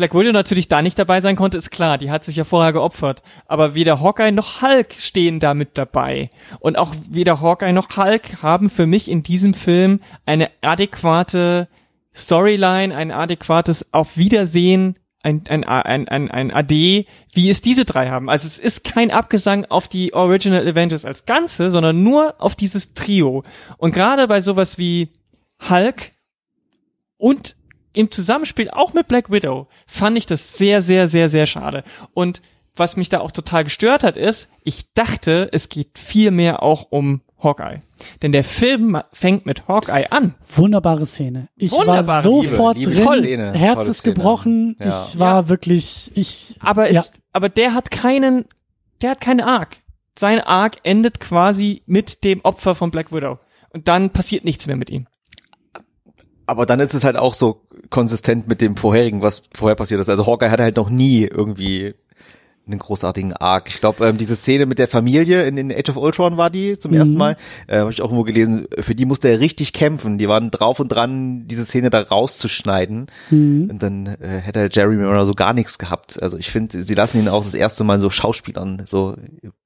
Black Widow natürlich da nicht dabei sein konnte, ist klar. Die hat sich ja vorher geopfert. Aber weder Hawkeye noch Hulk stehen da mit dabei. Und auch weder Hawkeye noch Hulk haben für mich in diesem Film eine adäquate Storyline, ein adäquates Auf Wiedersehen, ein, ein, ein, ein, ein AD, wie es diese drei haben. Also es ist kein Abgesang auf die Original Avengers als Ganze, sondern nur auf dieses Trio. Und gerade bei sowas wie Hulk und im Zusammenspiel auch mit Black Widow fand ich das sehr, sehr, sehr, sehr schade. Und was mich da auch total gestört hat, ist, ich dachte, es geht viel mehr auch um Hawkeye. Denn der Film fängt mit Hawkeye an. Wunderbare Szene. Ich war Wunderbare sofort Liebe, drin. tolle Szene, Herz ist Szene. gebrochen. Ja. Ich war wirklich, ich, Aber es, Ja. aber der hat keinen, der hat keinen Arc. Sein Arc endet quasi mit dem Opfer von Black Widow. Und dann passiert nichts mehr mit ihm. Aber dann ist es halt auch so konsistent mit dem vorherigen, was vorher passiert ist. Also Hawkeye hatte halt noch nie irgendwie einen großartigen Arc. Ich glaube, ähm, diese Szene mit der Familie in, in Age of Ultron war die zum ersten Mal. Äh, Habe ich auch irgendwo gelesen, für die musste er richtig kämpfen. Die waren drauf und dran, diese Szene da rauszuschneiden. Mhm. Und dann äh, hätte Jeremy Renner so gar nichts gehabt. Also ich finde, sie lassen ihn auch das erste Mal so Schauspielern, so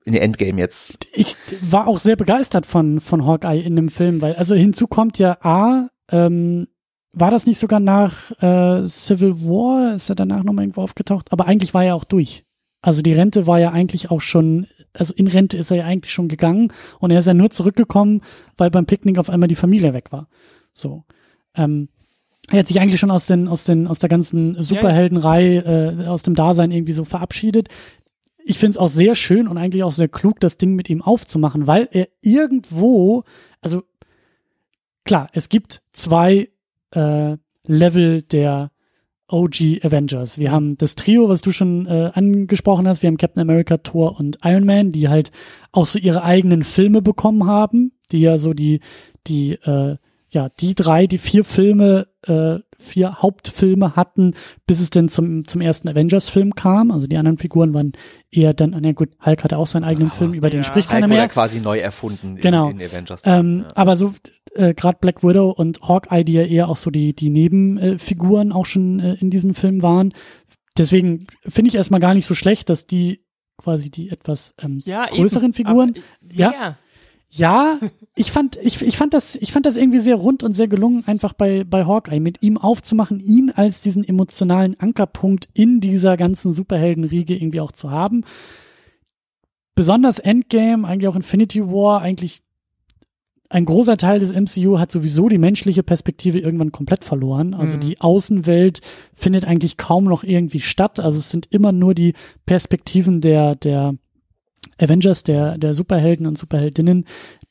in Endgame jetzt. ich war auch sehr begeistert von, von Hawkeye in dem Film, weil, also hinzu kommt ja A, ähm, war das nicht sogar nach äh, Civil War? Ist er danach nochmal irgendwo aufgetaucht? Aber eigentlich war er auch durch. Also die Rente war ja eigentlich auch schon, also in Rente ist er ja eigentlich schon gegangen und er ist ja nur zurückgekommen, weil beim Picknick auf einmal die Familie weg war. So. Ähm, er hat sich eigentlich schon aus den, aus den, aus der ganzen Superheldenreihe, äh, aus dem Dasein irgendwie so verabschiedet. Ich finde es auch sehr schön und eigentlich auch sehr klug, das Ding mit ihm aufzumachen, weil er irgendwo, also klar, es gibt zwei äh, Level der OG Avengers. Wir haben das Trio, was du schon äh, angesprochen hast. Wir haben Captain America, Thor und Iron Man, die halt auch so ihre eigenen Filme bekommen haben, die ja so die, die, äh, ja, die drei, die vier Filme, äh, vier Hauptfilme hatten, bis es denn zum, zum ersten Avengers-Film kam. Also die anderen Figuren waren eher dann, na gut, Hulk hatte auch seinen eigenen Oh, Film, über den ja. spricht Hulk keiner wurde mehr. quasi neu erfunden Genau. in, in Avengers. Ähm, ja. Aber so äh, gerade Black Widow und Hawkeye, die ja eher auch so die, die Nebenfiguren auch schon äh, in diesem Film waren. Deswegen finde ich erstmal gar nicht so schlecht, dass die quasi die etwas ähm, Ja, größeren eben. Figuren. Aber, Ja. ja. Ja, ich fand, ich, ich fand das, ich fand das irgendwie sehr rund und sehr gelungen, einfach bei, bei Hawkeye mit ihm aufzumachen, ihn als diesen emotionalen Ankerpunkt in dieser ganzen Superheldenriege irgendwie auch zu haben. Besonders Endgame, eigentlich auch Infinity War, eigentlich ein großer Teil des MCU hat sowieso die menschliche Perspektive irgendwann komplett verloren. Also Mhm. die Außenwelt findet eigentlich kaum noch irgendwie statt. Also es sind immer nur die Perspektiven der, der Avengers, der, der Superhelden und Superheldinnen,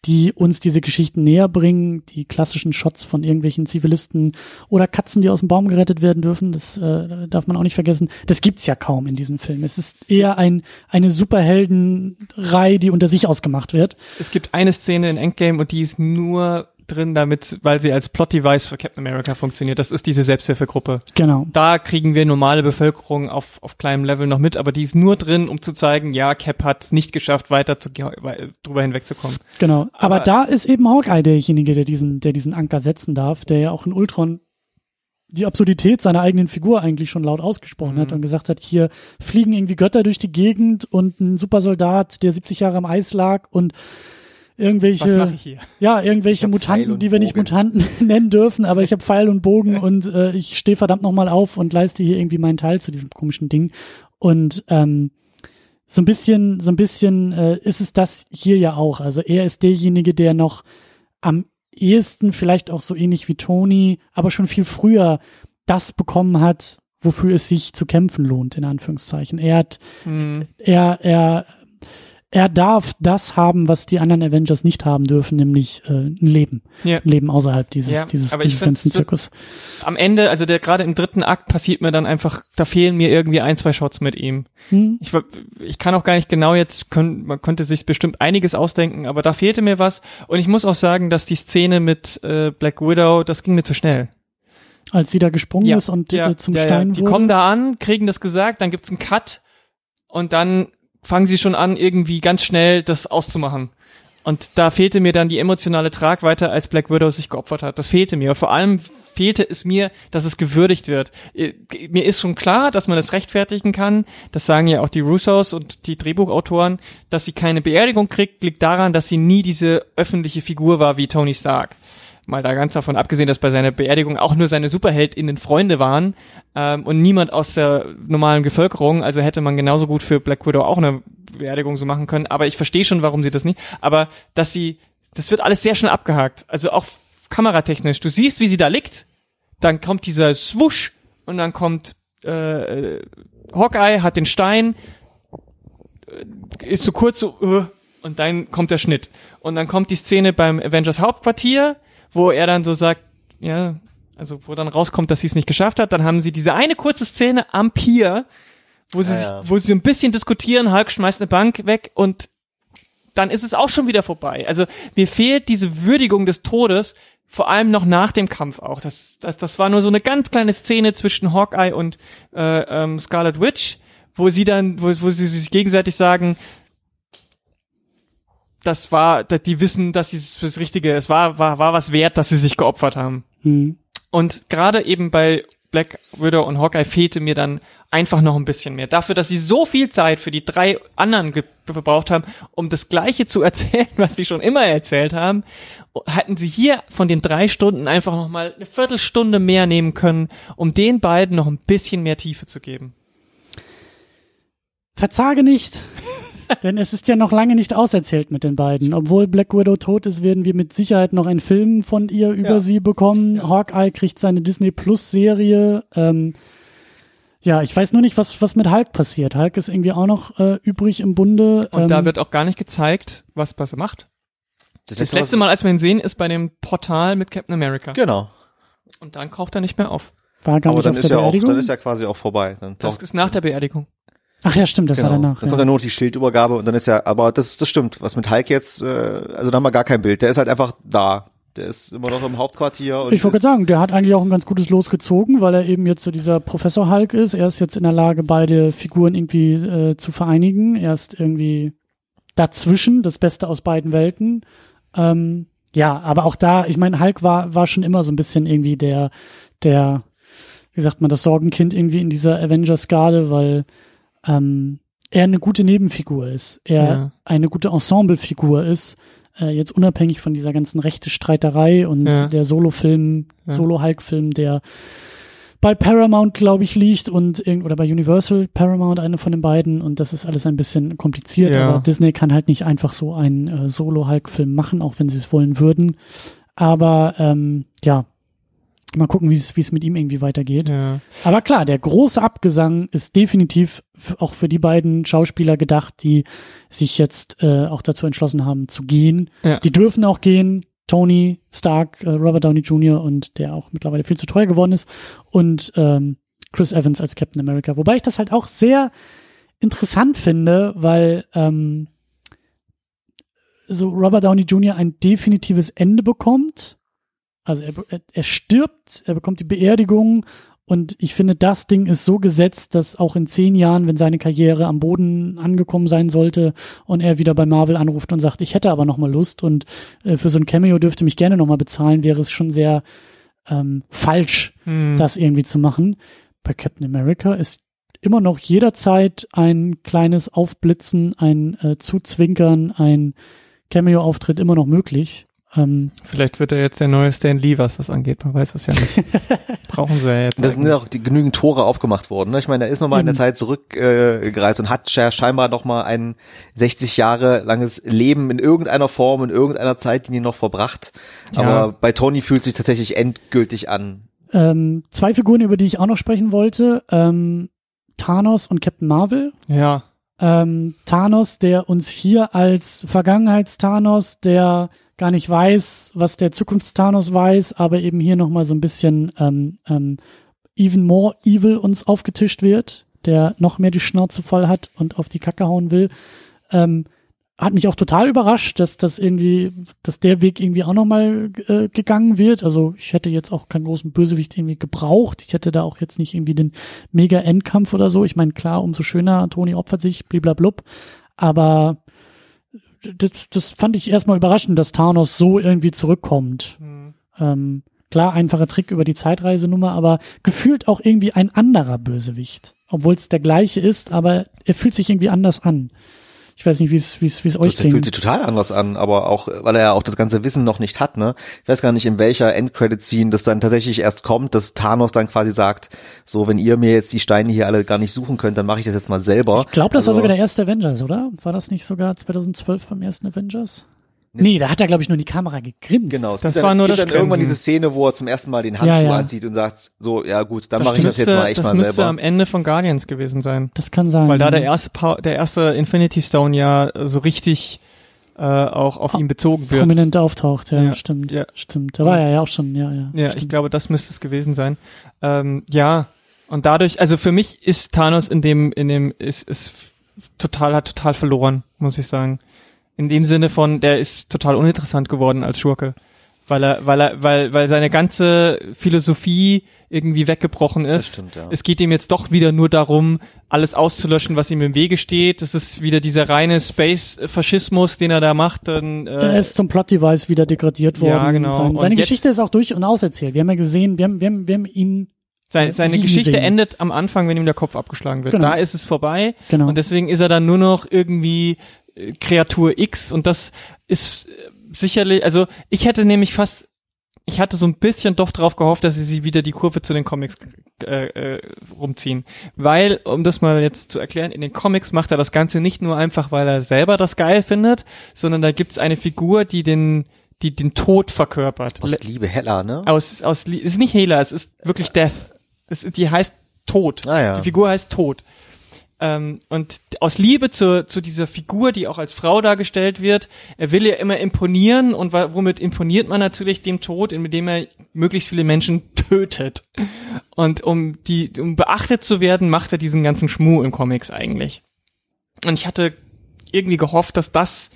die uns diese Geschichten näher bringen, die klassischen Shots von irgendwelchen Zivilisten oder Katzen, die aus dem Baum gerettet werden dürfen, das äh, darf man auch nicht vergessen. Das gibt's ja kaum in diesem Film. Es ist eher ein, eine Superheldenreihe, die unter sich ausgemacht wird. Es gibt eine Szene in Endgame und die ist nur drin, damit, weil sie als Plot-Device für Captain America funktioniert. Das ist diese Selbsthilfegruppe. Genau. Da kriegen wir normale Bevölkerung auf, auf kleinem Level noch mit, aber die ist nur drin, um zu zeigen, ja, Cap hat es nicht geschafft, weiter zu, drüber hinwegzukommen. Genau. Aber, Aber- da ist eben Hawkeye derjenige, der diesen, der diesen Anker setzen darf, der ja auch in Ultron die Absurdität seiner eigenen Figur eigentlich schon laut ausgesprochen Mhm. hat und gesagt hat, hier fliegen irgendwie Götter durch die Gegend und ein Supersoldat, der 70 Jahre im Eis lag und irgendwelche, ja, irgendwelche Mutanten, die wir nicht Bogen. Mutanten [LAUGHS] nennen dürfen, aber ich habe Pfeil und Bogen [LAUGHS] und äh, ich stehe verdammt nochmal auf und leiste hier irgendwie meinen Teil zu diesem komischen Ding. Und ähm, so ein bisschen, so ein bisschen äh, ist es das hier ja auch. Also er ist derjenige, der noch am ehesten, vielleicht auch so ähnlich wie Tony, aber schon viel früher das bekommen hat, wofür es sich zu kämpfen lohnt, in Anführungszeichen. Er hat, Hm. er, er, er darf das haben, was die anderen Avengers nicht haben dürfen, nämlich äh, ein Leben. Ja. Ein Leben außerhalb dieses, Ja, dieses, dieses find, ganzen Zirkus. Am Ende, also der gerade im dritten Akt passiert mir dann einfach, da fehlen mir irgendwie ein, zwei Shots mit ihm. Hm? Ich, ich kann auch gar nicht genau jetzt, können, man konnte sich bestimmt einiges ausdenken, aber da fehlte mir was. Und ich muss auch sagen, dass die Szene mit äh, Black Widow, das ging mir zu schnell. Als sie da gesprungen ist und äh, zum ja, Stein ja. Die kommen da an, kriegen das gesagt, dann gibt's einen Cut und dann fangen sie schon an, irgendwie ganz schnell das auszumachen. Und da fehlte mir dann die emotionale Tragweite, als Black Widow sich geopfert hat. Das fehlte mir. Vor allem fehlte es mir, dass es gewürdigt wird. Äh, Mir ist schon klar, dass man das rechtfertigen kann. Das sagen ja auch die Russos und die Drehbuchautoren. Dass sie keine Beerdigung kriegt, liegt daran, dass sie nie diese öffentliche Figur war wie Tony Stark. Mal da ganz davon abgesehen, dass bei seiner Beerdigung auch nur seine SuperheldInnen Freunde waren ähm, und niemand aus der normalen Bevölkerung. Also hätte man genauso gut für Black Widow auch eine Beerdigung so machen können. Aber ich verstehe schon, warum sie das nicht. Aber dass sie, das wird alles sehr schnell abgehakt. Also auch kameratechnisch. Du siehst, wie sie da liegt. Dann kommt dieser Swoosh und dann kommt äh, Hawkeye, hat den Stein, äh, ist so kurz so, äh, und dann kommt der Schnitt. Und dann kommt die Szene beim Avengers Hauptquartier, wo er dann so sagt, ja, also wo dann rauskommt, dass sie es nicht geschafft hat. Dann haben sie diese eine kurze Szene am Pier, wo sie, Ja, sich- ja. wo sie ein bisschen diskutieren, Hulk schmeißt eine Bank weg und dann ist es auch schon wieder vorbei. Also mir fehlt diese Würdigung des Todes, vor allem noch nach dem Kampf auch. Das, das, das war nur so eine ganz kleine Szene zwischen Hawkeye und äh, ähm, Scarlet Witch, wo sie dann, wo, wo sie sich gegenseitig sagen, das war, die wissen, dass sie es fürs Richtige, es war, war, war was wert, dass sie sich geopfert haben. Hm. Und gerade eben bei Black Widow und Hawkeye fehlte mir dann einfach noch ein bisschen mehr. Dafür, dass sie so viel Zeit für die drei anderen ge- gebraucht haben, um das Gleiche zu [LAUGHS] erzählen, was sie schon immer erzählt haben, hatten sie hier von den drei Stunden einfach noch mal eine Viertelstunde mehr nehmen können, um den beiden noch ein bisschen mehr Tiefe zu geben. Verzage nicht, denn es ist ja noch lange nicht auserzählt mit den beiden. Obwohl Black Widow tot ist, werden wir mit Sicherheit noch einen Film von ihr über Ja. sie bekommen. Ja. Hawkeye kriegt seine Disney Plus Serie. Ähm, ja, ich weiß nur nicht, was, was mit Hulk passiert. Hulk ist irgendwie auch noch äh, übrig im Bunde. Und ähm, da wird auch gar nicht gezeigt, was, was er macht. Das letzte was- Mal, als wir ihn sehen, ist bei dem Portal mit Captain America. Genau. Und dann kraucht er nicht mehr auf. war gar Aber nicht dann auf ist der ja auch, dann ist ja quasi auch vorbei. Dann Das ist nach der Beerdigung. Ach ja, stimmt, das genau. war danach. Dann ja. kommt dann nur noch die Schildübergabe und dann ist ja, aber das, das stimmt, was mit Hulk jetzt, äh, also da haben wir gar kein Bild. Der ist halt einfach da. Der ist immer noch im Hauptquartier und Ich wollte sagen, der hat eigentlich auch ein ganz gutes Los gezogen, weil er eben jetzt so dieser Professor Hulk ist. Er ist jetzt in der Lage, beide Figuren irgendwie äh, zu vereinigen. Er ist irgendwie dazwischen, das Beste aus beiden Welten. Ähm, ja, aber auch da, ich meine, Hulk war, war schon immer so ein bisschen irgendwie der, der, wie sagt man, das Sorgenkind irgendwie in dieser Avengers-Garde, weil ähm, er eine gute Nebenfigur ist. Er Ja. eine gute Ensemblefigur ist. Äh, jetzt unabhängig von dieser ganzen rechte Streiterei und Ja. der Solo-Film, Ja. Solo-Hulk-Film, der bei Paramount, glaube ich, liegt und oder bei Universal Paramount, eine von den beiden. Und das ist alles ein bisschen kompliziert, aber Disney kann halt nicht einfach so einen äh, Solo-Hulk-Film machen, auch wenn sie es wollen würden. Aber ähm, ja, mal gucken, wie es wie es mit ihm irgendwie weitergeht. Ja. Aber klar, der große Abgesang ist definitiv auch für die beiden Schauspieler gedacht, die sich jetzt äh, auch dazu entschlossen haben zu gehen. Ja. Die dürfen auch gehen. Tony Stark, äh, Robert Downey Jr. und der auch mittlerweile viel zu teuer geworden ist und ähm, Chris Evans als Captain America. Wobei ich das halt auch sehr interessant finde, weil ähm, so Robert Downey Jr. ein definitives Ende bekommt. Also er, er, er stirbt, er bekommt die Beerdigung und ich finde, das Ding ist so gesetzt, dass auch in zehn Jahren, wenn seine Karriere am Boden angekommen sein sollte und er wieder bei Marvel anruft und sagt, ich hätte aber noch mal Lust und äh, für so ein Cameo dürfte mich gerne noch mal bezahlen, wäre es schon sehr ähm, falsch, Hm. das irgendwie zu machen. Bei Captain America ist immer noch jederzeit ein kleines Aufblitzen, ein äh, Zuzwinkern, ein Cameo-Auftritt immer noch möglich. Ähm, Vielleicht wird er jetzt der neue Stan Lee, was das angeht. Man weiß es ja nicht. [LAUGHS] Brauchen sie ja jetzt. Das sind ja auch die, genügend Tore aufgemacht worden. Ne? Ich meine, er ist nochmal in der. Zeit zurückgereist äh, gereist und hat sche- scheinbar nochmal ein 60 Jahre langes Leben in irgendeiner Form, in irgendeiner Zeit, die ihn noch verbracht. Ja. Aber bei Tony fühlt sich tatsächlich endgültig an. ähm, zwei Figuren, über die ich auch noch sprechen wollte. Ähm, Thanos und Captain Marvel. ja. ähm, Thanos, der uns hier als Vergangenheits-Thanos, der gar nicht weiß, was der Zukunfts-Thanos weiß, aber eben hier nochmal so ein bisschen ähm, ähm, even more evil uns aufgetischt wird, der noch mehr die Schnauze voll hat und auf die Kacke hauen will. Ähm, hat mich auch total überrascht, dass das irgendwie, dass der Weg irgendwie auch nochmal äh, gegangen wird. Also ich hätte jetzt auch keinen großen Bösewicht irgendwie gebraucht. Ich hätte da auch jetzt nicht irgendwie den mega Endkampf oder so. Ich meine, klar, umso schöner, Toni opfert sich, bliblablub. Aber das, das fand ich erstmal überraschend, dass Thanos so irgendwie zurückkommt. Ähm, klar, einfacher Trick über die Zeitreisenummer, aber gefühlt auch irgendwie ein anderer Bösewicht. Obwohl es der gleiche ist, aber er fühlt sich irgendwie anders an. Ich weiß nicht, wie es wie es wie es euch Das fühlt sich total anders an, aber auch, weil er ja auch das ganze Wissen noch nicht hat, ne? Ich weiß gar nicht, in welcher Endcredit-Scene das dann tatsächlich erst kommt, dass Thanos dann quasi sagt, so, wenn ihr mir jetzt die Steine hier alle gar nicht suchen könnt, dann mache ich das jetzt mal selber. Ich glaube, das war Also- sogar der erste Avengers, oder? War das nicht sogar 2012 beim ersten Avengers? Nee, da hat er, glaube ich, nur in die Kamera gegrinst. Genau, es Das dann, war es nur gibt das dann irgendwann diese Szene, wo er zum ersten Mal den Handschuh Ja, ja. anzieht und sagt, so, ja gut, dann Das mache ich das müsste, jetzt mal echt das mal müsste selber. am Ende von Guardians gewesen sein. Das kann sein. Weil da der erste, Pa- der erste Infinity Stone ja so richtig äh, auch auf Ah, ihn bezogen wird. prominent auftaucht, ja, Ja, stimmt. ja. Stimmt. Da war er ja auch schon, ja, ja. Ja, stimmt. ich glaube, das müsste es gewesen sein. Ähm, ja, und dadurch, also für mich ist Thanos in dem, in dem, ist, ist total, hat total verloren, muss ich sagen. In dem Sinne von, der ist total uninteressant geworden als Schurke. Weil er, weil er, weil, weil seine ganze Philosophie irgendwie weggebrochen ist. Das stimmt, ja. Es geht ihm jetzt doch wieder nur darum, alles auszulöschen, was ihm im Wege steht. Das ist wieder dieser reine Space-Faschismus, den er da macht. Dann, er äh, ist zum Plot-Device wieder degradiert worden. Ja, genau. Sein, Und seine jetzt- Geschichte ist auch durch und auserzählt. Wir haben ja gesehen, wir haben, wir haben, wir haben ihn, Seine, seine siegen Geschichte sehen. endet am Anfang, wenn ihm der Kopf abgeschlagen wird. Genau. Da ist es vorbei. Genau. Und deswegen ist er dann nur noch irgendwie äh, Kreatur X. Und das ist äh, sicherlich, also ich hätte nämlich fast ich hatte so ein bisschen doch drauf gehofft, dass sie sich wieder die Kurve zu den Comics äh, äh, rumziehen. Weil, um das mal jetzt zu erklären, in den Comics macht er das Ganze nicht nur einfach, weil er selber das geil findet, sondern da gibt's eine Figur, die den die den Tod verkörpert. Aus Liebe Hella, ne? Aus, aus, ist nicht Hela, es ist wirklich Death. Es, die heißt Tod. Ah, ja. Die Figur heißt Tod. Ähm, und aus Liebe zu, zu dieser Figur, die auch als Frau dargestellt wird, er will ja immer imponieren und womit imponiert man natürlich dem Tod, indem er möglichst viele Menschen tötet. Und um die, um beachtet zu werden, macht er diesen ganzen Schmuh im Comics eigentlich. Und ich hatte irgendwie gehofft, dass das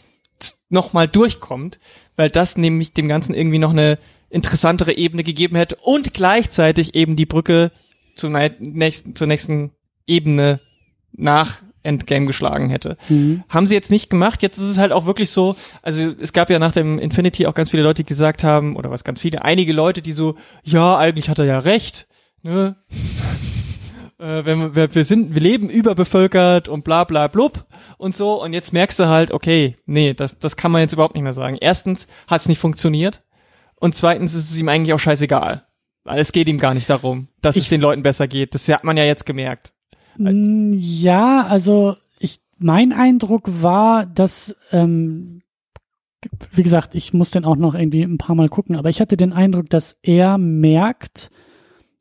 nochmal durchkommt, weil das nämlich dem Ganzen irgendwie noch eine interessantere Ebene gegeben hätte und gleichzeitig eben die Brücke zur, nächsten, zur nächsten Ebene nach Endgame geschlagen hätte. Mhm. Haben sie jetzt nicht gemacht. Jetzt ist es halt auch wirklich so, also es gab ja nach dem Infinity auch ganz viele Leute, die gesagt haben, oder was ganz viele, einige Leute, die so, ja, eigentlich hat er ja recht, ne? [LAUGHS] äh, wenn wir, wir sind, wir leben überbevölkert und bla bla blub und so und jetzt merkst du halt, okay, nee, das, das kann man jetzt überhaupt nicht mehr sagen. Erstens hat es nicht funktioniert und zweitens ist es ihm eigentlich auch scheißegal. Weil es geht ihm gar nicht darum, dass es Ich- den Leuten besser geht. Das hat man ja jetzt gemerkt. Mm, Ja, also ich, mein Eindruck war, dass, ähm, wie gesagt, ich muss den auch noch irgendwie ein paar Mal gucken, aber ich hatte den Eindruck, dass er merkt,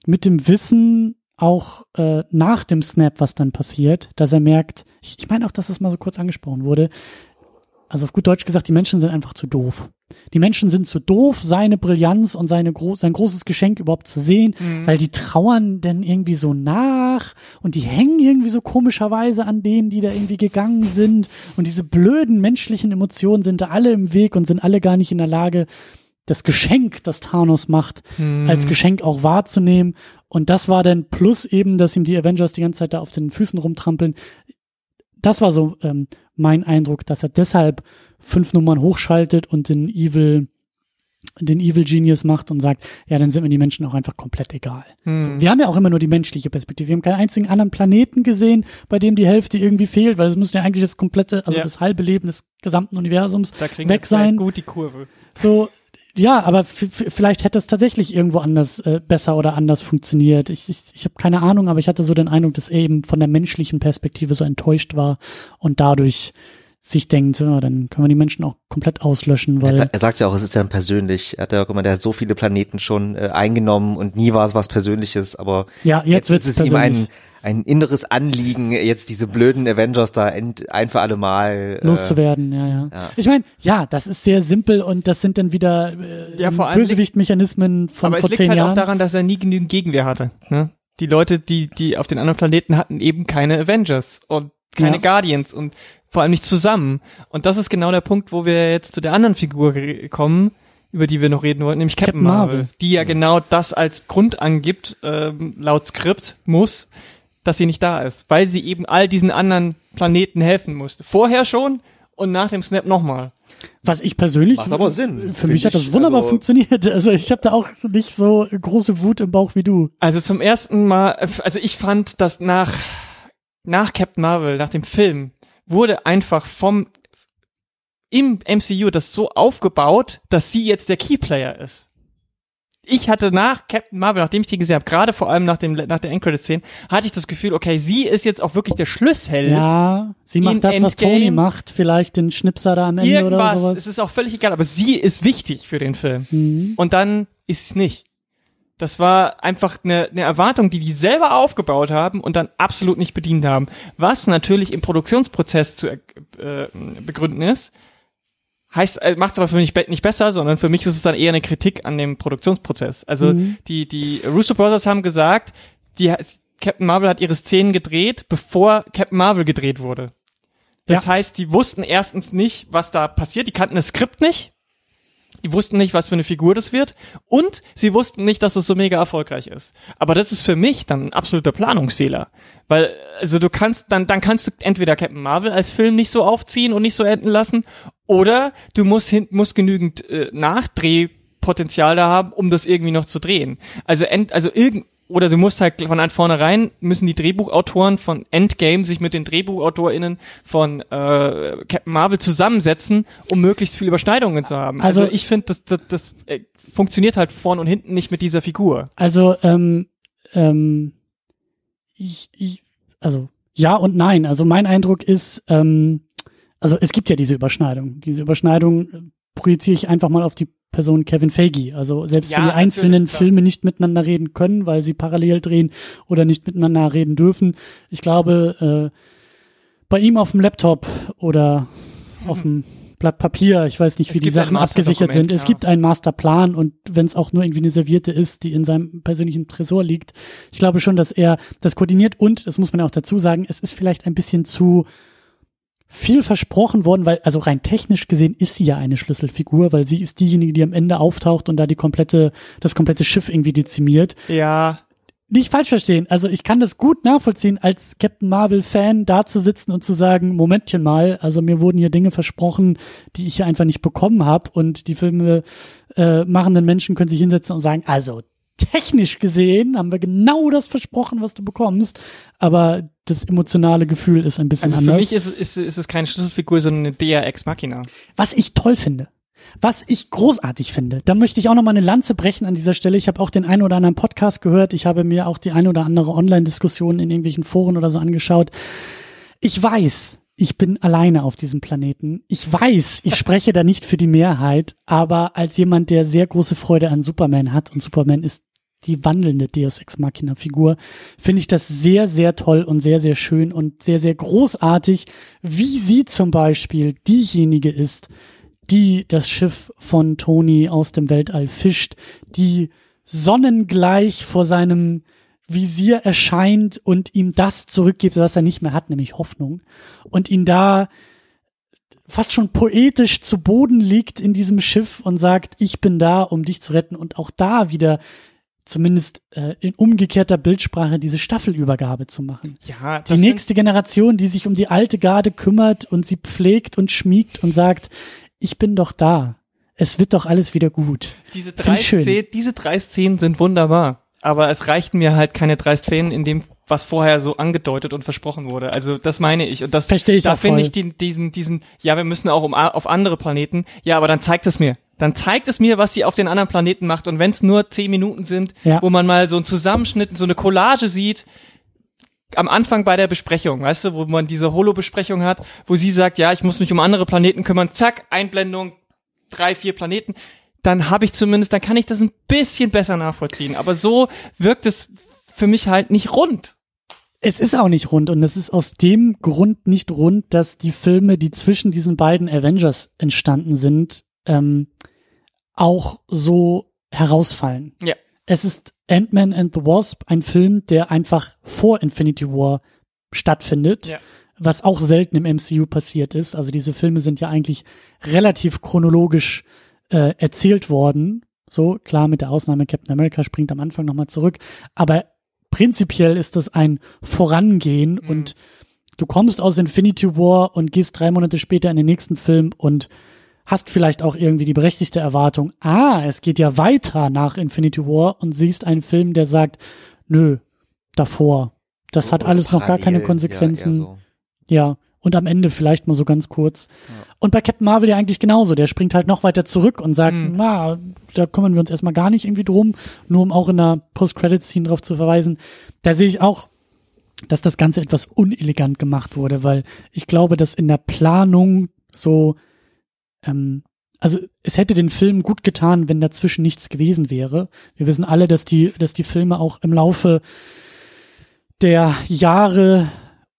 mit dem Wissen auch äh, nach dem Snap, was dann passiert, dass er merkt, ich, ich meine auch, dass es mal so kurz angesprochen wurde, also auf gut Deutsch gesagt, die Menschen sind einfach zu doof. Die Menschen sind zu doof, seine Brillanz und seine gro sein großes Geschenk überhaupt zu sehen, weil die trauern dann irgendwie so nach und die hängen irgendwie so komischerweise an denen, die da irgendwie gegangen sind und diese blöden menschlichen Emotionen sind da alle im Weg und sind alle gar nicht in der Lage, das Geschenk, das Thanos macht, als Geschenk auch wahrzunehmen. Und das war dann plus eben, dass ihm die Avengers die ganze Zeit da auf den Füßen rumtrampeln. Das war so ähm, mein Eindruck, dass er deshalb fünf Nummern hochschaltet und den Evil, den Evil Genius macht und sagt, ja, dann sind mir die Menschen auch einfach komplett egal. Hm. So, wir haben ja auch immer nur die menschliche Perspektive. Wir haben keinen einzigen anderen Planeten gesehen, bei dem die Hälfte irgendwie fehlt, weil es müsste ja eigentlich das komplette, also Ja. das halbe Leben des gesamten Universums Da kriegen weg sein. gut die Kurve. So, ja, aber vielleicht hätte es tatsächlich irgendwo anders äh, besser oder anders funktioniert. Ich, ich, ich habe keine Ahnung, aber ich hatte so den Eindruck, dass er eben von der menschlichen Perspektive so enttäuscht war und dadurch sich denkt, ja, dann können wir die Menschen auch komplett auslöschen, Er, weil sa- er sagt ja auch, es ist ja persönlich. Er hat ja auch immer, der hat so viele Planeten schon äh, eingenommen und nie war es was Persönliches, aber ja, jetzt, jetzt, ist es ihm ein, ein inneres Anliegen, jetzt diese blöden Avengers da end, ein für alle Mal äh, loszuwerden, ja, ja. ja. Ich meine, ja, das ist sehr simpel und das sind dann wieder äh, Ja, vor allem Bösewichtmechanismen von Aber vor es liegt zehn halt Jahren. auch daran, dass er nie genügend Gegenwehr hatte. Ne? Die Leute, die, die auf den anderen Planeten hatten, eben keine Avengers und keine Ja. Guardians und vor allem nicht zusammen. Und das ist genau der Punkt, wo wir jetzt zu der anderen Figur kommen, über die wir noch reden wollten, nämlich Captain, Captain Marvel, Marvel. die ja genau das als Grund angibt, ähm, laut Skript muss, dass sie nicht da ist, weil sie eben all diesen anderen Planeten helfen musste. Vorher schon und nach dem Snap nochmal. Was ich persönlich, Macht aber Sinn, für mich hat das wunderbar Also- funktioniert. [LAUGHS] Also ich habe da auch nicht so große Wut im Bauch wie du. Also zum ersten Mal, also ich fand, dass nach, nach Captain Marvel, nach dem Film, wurde einfach vom, im MCU das so aufgebaut, dass sie jetzt der Keyplayer ist. Ich hatte nach Captain Marvel, nachdem ich die gesehen habe, gerade vor allem nach dem nach der Endcredit-Szene, hatte ich das Gefühl, okay, sie ist jetzt auch wirklich der Schlüssel. Ja, sie macht das, was Endgame- Tony macht, vielleicht den Schnipser da am Ende oder Irgendwas, sowas. es ist auch völlig egal, aber sie ist wichtig für den Film. Mhm. Und dann ist es nicht. Das war einfach eine, eine Erwartung, die die selber aufgebaut haben und dann absolut nicht bedient haben. Was natürlich im Produktionsprozess zu äh, begründen ist, heißt, äh, macht es aber für mich nicht besser, sondern für mich ist es dann eher eine Kritik an dem Produktionsprozess. Also Mhm. die, die Russo Brothers haben gesagt, die Captain Marvel hat ihre Szenen gedreht, bevor Captain Marvel gedreht wurde. Das Ja. heißt, die wussten erstens nicht, was da passiert, die kannten das Skript nicht. Die wussten nicht, was für eine Figur das wird. Und sie wussten nicht, dass es so mega erfolgreich ist. Aber das ist für mich dann ein absoluter Planungsfehler. Weil, also du kannst, dann, dann kannst du entweder Captain Marvel als Film nicht so aufziehen und nicht so enden lassen, oder du musst hin, musst genügend äh, Nachdrehpotenzial da haben, um das irgendwie noch zu drehen. Also, ent, also irgend, oder du musst halt von vornherein müssen die Drehbuchautoren von Endgame sich mit den DrehbuchautorInnen von äh, Captain Marvel zusammensetzen, um möglichst viel Überschneidungen zu haben. Also, Also- ich finde, das, das, das äh, funktioniert halt vorn und hinten nicht mit dieser Figur. Also, ähm, ähm, ich, ich, also ja und nein. Also mein Eindruck ist, ähm, also es gibt ja diese Überschneidung. Diese Überschneidung äh, projiziere ich einfach mal auf die Person Kevin Feige. Also selbst Ja, wenn die einzelnen. Filme nicht miteinander reden können, weil sie parallel drehen oder nicht miteinander reden dürfen. Ich glaube, äh, bei ihm auf dem Laptop oder auf dem Blatt Papier, ich weiß nicht, Es wie die Sachen abgesichert sind. Es ja. gibt einen Masterplan und wenn es auch nur irgendwie eine Serviette ist, die in seinem persönlichen Tresor liegt, ich glaube schon, dass er das koordiniert und, das muss man ja auch dazu sagen, es ist vielleicht ein bisschen zu viel versprochen worden, weil, also rein technisch gesehen ist sie ja eine Schlüsselfigur, weil sie ist diejenige, die am Ende auftaucht und da die komplette, das komplette Schiff irgendwie dezimiert. Ja, Nicht falsch verstehen. Also ich kann das gut nachvollziehen, als Captain Marvel-Fan da zu sitzen und zu sagen, Momentchen mal, also mir wurden hier Dinge versprochen, die ich hier einfach nicht bekommen habe und die Filme äh, machenden Menschen können sich hinsetzen und sagen, also technisch gesehen haben wir genau das versprochen, was du bekommst, aber das emotionale Gefühl ist ein bisschen also für anders. mich ist, es- ist, ist es keine Schlüsselfigur, sondern eine Dea Ex Machina. Was ich toll finde, was ich großartig finde, da möchte ich auch noch mal eine Lanze brechen an dieser Stelle. Ich habe auch den einen oder anderen Podcast gehört. Ich habe mir auch die ein oder andere Online-Diskussion in irgendwelchen Foren oder so angeschaut. Ich weiß, ich bin alleine auf diesem Planeten. Ich weiß, ich [LAUGHS] spreche da nicht für die Mehrheit, aber als jemand, der sehr große Freude an Superman hat und Superman ist die wandelnde Deus Ex Machina Figur, finde ich das sehr, sehr toll und sehr, sehr schön und sehr, sehr großartig, wie sie zum Beispiel diejenige ist, die das Schiff von Tony aus dem Weltall fischt, die sonnengleich vor seinem Visier erscheint und ihm das zurückgibt, was er nicht mehr hat, nämlich Hoffnung. Und ihn da fast schon poetisch zu Boden liegt in diesem Schiff und sagt, ich bin da, um dich zu retten. Und auch da wieder zumindest äh, in umgekehrter Bildsprache diese Staffelübergabe zu machen. Ja, Die nächste Generation, die sich um die alte Garde kümmert und sie pflegt und schmiegt und sagt, ich bin doch da. Es wird doch alles wieder gut. Diese drei. Szenen, diese drei Szenen sind wunderbar. Aber es reichten mir halt keine drei Szenen, in dem, was vorher so angedeutet und versprochen wurde. Also das meine ich. Und das Verstehe ich da finde ich die, diesen, diesen, ja, wir müssen auch um, auf andere Planeten. Ja, aber dann zeigt es mir. Dann zeigt es mir, was sie auf den anderen Planeten macht. Und wenn es nur zehn Minuten sind, Ja. wo man mal so einen Zusammenschnitt, so eine Collage sieht, am Anfang bei der Besprechung, weißt du, wo man diese Holo-Besprechung hat, wo sie sagt, ja, ich muss mich um andere Planeten kümmern, zack, Einblendung, drei, vier Planeten, dann habe ich zumindest, dann kann ich das ein bisschen besser nachvollziehen. Aber so wirkt es für mich halt nicht rund. Es ist auch nicht rund und es ist aus dem Grund nicht rund, dass die Filme, die zwischen diesen beiden Avengers entstanden sind, ähm, auch so herausfallen. Ja. Es ist Ant-Man and the Wasp, ein Film, der einfach vor Infinity War stattfindet, Ja. was auch selten im MCU passiert ist. Also diese Filme sind ja eigentlich relativ chronologisch äh, erzählt worden. So, klar, mit der Ausnahme Captain America springt am Anfang nochmal zurück. Aber prinzipiell ist das ein Vorangehen Mhm. und du kommst aus Infinity War und gehst drei Monate später in den nächsten Film und hast vielleicht auch irgendwie die berechtigte Erwartung, ah, es geht ja weiter nach Infinity War und siehst einen Film, der sagt, nö, davor. Das hat Oder alles noch gar keine Konsequenzen. Ja, so. Ja, und am Ende vielleicht mal so ganz kurz. Und bei Captain Marvel ja eigentlich genauso. Der springt halt noch weiter zurück und sagt, Mhm. na, da kümmern wir uns erstmal gar nicht irgendwie drum, nur um auch in der Post-Credit-Scene drauf zu verweisen. Da sehe ich auch, dass das Ganze etwas unelegant gemacht wurde, weil ich glaube, dass in der Planung so, ähm, also es hätte den Film gut getan, wenn dazwischen nichts gewesen wäre. Wir wissen alle, dass die, dass die Filme auch im Laufe der Jahre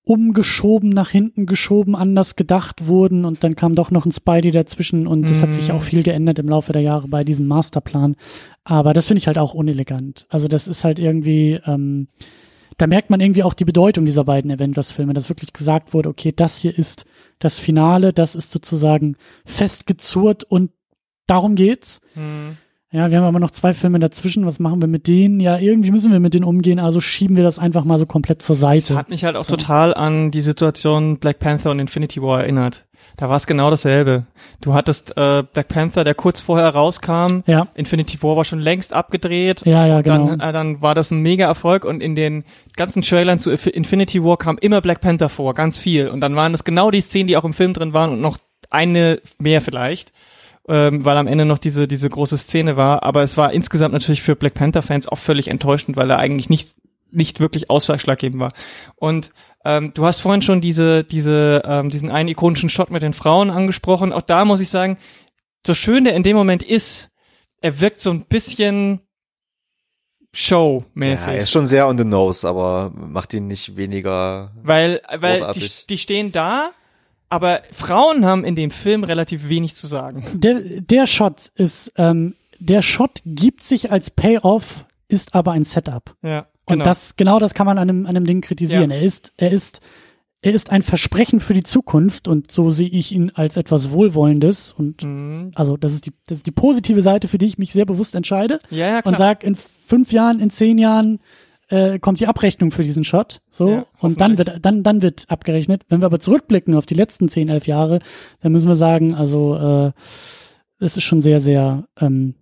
umgeschoben, nach hinten geschoben, anders gedacht wurden und dann kam doch noch ein Spidey dazwischen und es hat sich Mm. auch viel geändert im Laufe der Jahre bei diesem Masterplan. Aber das finde ich halt auch unelegant. Also das ist halt irgendwie, ähm, da merkt man irgendwie auch die Bedeutung dieser beiden Avengers-Filme, dass wirklich gesagt wurde, okay, das hier ist das Finale, das ist sozusagen festgezurrt und darum geht's. Hm. Ja, wir haben aber noch zwei Filme dazwischen. Was machen wir mit denen? Ja, irgendwie müssen wir mit denen umgehen, also schieben wir das einfach mal so komplett zur Das Seite. hat mich halt auch So. total an die Situation Black Panther und Infinity War erinnert. da war es genau dasselbe. Du hattest äh, Black Panther, der kurz vorher rauskam. Ja. Infinity War war schon längst abgedreht. Ja, ja, genau. Dann, äh, dann war das ein mega Erfolg und in den ganzen Trailern zu Infinity War kam immer Black Panther vor, ganz viel. Und dann waren es genau die Szenen, die auch im Film drin waren und noch eine mehr vielleicht ähm, weil am Ende noch diese, diese große Szene war. Aber es war insgesamt natürlich für Black Panther-Fans auch völlig enttäuschend, weil er eigentlich nicht, nicht wirklich ausschlaggebend war. Und ähm, du hast vorhin schon diese, diese, ähm, diesen einen ikonischen Shot mit den Frauen angesprochen. Auch da muss ich sagen, so schön der in dem Moment ist, er wirkt so ein bisschen Show-mäßig. Ja, er ist schon sehr on the nose, aber macht ihn nicht weniger. Weil, weil die, die stehen da aber Frauen haben in dem Film relativ wenig zu sagen. Der, der Shot ist, ähm, der Shot gibt sich als Payoff, ist aber ein Setup. Ja. Genau. Und das, genau das kann man an einem, an einem Ding kritisieren. Ja. Er ist, er ist, er ist ein Versprechen für die Zukunft und so sehe ich ihn als etwas Wohlwollendes und mhm. also das ist die das ist die positive Seite, für die ich mich sehr bewusst entscheide ja, ja, klar. und sag in fünf Jahren, in zehn Jahren äh, kommt die Abrechnung für diesen Shot. So, ja, und dann wird, dann, dann wird abgerechnet. Wenn wir aber zurückblicken auf die letzten zehn, elf Jahre, dann müssen wir sagen, also äh, es ist schon sehr, sehr ähm,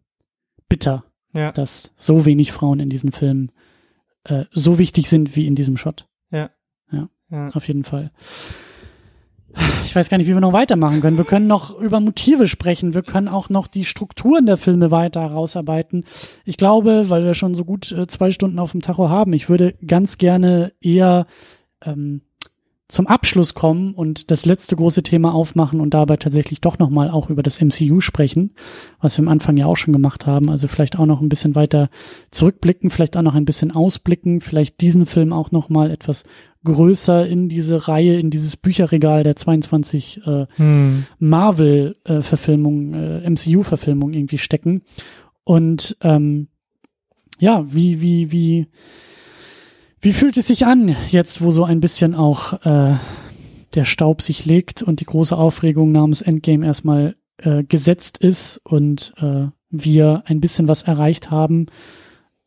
bitter, ja. dass so wenig Frauen in diesem Film äh, so wichtig sind wie in diesem Shot. Ja. Ja, ja. auf jeden Fall ich weiß gar nicht, wie wir noch weitermachen können. Wir können noch über Motive sprechen. Wir können auch noch die Strukturen der Filme weiter herausarbeiten. Ich glaube, weil wir schon so gut äh, zwei Stunden auf dem Tacho haben, ich würde ganz gerne eher ähm, zum Abschluss kommen und das letzte große Thema aufmachen und dabei tatsächlich doch nochmal auch über das MCU sprechen, was wir am Anfang ja auch schon gemacht haben. Also vielleicht auch noch ein bisschen weiter zurückblicken, vielleicht auch noch ein bisschen ausblicken, vielleicht diesen Film auch nochmal etwas größer in diese Reihe, in dieses Bücherregal der 22 äh, hm. Marvel-Verfilmung, äh, äh, MCU-Verfilmung irgendwie stecken. Und ähm, ja, wie, wie, wie, wie fühlt es sich an, jetzt wo so ein bisschen auch äh, der Staub sich legt und die große Aufregung namens Endgame erstmal äh, gesetzt ist und äh, wir ein bisschen was erreicht haben?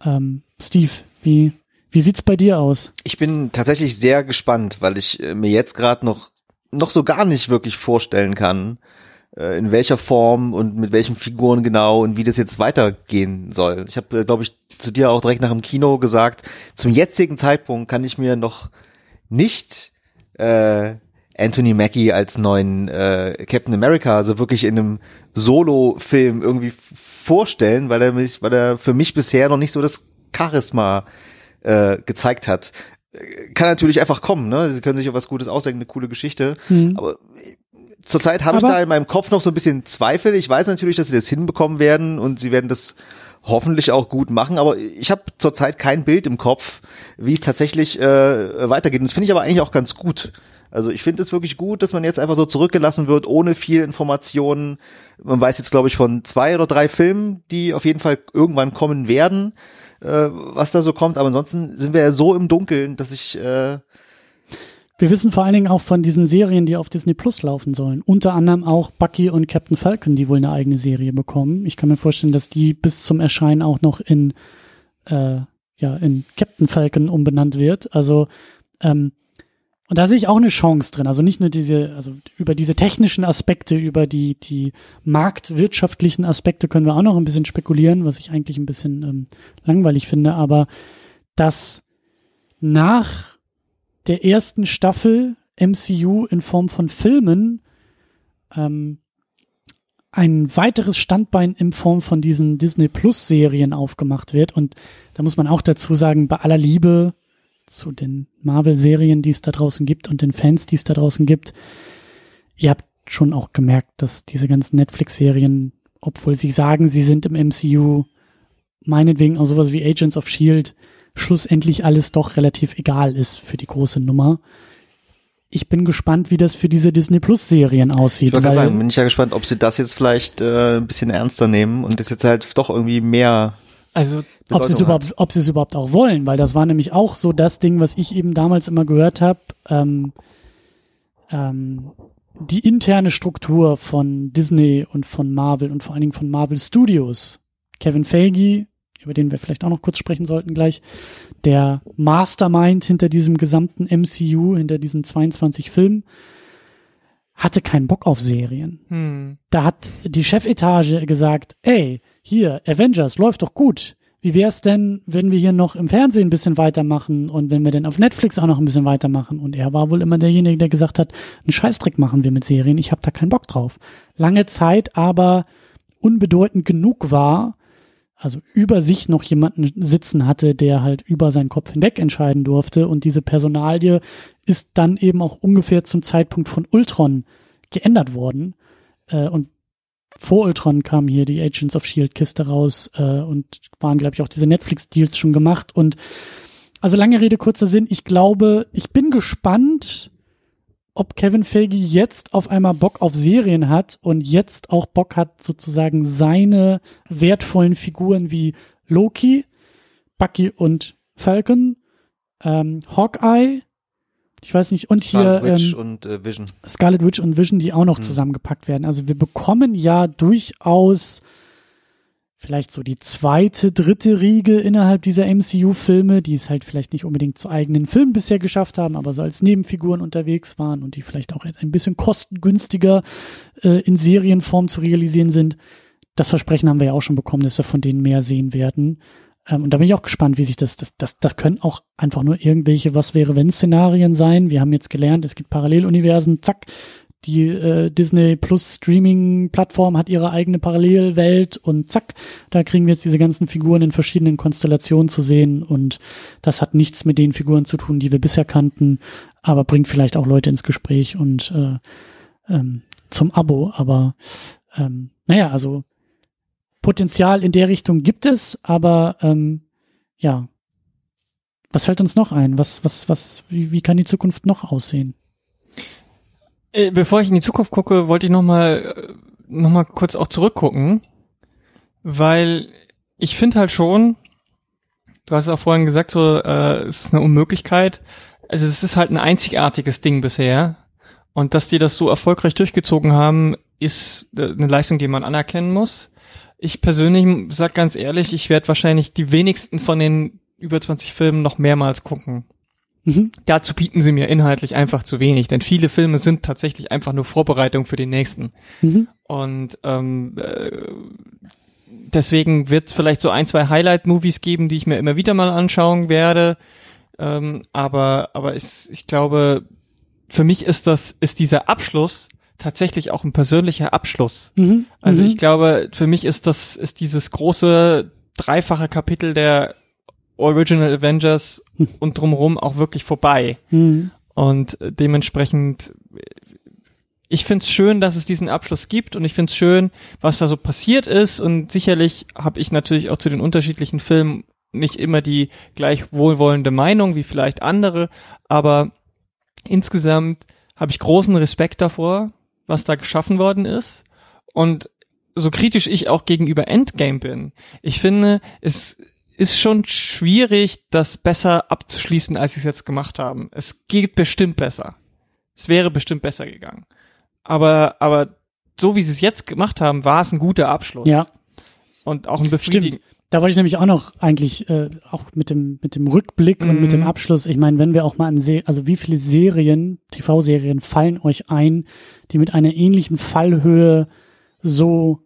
Ähm, Steve, wie, wie sieht's bei dir aus? Ich bin tatsächlich sehr gespannt, weil ich äh, mir jetzt gerade noch noch so gar nicht wirklich vorstellen kann, äh, in welcher Form und mit welchen Figuren genau und wie das jetzt weitergehen soll. Ich habe, äh, glaube ich, zu dir auch direkt nach dem Kino gesagt, zum jetzigen Zeitpunkt kann ich mir noch nicht äh, Anthony Mackie als neuen äh, Captain America, also wirklich in einem Solo-Film irgendwie vorstellen, weil er mich, weil er für mich bisher noch nicht so das Charisma äh, gezeigt hat. Kann natürlich einfach kommen, ne? Sie können sich auf was Gutes ausdenken, eine coole Geschichte. Mhm. Aber zurzeit habe ich da in meinem Kopf noch so ein bisschen Zweifel. Ich weiß natürlich, dass sie das hinbekommen werden und sie werden das hoffentlich auch gut machen, aber ich habe zurzeit kein Bild im Kopf, wie es tatsächlich äh, weitergeht. Und das finde ich aber eigentlich auch ganz gut. Also ich finde es wirklich gut, dass man jetzt einfach so zurückgelassen wird, ohne viel Informationen. Man weiß jetzt, glaube ich, von zwei oder drei Filmen, die auf jeden Fall irgendwann kommen werden äh, was da so kommt. Aber ansonsten sind wir ja so im Dunkeln, dass ich äh, wir wissen vor allen Dingen auch von diesen Serien, die auf Disney Plus laufen sollen. Unter anderem auch Bucky und Captain Falcon, die wohl eine eigene Serie bekommen. Ich kann mir vorstellen, dass die bis zum Erscheinen auch noch in äh, ja in Captain Falcon umbenannt wird. Also ähm, und da sehe ich auch eine Chance drin. Also nicht nur diese, also über diese technischen Aspekte, über die, die marktwirtschaftlichen Aspekte können wir auch noch ein bisschen spekulieren, was ich eigentlich ein bisschen ähm, langweilig finde, aber dass nach der ersten Staffel MCU in Form von Filmen ähm, ein weiteres Standbein in Form von diesen Disney Plus Serien aufgemacht wird. Und da muss man auch dazu sagen, bei aller Liebe zu den Marvel-Serien, die es da draußen gibt und den Fans, die es da draußen gibt. Ihr habt schon auch gemerkt, dass diese ganzen Netflix-Serien, obwohl sie sagen, sie sind im MCU, meinetwegen auch sowas wie Agents of Shield, schlussendlich alles doch relativ egal ist für die große Nummer. Ich bin gespannt, wie das für diese Disney Plus Serien aussieht. Ich wollte sagen, bin ich ja gespannt, ob sie das jetzt vielleicht äh, ein bisschen ernster nehmen und das jetzt halt doch irgendwie mehr also ob sie es überhaupt, ob sie es überhaupt auch wollen, weil das war nämlich auch so das Ding, was ich eben damals immer gehört habe. Ähm, ähm, die interne Struktur von Disney und von Marvel und vor allen Dingen von Marvel Studios. Kevin Feige, über den wir vielleicht auch noch kurz sprechen sollten gleich, der Mastermind hinter diesem gesamten MCU, hinter diesen 22 Filmen, hatte keinen Bock auf Serien. Hm. Da hat die Chefetage gesagt, ey, hier, Avengers läuft doch gut. Wie wär's denn, wenn wir hier noch im Fernsehen ein bisschen weitermachen und wenn wir denn auf Netflix auch noch ein bisschen weitermachen? Und er war wohl immer derjenige, der gesagt hat, einen Scheißdreck machen wir mit Serien, ich habe da keinen Bock drauf. Lange Zeit aber unbedeutend genug war, also über sich noch jemanden sitzen hatte, der halt über seinen Kopf hinweg entscheiden durfte. Und diese Personalie ist dann eben auch ungefähr zum Zeitpunkt von Ultron geändert worden. Äh, und vor Ultron kam hier die Agents of Shield Kiste raus äh, und waren, glaube ich, auch diese Netflix-Deals schon gemacht. Und also lange Rede, kurzer Sinn, ich glaube, ich bin gespannt, ob Kevin Feige jetzt auf einmal Bock auf Serien hat und jetzt auch Bock hat, sozusagen seine wertvollen Figuren wie Loki, Bucky und Falcon, ähm, Hawkeye, ich weiß nicht, und hier Scarlet Witch ähm, und äh, Vision. Scarlet Witch und Vision, die auch noch Hm. zusammengepackt werden. Also wir bekommen ja durchaus vielleicht so die zweite, dritte Riege innerhalb dieser MCU-Filme, die es halt vielleicht nicht unbedingt zu eigenen Filmen bisher geschafft haben, aber so als Nebenfiguren unterwegs waren und die vielleicht auch ein bisschen kostengünstiger äh, in Serienform zu realisieren sind. Das Versprechen haben wir ja auch schon bekommen, dass wir von denen mehr sehen werden. Ähm, und da bin ich auch gespannt, wie sich das, das, das, das können auch einfach nur irgendwelche Was wäre wenn Szenarien sein. Wir haben jetzt gelernt, es gibt Paralleluniversen, zack, die äh, Disney Plus Streaming Plattform hat ihre eigene Parallelwelt und zack, da kriegen wir jetzt diese ganzen Figuren in verschiedenen Konstellationen zu sehen und das hat nichts mit den Figuren zu tun, die wir bisher kannten, aber bringt vielleicht auch Leute ins Gespräch und äh, ähm, zum Abo, aber ähm, naja, also Potenzial in der Richtung gibt es, aber ähm, ja, was fällt uns noch ein? Was, was, was, wie, wie kann die Zukunft noch aussehen? Äh, Bevor ich in die Zukunft gucke, wollte ich noch mal äh, noch mal kurz auch zurückgucken, weil ich finde halt schon, du hast es auch vorhin gesagt, so äh, es ist eine Unmöglichkeit. Also es ist halt ein einzigartiges Ding bisher und dass die das so erfolgreich durchgezogen haben, ist äh, eine Leistung, die man anerkennen muss. Ich persönlich sag ganz ehrlich, ich werde wahrscheinlich die wenigsten von den über 20 Filmen noch mehrmals gucken Mhm. dazu bieten sie mir inhaltlich einfach zu wenig, denn viele Filme sind tatsächlich einfach nur Vorbereitung für den nächsten. Mhm. Und ähm, äh, deswegen wird es vielleicht so ein, zwei Highlight-Movies geben, die ich mir immer wieder mal anschauen werde. Ähm, aber aber ich, ich glaube, für mich ist das, ist dieser Abschluss tatsächlich auch ein persönlicher Abschluss. Mhm. Also mhm. ich glaube, für mich ist das, ist dieses große dreifache Kapitel der Original Avengers Hm. und drumherum auch wirklich vorbei. Mhm. Und äh, dementsprechend, äh, ich find's schön, dass es diesen Abschluss gibt und ich find's schön, was da so passiert ist. Und sicherlich habe ich natürlich auch zu den unterschiedlichen Filmen nicht immer die gleich wohlwollende Meinung wie vielleicht andere, aber insgesamt habe ich großen Respekt davor, was da geschaffen worden ist. Und so kritisch ich auch gegenüber Endgame bin, ich finde, es ist schon schwierig, das besser abzuschließen, als sie es jetzt gemacht haben. Es geht bestimmt besser. Es wäre bestimmt besser gegangen. Aber, aber so wie sie es jetzt gemacht haben, war es ein guter Abschluss. Ja, Und auch ein befriedigend. stimmt. Da wollte ich nämlich auch noch eigentlich äh, auch mit dem mit dem Rückblick und mit dem Mhm. Abschluss. Ich meine, wenn wir auch mal an Se also wie viele Serien, TV-Serien fallen euch ein, die mit einer ähnlichen Fallhöhe so,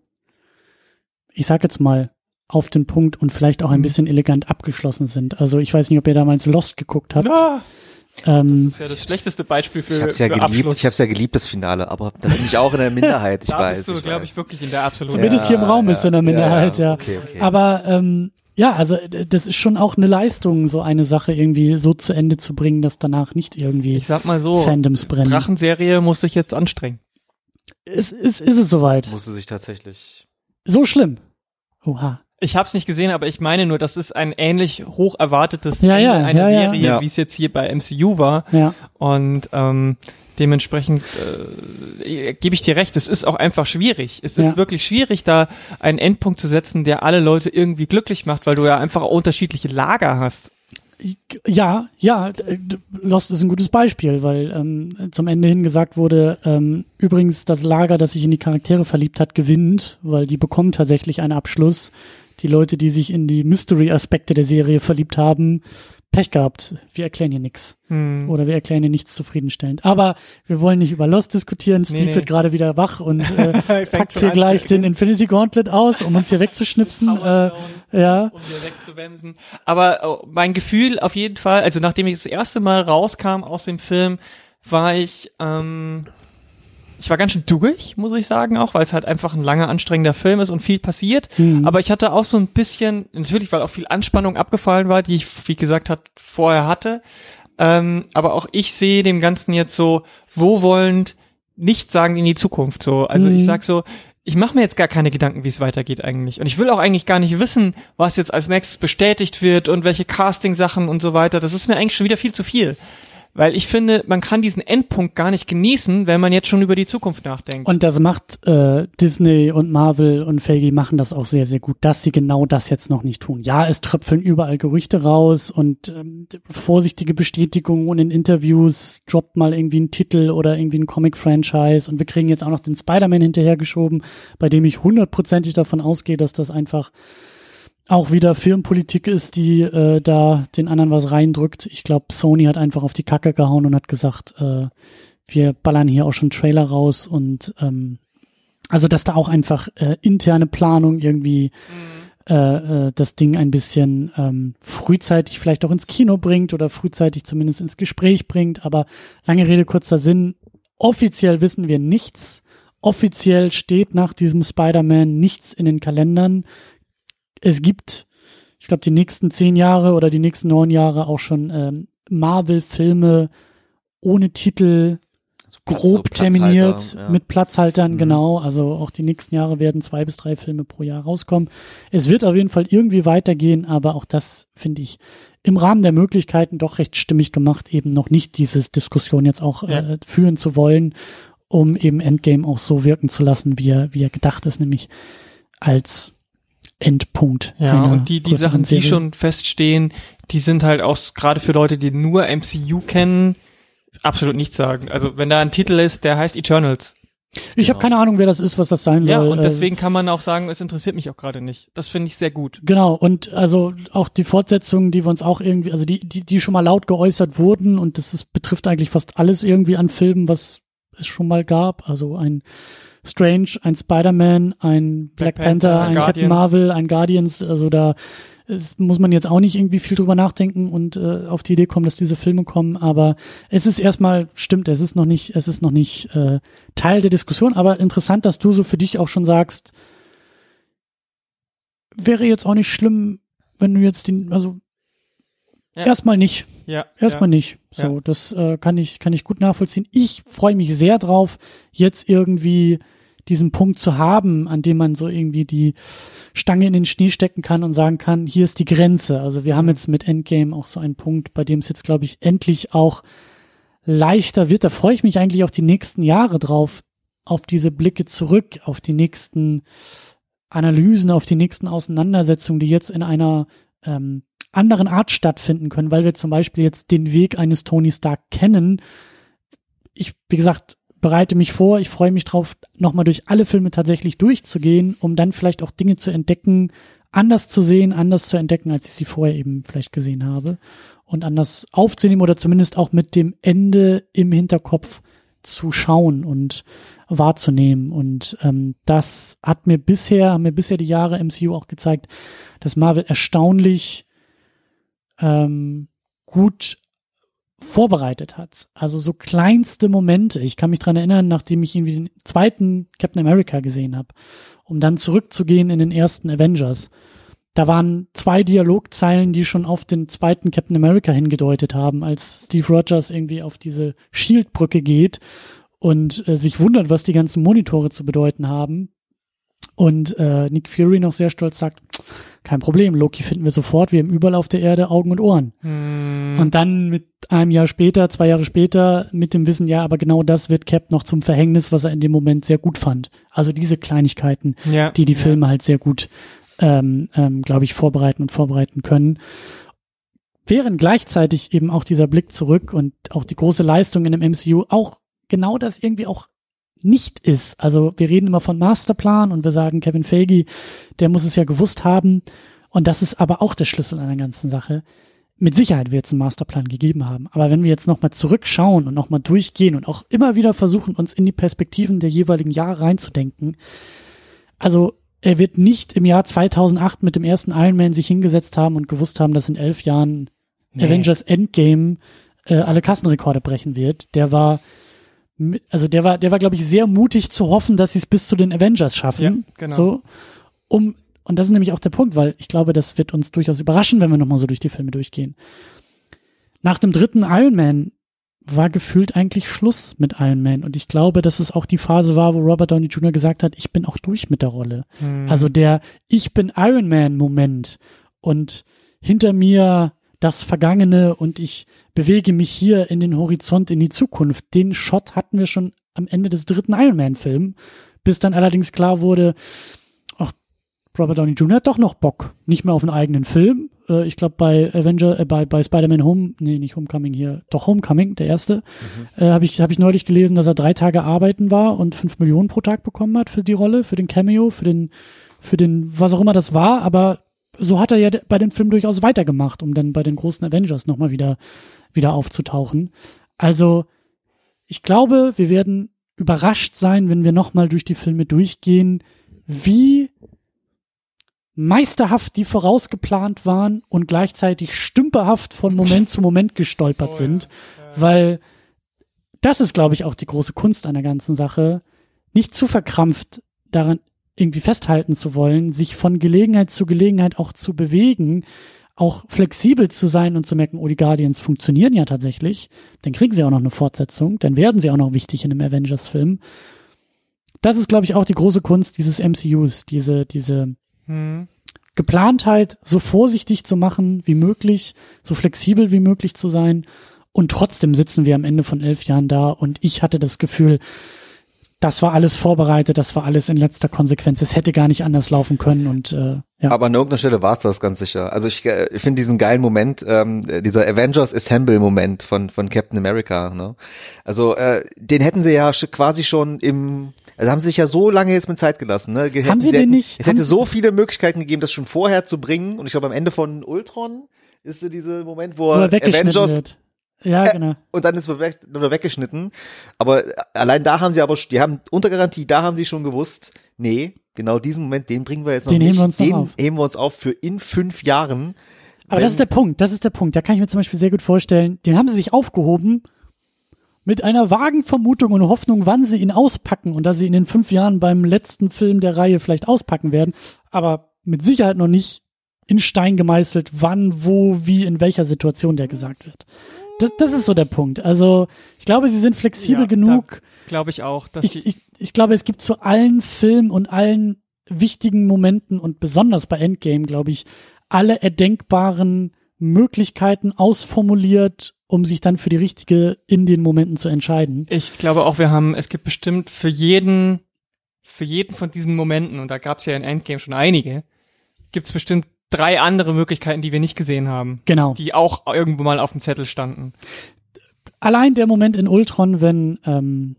ich sag jetzt mal auf den Punkt und vielleicht auch ein Mhm. bisschen elegant abgeschlossen sind. Also ich weiß nicht, ob ihr damals Lost geguckt habt. Ja, das ähm, ist ja das schlechteste Beispiel für, Ich hab's ja für geliebt, Abschluss. ich hab's ja geliebt, das Finale, aber da bin ich auch in der Minderheit, ich [LAUGHS] da weiß. bist du, glaube ich, wirklich in der absoluten. Zumindest hier im Raum bist du in der Minderheit, ja. Okay, okay. Aber ähm, ja, also das ist schon auch eine Leistung, so eine Sache irgendwie so zu Ende zu bringen, dass danach nicht irgendwie Ich sag mal so, Fandoms brennen. Drachenserie muss sich jetzt anstrengen. Ist, ist, ist es soweit? musste sich tatsächlich. So schlimm. Oha. Ich habe es nicht gesehen, aber ich meine nur, das ist ein ähnlich hoch erwartetes Ja, Ende ja, einer ja. Serie, Ja. wie es jetzt hier bei MCU war. Ja. Und ähm, dementsprechend äh, gebe ich dir recht, es ist auch einfach schwierig. Es ist wirklich schwierig, da einen Endpunkt zu setzen, der alle Leute irgendwie glücklich macht, weil du ja einfach auch unterschiedliche Lager hast. Ja, ja, äh, Lost ist ein gutes Beispiel, weil ähm, zum Ende hin gesagt wurde, ähm, übrigens das Lager, das sich in die Charaktere verliebt hat, gewinnt, weil die bekommen tatsächlich einen Abschluss. Die Leute, die sich in die Mystery-Aspekte der Serie verliebt haben, Pech gehabt, wir erklären hier nichts. Hm. Oder wir erklären hier nichts zufriedenstellend. Aber wir wollen nicht über Lost diskutieren. Steve nee. wird gerade wieder wach und [LAUGHS] äh, packt hier gleich den Infinity Gauntlet aus, um uns hier wegzuschnipsen. äh, ja. um dir wegzuwemsen. Aber oh, mein Gefühl auf jeden Fall, also nachdem ich das erste Mal rauskam aus dem Film, war ich, ähm, ich war ganz schön durch, muss ich sagen, auch, weil es halt einfach ein langer, anstrengender Film ist und viel passiert. Mhm. Aber ich hatte auch so ein bisschen, natürlich, weil auch viel Anspannung abgefallen war, die ich, wie gesagt, hat, vorher hatte. Ähm, aber auch ich sehe dem Ganzen jetzt so wohlwollend nicht sagen in die Zukunft so. Also Mhm. ich sag so, ich mache mir jetzt gar keine Gedanken, wie es weitergeht eigentlich. Und ich will auch eigentlich gar nicht wissen, was jetzt als nächstes bestätigt wird und welche Casting-Sachen und so weiter. Das ist mir eigentlich schon wieder viel zu viel. Weil ich finde, man kann diesen Endpunkt gar nicht genießen, wenn man jetzt schon über die Zukunft nachdenkt. Und das macht äh, Disney und Marvel und Feige machen das auch sehr, sehr gut, dass sie genau das jetzt noch nicht tun. Ja, es tröpfeln überall Gerüchte raus und ähm, vorsichtige Bestätigungen und in Interviews droppt mal irgendwie ein Titel oder irgendwie ein Comic-Franchise und wir kriegen jetzt auch noch den Spider-Man hinterhergeschoben, bei dem ich hundertprozentig davon ausgehe, dass das einfach auch wieder Firmenpolitik ist, die äh, da den anderen was reindrückt. Ich glaube, Sony hat einfach auf die Kacke gehauen und hat gesagt, äh, wir ballern hier auch schon Trailer raus und ähm, also dass da auch einfach äh, interne Planung irgendwie äh, äh, das Ding ein bisschen ähm, frühzeitig vielleicht auch ins Kino bringt oder frühzeitig zumindest ins Gespräch bringt. Aber lange Rede, kurzer Sinn, offiziell wissen wir nichts. Offiziell steht nach diesem Spider-Man nichts in den Kalendern. Es gibt, ich glaube, die nächsten zehn Jahre oder die nächsten neun Jahre auch schon ähm, Marvel-Filme ohne Titel, grob Platzhalter, terminiert ja. mit Platzhaltern, Mhm. genau. Also auch die nächsten Jahre werden zwei bis drei Filme pro Jahr rauskommen. Es wird auf jeden Fall irgendwie weitergehen, aber auch das finde ich im Rahmen der Möglichkeiten doch recht stimmig gemacht, eben noch nicht diese Diskussion jetzt auch Ja. äh, führen zu wollen, um eben Endgame auch so wirken zu lassen, wie er, wie er gedacht ist, nämlich als Endpunkt. Ja, und die, die Sachen, die Serie. schon feststehen, die sind halt auch gerade für Leute, die nur MCU kennen, absolut nichts sagen. Also wenn da ein Titel ist, der heißt Eternals. Ich habe keine Ahnung, wer das ist, was das sein Ja, soll. und Äh, deswegen kann man auch sagen, es interessiert mich auch gerade nicht. Das finde ich sehr gut. Genau, und also auch die Fortsetzungen, die wir uns auch irgendwie, also die, die, die schon mal laut geäußert wurden, und das ist, betrifft eigentlich fast alles irgendwie an Filmen, was es schon mal gab. Also ein Strange, ein Spider-Man, ein Black, Black Panther, Panther, ein Captain Guardians. Marvel, ein Guardians, also da es muss man jetzt auch nicht irgendwie viel drüber nachdenken und äh, auf die Idee kommen, dass diese Filme kommen, aber es ist erstmal, stimmt, es ist noch nicht, es ist noch nicht äh, Teil der Diskussion, aber interessant, dass du so für dich auch schon sagst, wäre jetzt auch nicht schlimm, wenn du jetzt den, also Ja. erstmal nicht, Ja. erstmal ja. nicht. So, das äh, kann ich, kann ich gut nachvollziehen. Ich freue mich sehr drauf, jetzt irgendwie diesen Punkt zu haben, an dem man so irgendwie die Stange in den Schnee stecken kann und sagen kann, hier ist die Grenze. Also wir haben jetzt mit Endgame auch so einen Punkt, bei dem es jetzt, glaube ich, endlich auch leichter wird. Da freue ich mich eigentlich auch die nächsten Jahre drauf, auf diese Blicke zurück, auf die nächsten Analysen, auf die nächsten Auseinandersetzungen, die jetzt in einer ähm, anderen Art stattfinden können, weil wir zum Beispiel jetzt den Weg eines Tony Stark kennen. Ich, wie gesagt, bereite mich vor, ich freue mich drauf, nochmal durch alle Filme tatsächlich durchzugehen, um dann vielleicht auch Dinge zu entdecken, anders zu sehen, anders zu entdecken, als ich sie vorher eben vielleicht gesehen habe und anders aufzunehmen oder zumindest auch mit dem Ende im Hinterkopf zu schauen und wahrzunehmen. Und ähm, das hat mir bisher, haben mir bisher die Jahre MCU auch gezeigt, dass Marvel erstaunlich ähm, gut vorbereitet hat. Also so kleinste Momente. Ich kann mich dran erinnern, nachdem ich irgendwie den zweiten Captain America gesehen habe, um dann zurückzugehen in den ersten Avengers. Da waren zwei Dialogzeilen, die schon auf den zweiten Captain America hingedeutet haben, als Steve Rogers irgendwie auf diese Shieldbrücke geht und äh, sich wundert, was die ganzen Monitore zu bedeuten haben. Und äh, Nick Fury noch sehr stolz sagt, kein Problem, Loki finden wir sofort, wir haben überall auf der Erde Augen und Ohren. Hm, Und dann mit einem Jahr später, zwei Jahre später, mit dem Wissen, ja, aber genau das wird Cap noch zum Verhängnis, was er in dem Moment sehr gut fand. Also diese Kleinigkeiten, ja, die die ja. Filme halt sehr gut, ähm, ähm, glaube ich, vorbereiten und vorbereiten können. Während gleichzeitig eben auch dieser Blick zurück und auch die große Leistung in dem MCU auch genau das irgendwie auch nicht ist. Also wir reden immer von Masterplan und wir sagen, Kevin Feige, der muss es ja gewusst haben. Und das ist aber auch der Schlüssel einer ganzen Sache. mit Sicherheit wird es einen Masterplan gegeben haben. Aber wenn wir jetzt nochmal zurückschauen und nochmal durchgehen und auch immer wieder versuchen, uns in die Perspektiven der jeweiligen Jahre reinzudenken, also er wird nicht im Jahr 2008 mit dem ersten Iron Man sich hingesetzt haben und gewusst haben, dass in elf Jahren nee. Avengers Endgame äh, alle Kassenrekorde brechen wird. Der war, also der war, der war, glaube ich, sehr mutig zu hoffen, dass sie es bis zu den Avengers schaffen. Ja, genau. So, um und das ist nämlich auch der Punkt, weil ich glaube, das wird uns durchaus überraschen, wenn wir nochmal so durch die Filme durchgehen. Nach dem dritten Iron Man war gefühlt eigentlich Schluss mit Iron Man. Und ich glaube, dass es auch die Phase war, wo Robert Downey Jr. gesagt hat, ich bin auch durch mit der Rolle. Hm. Also der Ich bin Iron Man Moment und hinter mir das Vergangene und ich bewege mich hier in den Horizont in die Zukunft. Den Shot hatten wir schon am Ende des dritten Iron Man Film, bis dann allerdings klar wurde, Robert Downey Jr. hat doch noch Bock. Nicht mehr auf einen eigenen Film. Äh, ich glaube bei Avenger, äh, bei, bei Spider-Man Home, nee, nicht Homecoming hier, doch Homecoming, der erste, mhm. äh, habe ich, hab ich neulich gelesen, dass er drei Tage arbeiten war und fünf Millionen pro Tag bekommen hat für die Rolle, für den Cameo, für den, für den, was auch immer das war, aber so hat er ja bei dem Film durchaus weitergemacht, um dann bei den großen Avengers nochmal wieder, wieder aufzutauchen. Also, ich glaube, wir werden überrascht sein, wenn wir nochmal durch die Filme durchgehen, wie meisterhaft, die vorausgeplant waren und gleichzeitig stümperhaft von Moment zu Moment [LAUGHS] gestolpert oh, sind, ja. Weil das ist, glaube ich, auch die große Kunst der ganzen Sache, nicht zu verkrampft daran irgendwie festhalten zu wollen, sich von Gelegenheit zu Gelegenheit auch zu bewegen, auch flexibel zu sein und zu merken, oh, die Guardians funktionieren ja tatsächlich, dann kriegen sie auch noch eine Fortsetzung, dann werden sie auch noch wichtig in einem Avengers-Film. Das ist, glaube ich, auch die große Kunst dieses MCUs, diese, diese hm. Geplantheit so vorsichtig zu machen wie möglich, so flexibel wie möglich zu sein. Und trotzdem sitzen wir am Ende von elf Jahren da und ich hatte das Gefühl, das war alles vorbereitet, das war alles in letzter Konsequenz. Es hätte gar nicht anders laufen können und äh, ja. Aber an irgendeiner Stelle war es das ganz sicher. Also ich, äh, ich finde diesen geilen Moment, ähm, dieser Avengers Assemble Moment von von Captain America. Ne? Also äh, den hätten sie ja quasi schon im, also haben sie sich ja so lange jetzt mit Zeit gelassen. Ne? Haben sie den nicht? Es hätte so viele Möglichkeiten gegeben, das schon vorher zu bringen. Und ich glaube am Ende von Ultron ist so dieser Moment, wo, wo Avengers wird. Ja, äh, genau. und dann ist es weg, weggeschnitten. Aber allein da haben sie aber, die haben unter Garantie, da haben sie schon gewusst, nee, genau diesen Moment, den bringen wir jetzt noch den nicht. Heben wir uns den auf. heben wir uns auf für in fünf Jahren. Aber das ist der Punkt, das ist der Punkt. Da kann ich mir zum Beispiel sehr gut vorstellen, den haben sie sich aufgehoben mit einer vagen Vermutung und Hoffnung, wann sie ihn auspacken und dass sie in den fünf Jahren beim letzten Film der Reihe vielleicht auspacken werden, aber mit Sicherheit noch nicht in Stein gemeißelt, wann, wo, wie, in welcher Situation der gesagt wird das, das ist so der Punkt. Also ich glaube, sie sind flexibel ja, genug. Glaube ich auch. Dass ich, ich, ich glaube, es gibt zu allen Filmen und allen wichtigen Momenten und besonders bei Endgame, glaube ich, alle erdenkbaren Möglichkeiten ausformuliert, um sich dann für die richtige in den Momenten zu entscheiden. Ich glaube auch, wir haben, es gibt bestimmt für jeden, für jeden von diesen Momenten, und da gab es ja in Endgame schon einige, gibt es bestimmt drei andere Möglichkeiten, die wir nicht gesehen haben. Genau. Die auch irgendwo mal auf dem Zettel standen. Allein der Moment in Ultron, wenn ähm,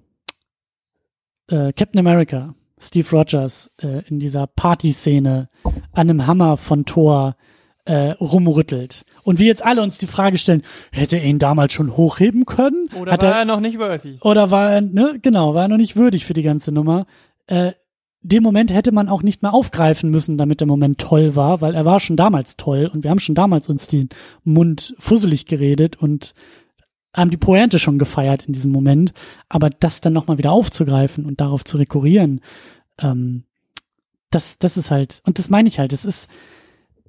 äh, Captain America, Steve Rogers, äh, in dieser Partyszene an einem Hammer von Thor äh, rumrüttelt. Und wir jetzt alle uns die Frage stellen, hätte er ihn damals schon hochheben können? Oder Hat war er, er noch nicht würdig? Oder war er, ne, genau, war er noch nicht würdig für die ganze Nummer. Äh, den Moment hätte man auch nicht mehr aufgreifen müssen, damit der Moment toll war, weil er war schon damals toll und wir haben schon damals uns den Mund fusselig geredet und haben die Pointe schon gefeiert in diesem Moment, aber das dann nochmal wieder aufzugreifen und darauf zu rekurrieren, ähm, das, das ist halt, und das meine ich halt, das ist,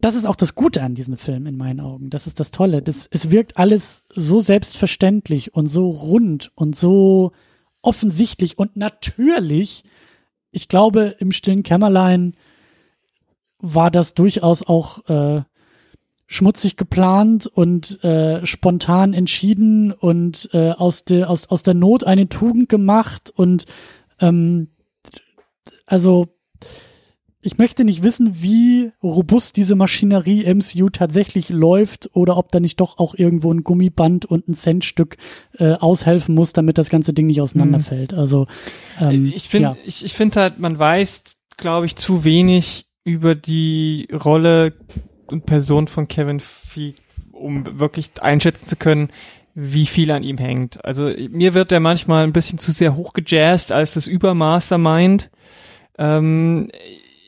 das ist auch das Gute an diesem Film in meinen Augen. Das ist das Tolle. Das, es wirkt alles so selbstverständlich und so rund und so offensichtlich und natürlich, ich glaube, im stillen Kämmerlein war das durchaus auch äh, schmutzig geplant und äh, spontan entschieden und äh, aus, der aus, aus der Not eine Tugend gemacht und ähm, also ich möchte nicht wissen, wie robust diese Maschinerie MCU tatsächlich läuft oder ob da nicht doch auch irgendwo ein Gummiband und ein Centstück äh, aushelfen muss, damit das ganze Ding nicht auseinanderfällt. Mhm. Also ähm, ich finde, ja. ich, ich finde halt, man weiß, glaube ich, zu wenig über die Rolle und Person von Kevin Feige um wirklich einschätzen zu können, wie viel an ihm hängt. Also mir wird der manchmal ein bisschen zu sehr hochgejazzt als das Übermastermind. Ähm,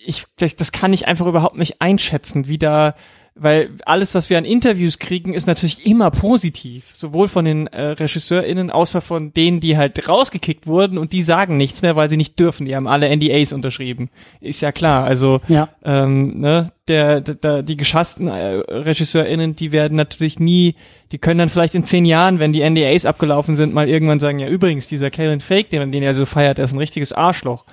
ich, das kann ich einfach überhaupt nicht einschätzen, wie da weil alles, was wir an Interviews kriegen, ist natürlich immer positiv. Sowohl von den äh, RegisseurInnen, außer von denen, die halt rausgekickt wurden und die sagen nichts mehr, weil sie nicht dürfen. Die haben alle NDAs unterschrieben. Ist ja klar. Also ja. ähm, ne, der, der, die geschassten äh, RegisseurInnen, die werden natürlich nie, die können dann vielleicht in zehn Jahren, wenn die NDAs abgelaufen sind, mal irgendwann sagen, ja übrigens, dieser Kevin Fake, den, den er so feiert, der ist ein richtiges Arschloch.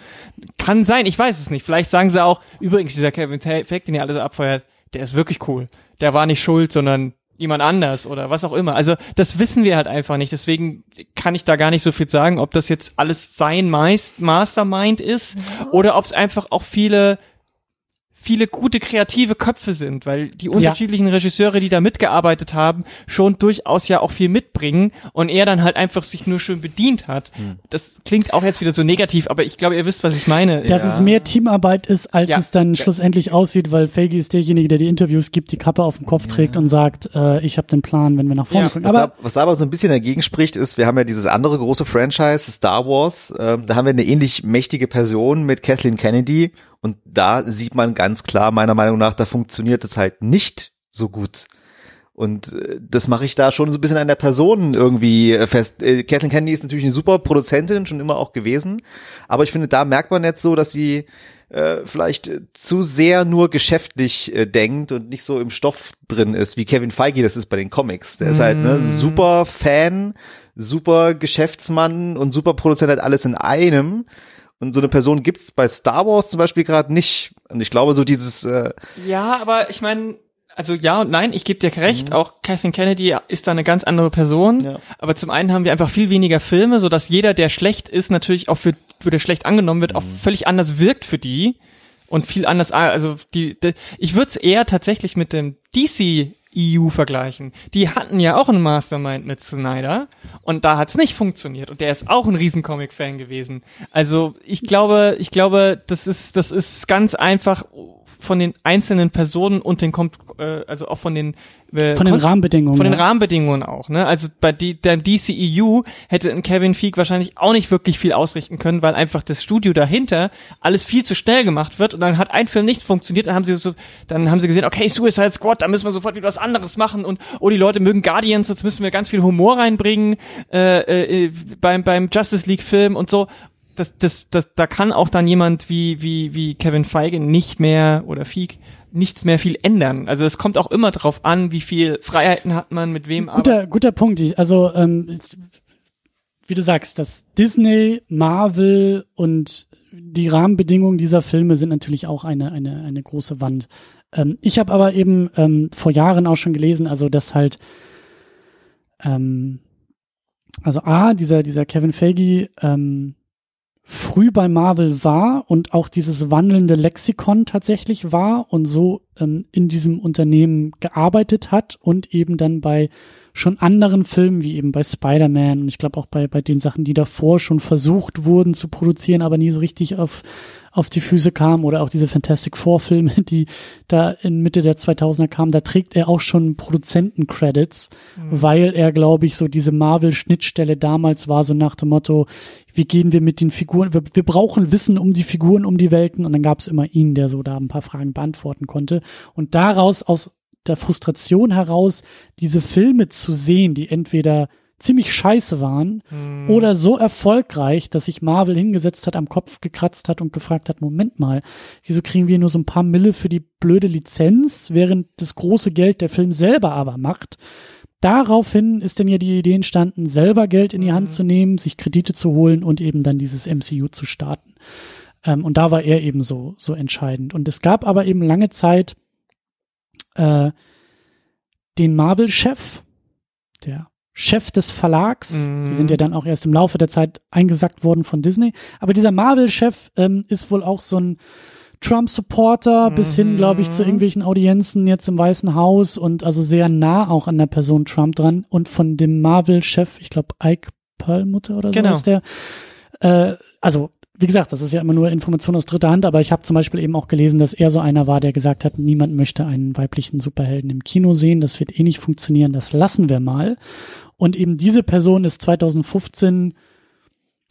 Kann sein, ich weiß es nicht. Vielleicht sagen sie auch, übrigens, dieser Kevin Fake, den ihr alle so abfeuert, der ist wirklich cool. Der war nicht schuld, sondern jemand anders oder was auch immer. Also das wissen wir halt einfach nicht. Deswegen kann ich da gar nicht so viel sagen, ob das jetzt alles sein Mastermind ist oder ob es einfach auch viele viele gute kreative Köpfe sind, weil die unterschiedlichen ja. Regisseure, die da mitgearbeitet haben, schon durchaus ja auch viel mitbringen und er dann halt einfach sich nur schön bedient hat. Hm. Das klingt auch jetzt wieder so negativ, aber ich glaube, ihr wisst, was ich meine. Dass ja. es mehr Teamarbeit ist, als ja. es dann schlussendlich aussieht, weil Faggy ist derjenige, der die Interviews gibt, die Kappe auf dem Kopf trägt und sagt, äh, ich habe den Plan, wenn wir nach vorne. Aber was da, was da aber so ein bisschen dagegen spricht, ist, wir haben ja dieses andere große Franchise, Star Wars, ähm, da haben wir eine ähnlich mächtige Person mit Kathleen Kennedy und da sieht man ganz klar, meiner Meinung nach, da funktioniert es halt nicht so gut. Und äh, das mache ich da schon so ein bisschen an der Person irgendwie äh, fest. Äh, Kathleen Kennedy ist natürlich eine super Produzentin, schon immer auch gewesen. Aber ich finde, da merkt man jetzt so, dass sie äh, vielleicht zu sehr nur geschäftlich äh, denkt und nicht so im Stoff drin ist, wie Kevin Feige das ist bei den Comics. Der mm. ist halt ne, mm. super Fan, super Geschäftsmann und super Produzent hat alles in einem. Und so eine Person gibt's bei Star Wars zum Beispiel gerade nicht. Und ich glaube, so dieses. Äh ja, aber ich meine, also ja und nein, ich gebe dir recht, mhm. auch Kathleen Kennedy ist da eine ganz andere Person. Ja. Aber zum einen haben wir einfach viel weniger Filme, so dass jeder, der schlecht ist, natürlich auch für, für der schlecht angenommen wird, mhm. auch völlig anders wirkt für die. Und viel anders, also die, die ich würde es eher tatsächlich mit dem DC EU vergleichen. Die hatten ja auch einen Mastermind mit Snyder und da hat's nicht funktioniert und der ist auch ein riesen Comic-Fan gewesen. Also ich glaube, ich glaube, das ist, das ist ganz einfach von den einzelnen Personen und den kommt äh, also auch von den äh, von den Rahmenbedingungen von den. Rahmenbedingungen auch ne also bei die, der DCEU hätte ein Kevin Feige wahrscheinlich auch nicht wirklich viel ausrichten können weil einfach das Studio dahinter alles viel zu schnell gemacht wird und dann hat ein Film nicht funktioniert dann haben sie so dann haben sie gesehen okay Suicide Squad da müssen wir sofort wieder was anderes machen und oh die Leute mögen Guardians jetzt müssen wir ganz viel Humor reinbringen äh, äh, beim beim Justice League Film und so das, das, das, da kann auch dann jemand wie, wie, wie Kevin Feige nicht mehr oder Feig nichts mehr viel ändern. Also es kommt auch immer drauf an, wie viel Freiheiten hat man, mit wem Guter, guter Punkt. Ich, also, ähm, wie du sagst, das Disney, Marvel und die Rahmenbedingungen dieser Filme sind natürlich auch eine, eine, eine große Wand. Ähm, ich habe aber eben ähm, vor Jahren auch schon gelesen, also dass halt ähm, also A, dieser, dieser Kevin Feige ähm, früh bei Marvel war und auch dieses wandelnde Lexikon tatsächlich war und so ähm, in diesem Unternehmen gearbeitet hat und eben dann bei schon anderen Filmen, wie eben bei Spider-Man und ich glaube auch bei, bei den Sachen, die davor schon versucht wurden zu produzieren, aber nie so richtig auf, auf die Füße kam oder auch diese Fantastic Four Filme, [LAUGHS] die da in Mitte der 2000er kamen, da trägt er auch schon Produzenten-Credits, mhm. weil er, glaube ich, so diese Marvel-Schnittstelle damals war, so nach dem Motto, wie gehen wir mit den Figuren, wir, wir brauchen Wissen um die Figuren, um die Welten und dann gab es immer ihn, der so da ein paar Fragen beantworten konnte und daraus aus der Frustration heraus, diese Filme zu sehen, die entweder ziemlich scheiße waren hm. oder so erfolgreich, dass sich Marvel hingesetzt hat, am Kopf gekratzt hat und gefragt hat, Moment mal, wieso kriegen wir nur so ein paar Mille für die blöde Lizenz, während das große Geld der Film selber aber macht. Daraufhin ist denn ja die Idee entstanden, selber Geld in die Hand hm. zu nehmen, sich Kredite zu holen und eben dann dieses MCU zu starten. Ähm, und da war er eben so, so entscheidend. Und es gab aber eben lange Zeit äh, den Marvel-Chef, der Chef des Verlags. Mhm. Die sind ja dann auch erst im Laufe der Zeit eingesackt worden von Disney. Aber dieser Marvel-Chef ähm, ist wohl auch so ein Trump-Supporter mhm. bis hin, glaube ich, zu irgendwelchen Audienzen jetzt im Weißen Haus und also sehr nah auch an der Person Trump dran. Und von dem Marvel-Chef, ich glaube Ike Perlmutter oder so genau. ist der, äh, also wie gesagt, das ist ja immer nur Information aus dritter Hand, aber ich habe zum Beispiel eben auch gelesen, dass er so einer war, der gesagt hat, niemand möchte einen weiblichen Superhelden im Kino sehen, das wird eh nicht funktionieren, das lassen wir mal. Und eben diese Person ist 2015,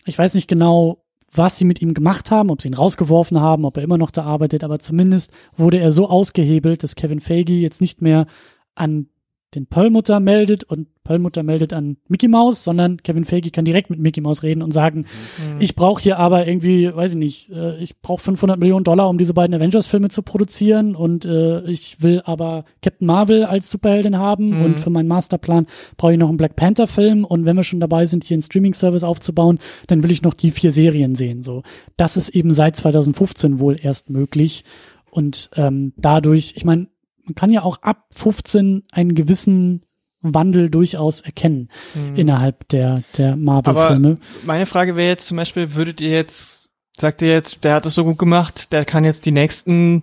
ich weiß nicht genau, was sie mit ihm gemacht haben, ob sie ihn rausgeworfen haben, ob er immer noch da arbeitet, aber zumindest wurde er so ausgehebelt, dass Kevin Feige jetzt nicht mehr an den Perlmutter meldet und Perlmutter meldet an Mickey Mouse, sondern Kevin Feige kann direkt mit Mickey Mouse reden und sagen, mhm. ich brauche hier aber irgendwie, weiß ich nicht, äh, ich brauche 500 Millionen Dollar, um diese beiden Avengers-Filme zu produzieren und äh, ich will aber Captain Marvel als Superheldin haben mhm. und für meinen Masterplan brauche ich noch einen Black Panther-Film und wenn wir schon dabei sind, hier einen Streaming-Service aufzubauen, dann will ich noch die vier Serien sehen. So, das ist eben seit 2015 wohl erst möglich und ähm, dadurch, ich meine, man kann ja auch ab 15 einen gewissen Wandel durchaus erkennen mhm. innerhalb der, der Marvel-Filme. Meine Frage wäre jetzt zum Beispiel, würdet ihr jetzt, sagt ihr jetzt, der hat es so gut gemacht, der kann jetzt die nächsten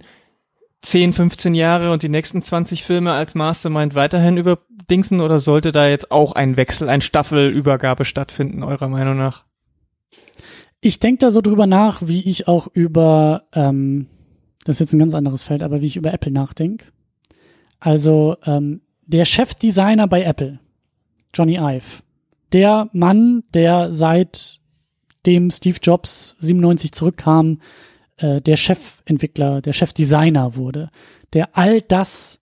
10, 15 Jahre und die nächsten 20 Filme als Mastermind weiterhin überdingsen oder sollte da jetzt auch ein Wechsel, ein Staffelübergabe stattfinden, eurer Meinung nach? Ich denke da so drüber nach, wie ich auch über, ähm, das ist jetzt ein ganz anderes Feld, aber wie ich über Apple nachdenke. Also ähm, der Chefdesigner bei Apple, Johnny Ive, der Mann, der seit dem Steve Jobs 97 zurückkam, äh, der Chefentwickler, der Chefdesigner wurde, der all das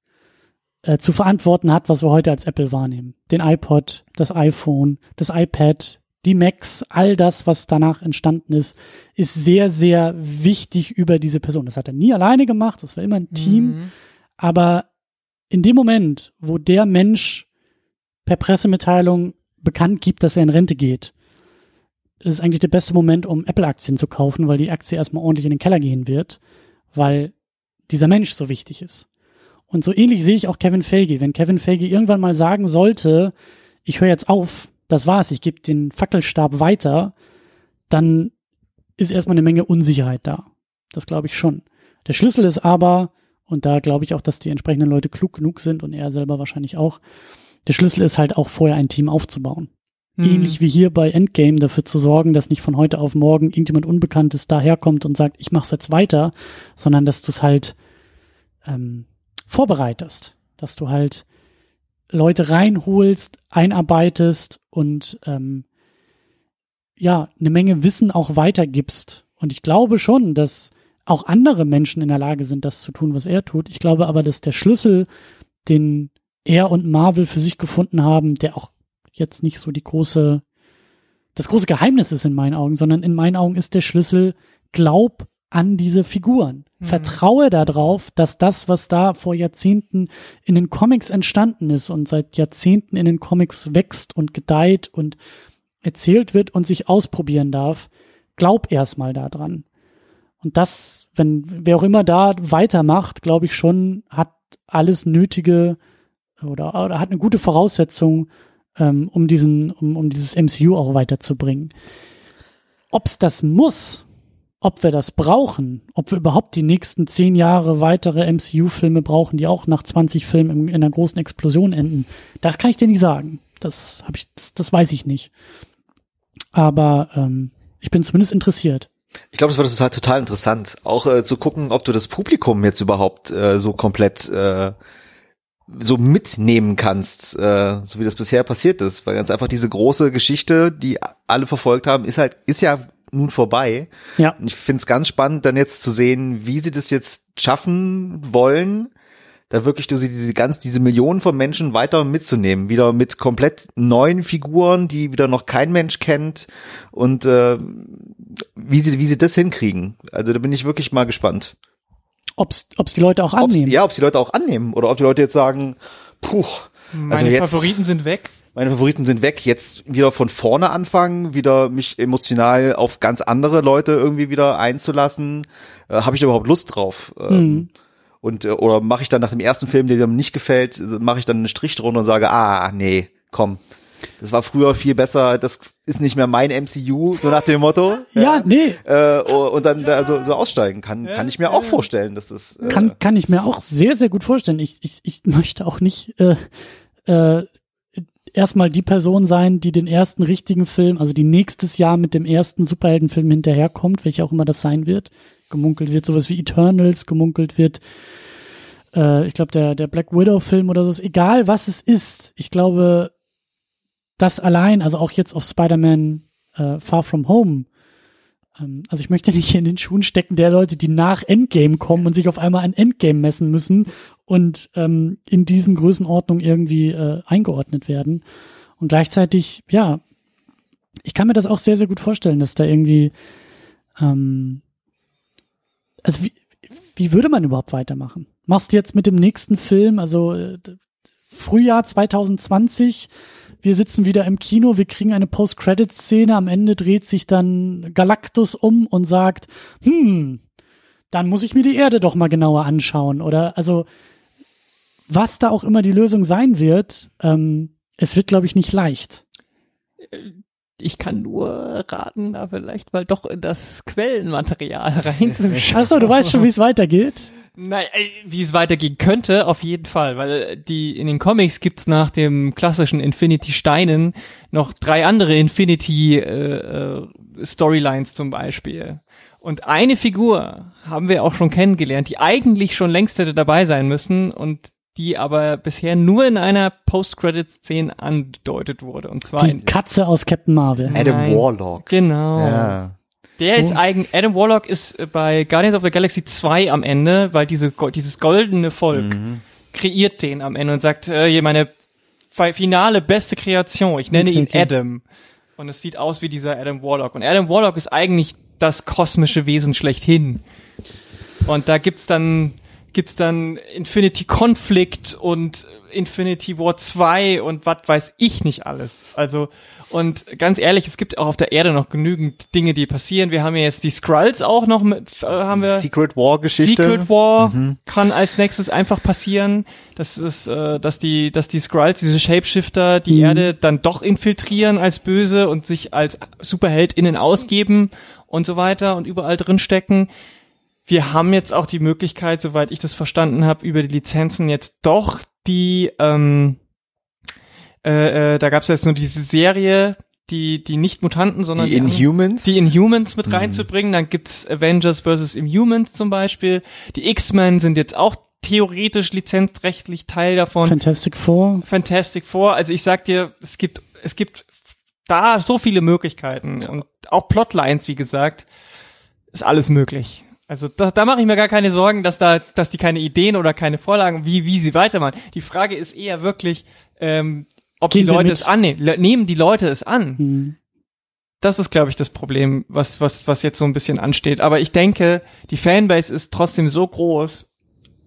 äh, zu verantworten hat, was wir heute als Apple wahrnehmen. Den iPod, das iPhone, das iPad, die Macs, all das, was danach entstanden ist, ist sehr, sehr wichtig über diese Person. Das hat er nie alleine gemacht, das war immer ein Team, mhm. aber in dem Moment, wo der Mensch per Pressemitteilung bekannt gibt, dass er in Rente geht, ist eigentlich der beste Moment, um Apple-Aktien zu kaufen, weil die Aktie erstmal ordentlich in den Keller gehen wird, weil dieser Mensch so wichtig ist. Und so ähnlich sehe ich auch Kevin Feige. Wenn Kevin Feige irgendwann mal sagen sollte, ich höre jetzt auf, das war's, ich gebe den Fackelstab weiter, dann ist erstmal eine Menge Unsicherheit da. Das glaube ich schon. Der Schlüssel ist aber, und da glaube ich auch, dass die entsprechenden Leute klug genug sind und er selber wahrscheinlich auch. Der Schlüssel ist halt auch vorher ein Team aufzubauen. Mhm. Ähnlich wie hier bei Endgame dafür zu sorgen, dass nicht von heute auf morgen irgendjemand Unbekanntes daherkommt und sagt, ich mach's jetzt weiter, sondern dass du es halt ähm, vorbereitest, dass du halt Leute reinholst, einarbeitest und ähm, ja, eine Menge Wissen auch weitergibst. Und ich glaube schon, dass auch andere Menschen in der Lage sind, das zu tun, was er tut. Ich glaube aber, dass der Schlüssel, den er und Marvel für sich gefunden haben, der auch jetzt nicht so die große, das große Geheimnis ist in meinen Augen, sondern in meinen Augen ist der Schlüssel, glaub an diese Figuren. Mhm. Vertraue darauf, dass das, was da vor Jahrzehnten in den Comics entstanden ist und seit Jahrzehnten in den Comics wächst und gedeiht und erzählt wird und sich ausprobieren darf, glaub erstmal daran. Und das, wenn wer auch immer da weitermacht, glaube ich schon, hat alles Nötige oder, oder hat eine gute Voraussetzung, ähm, um diesen, um, um dieses MCU auch weiterzubringen. Ob's das muss, ob wir das brauchen, ob wir überhaupt die nächsten zehn Jahre weitere MCU-Filme brauchen, die auch nach 20 Filmen in, in einer großen Explosion enden, das kann ich dir nicht sagen. Das habe ich, das, das weiß ich nicht. Aber ähm, ich bin zumindest interessiert. Ich glaube, es war total, total interessant, auch äh, zu gucken, ob du das Publikum jetzt überhaupt äh, so komplett äh, so mitnehmen kannst, äh, so wie das bisher passiert ist, weil ganz einfach diese große Geschichte, die alle verfolgt haben, ist halt, ist ja nun vorbei. Ja. Und ich finde es ganz spannend, dann jetzt zu sehen, wie sie das jetzt schaffen wollen, da wirklich du sie diese ganz diese Millionen von Menschen weiter mitzunehmen, wieder mit komplett neuen Figuren, die wieder noch kein Mensch kennt und äh, wie sie wie sie das hinkriegen. Also da bin ich wirklich mal gespannt. Ob's ob's die Leute auch annehmen. Ob's, ja, ob's die Leute auch annehmen oder ob die Leute jetzt sagen, puh, meine also jetzt, Favoriten sind weg. Meine Favoriten sind weg. Jetzt wieder von vorne anfangen, wieder mich emotional auf ganz andere Leute irgendwie wieder einzulassen. Äh, Habe ich da überhaupt Lust drauf? Ähm, hm. Und äh, oder mache ich dann nach dem ersten Film, der mir nicht gefällt, mache ich dann einen Strich drunter und sage, ah, nee, komm. Das war früher viel besser, das ist nicht mehr mein MCU, so nach dem Motto. [LAUGHS] ja, ja, nee. Äh, und dann da so, so aussteigen kann, ja, kann ich mir auch vorstellen, dass das. Äh, kann, kann ich mir auch sehr, sehr gut vorstellen. Ich, ich, ich möchte auch nicht äh, äh, erstmal die Person sein, die den ersten richtigen Film, also die nächstes Jahr mit dem ersten Superheldenfilm hinterherkommt, welcher auch immer das sein wird. Gemunkelt wird sowas wie Eternals, gemunkelt wird, äh, ich glaube, der, der Black Widow-Film oder so, egal was es ist, ich glaube, das allein, also auch jetzt auf Spider-Man äh, Far From Home, ähm, also ich möchte nicht in den Schuhen stecken der Leute, die nach Endgame kommen und sich auf einmal an Endgame messen müssen und ähm, in diesen Größenordnungen irgendwie äh, eingeordnet werden. Und gleichzeitig, ja, ich kann mir das auch sehr, sehr gut vorstellen, dass da irgendwie, ähm, also wie, wie würde man überhaupt weitermachen? Machst du jetzt mit dem nächsten Film, also äh, Frühjahr 2020, wir sitzen wieder im Kino, wir kriegen eine Post-Credit-Szene, am Ende dreht sich dann Galactus um und sagt, hm, dann muss ich mir die Erde doch mal genauer anschauen. Oder also was da auch immer die Lösung sein wird, ähm, es wird, glaube ich, nicht leicht. Ich kann nur raten, da vielleicht mal doch in das Quellenmaterial reinzuschauen. [LAUGHS] Achso, du weißt schon, wie es weitergeht. Nein, wie es weitergehen könnte, auf jeden Fall, weil die in den Comics gibt's nach dem klassischen Infinity Steinen noch drei andere Infinity äh, äh, Storylines zum Beispiel. Und eine Figur haben wir auch schon kennengelernt, die eigentlich schon längst hätte dabei sein müssen und die aber bisher nur in einer Post-Credit-Szene angedeutet wurde. Und zwar die Katze aus Captain Marvel. Adam Nein. Warlock. Genau. Ja. Der ist eigen, Adam Warlock ist bei Guardians of the Galaxy 2 am Ende, weil diese, dieses goldene Volk mhm. kreiert den am Ende und sagt, äh, hier meine finale beste Kreation, ich nenne okay, ihn okay. Adam. Und es sieht aus wie dieser Adam Warlock. Und Adam Warlock ist eigentlich das kosmische Wesen schlechthin. Und da gibt's dann gibt's dann Infinity Conflict und Infinity War 2 und was weiß ich nicht alles. Also und ganz ehrlich, es gibt auch auf der Erde noch genügend Dinge, die passieren. Wir haben ja jetzt die Skrulls auch noch mit, äh, haben wir. Secret War Geschichte. Secret War mhm. kann als nächstes einfach passieren. Das ist, äh, dass die, dass die Skrulls, diese Shapeshifter, die mhm. Erde dann doch infiltrieren als böse und sich als SuperheldInnen ausgeben und so weiter und überall drin stecken wir haben jetzt auch die Möglichkeit, soweit ich das verstanden habe, über die Lizenzen jetzt doch die, ähm, äh, äh, da gab es jetzt nur diese Serie, die die nicht Mutanten, sondern die, die Inhumans, die Inhumans mit mhm. reinzubringen. Dann gibt's Avengers vs. Inhumans zum Beispiel. Die X-Men sind jetzt auch theoretisch lizenzrechtlich Teil davon. Fantastic Four. Fantastic Four. Also ich sag dir, es gibt es gibt da so viele Möglichkeiten und auch Plotlines, wie gesagt, ist alles möglich. Also da, da mache ich mir gar keine Sorgen, dass da, dass die keine Ideen oder keine Vorlagen, wie wie sie weitermachen. Die Frage ist eher wirklich, ähm, ob Gehen die Leute es annehmen. Le nehmen die Leute es an? Mhm. Das ist, glaube ich, das Problem, was was was jetzt so ein bisschen ansteht. Aber ich denke, die Fanbase ist trotzdem so groß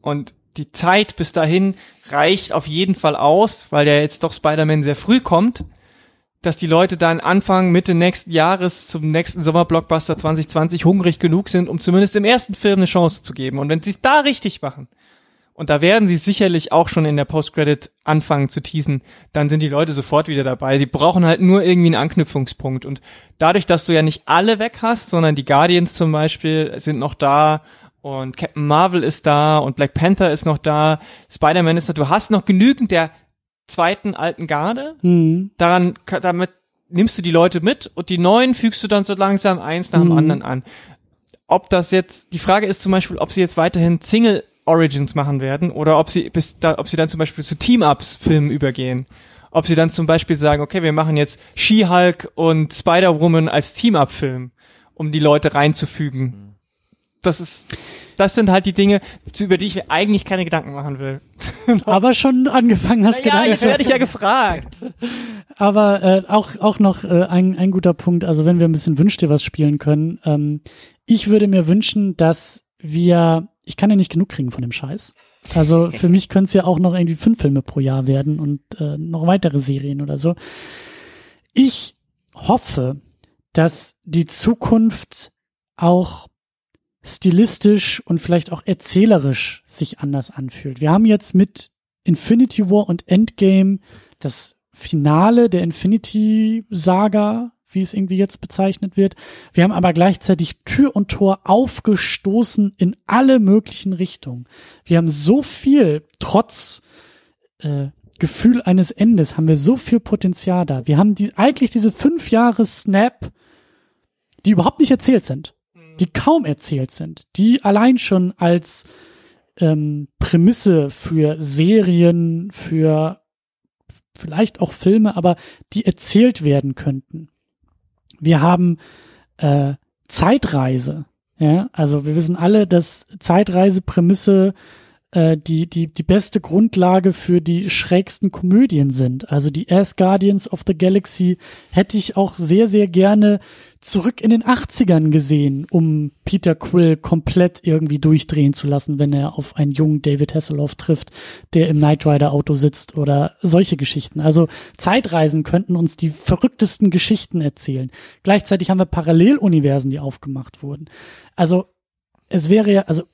und die Zeit bis dahin reicht auf jeden Fall aus, weil ja jetzt doch Spider-Man sehr früh kommt dass die Leute dann Anfang, Mitte nächsten Jahres zum nächsten Sommerblockbuster 2020 hungrig genug sind, um zumindest im ersten Film eine Chance zu geben. Und wenn sie es da richtig machen, und da werden sie sicherlich auch schon in der Post-Credit anfangen zu teasen, dann sind die Leute sofort wieder dabei. Sie brauchen halt nur irgendwie einen Anknüpfungspunkt. Und dadurch, dass du ja nicht alle weg hast, sondern die Guardians zum Beispiel sind noch da und Captain Marvel ist da und Black Panther ist noch da, Spider-Man ist da, du hast noch genügend der zweiten alten Garde. Mhm. Daran, damit nimmst du die Leute mit und die neuen fügst du dann so langsam eins nach dem mhm. anderen an. Ob das jetzt, die Frage ist zum Beispiel, ob sie jetzt weiterhin Single Origins machen werden oder ob sie bis da, ob sie dann zum Beispiel zu Team-Ups-Filmen übergehen. Ob sie dann zum Beispiel sagen, okay, wir machen jetzt She-Hulk und Spider-Woman als Team-Up-Film, um die Leute reinzufügen. Mhm. Das ist, das sind halt die Dinge, über die ich mir eigentlich keine Gedanken machen will. [LAUGHS] Aber schon angefangen hast, naja, Gedanken. jetzt werde ich ja gefragt. Aber äh, auch auch noch äh, ein, ein guter Punkt, also wenn wir ein bisschen Wünsch dir was spielen können. Ähm, ich würde mir wünschen, dass wir, ich kann ja nicht genug kriegen von dem Scheiß. Also für mich könnte es ja auch noch irgendwie fünf Filme pro Jahr werden und äh, noch weitere Serien oder so. Ich hoffe, dass die Zukunft auch stilistisch und vielleicht auch erzählerisch sich anders anfühlt. Wir haben jetzt mit Infinity War und Endgame das Finale der Infinity Saga, wie es irgendwie jetzt bezeichnet wird. Wir haben aber gleichzeitig Tür und Tor aufgestoßen in alle möglichen Richtungen. Wir haben so viel trotz äh, Gefühl eines Endes haben wir so viel Potenzial da. Wir haben die, eigentlich diese fünf Jahre Snap, die überhaupt nicht erzählt sind, die kaum erzählt sind, die allein schon als ähm, Prämisse für Serien, für vielleicht auch Filme, aber die erzählt werden könnten. Wir haben äh, Zeitreise. Ja, also wir wissen alle, dass Zeitreiseprämisse äh, die, die, die beste Grundlage für die schrägsten Komödien sind. Also die As Guardians of the Galaxy hätte ich auch sehr, sehr gerne zurück in den 80ern gesehen, um Peter Quill komplett irgendwie durchdrehen zu lassen, wenn er auf einen jungen David Hasselhoff trifft, der im Knight Rider Auto sitzt oder solche Geschichten. Also Zeitreisen könnten uns die verrücktesten Geschichten erzählen. Gleichzeitig haben wir Paralleluniversen, die aufgemacht wurden. Also es wäre ja, also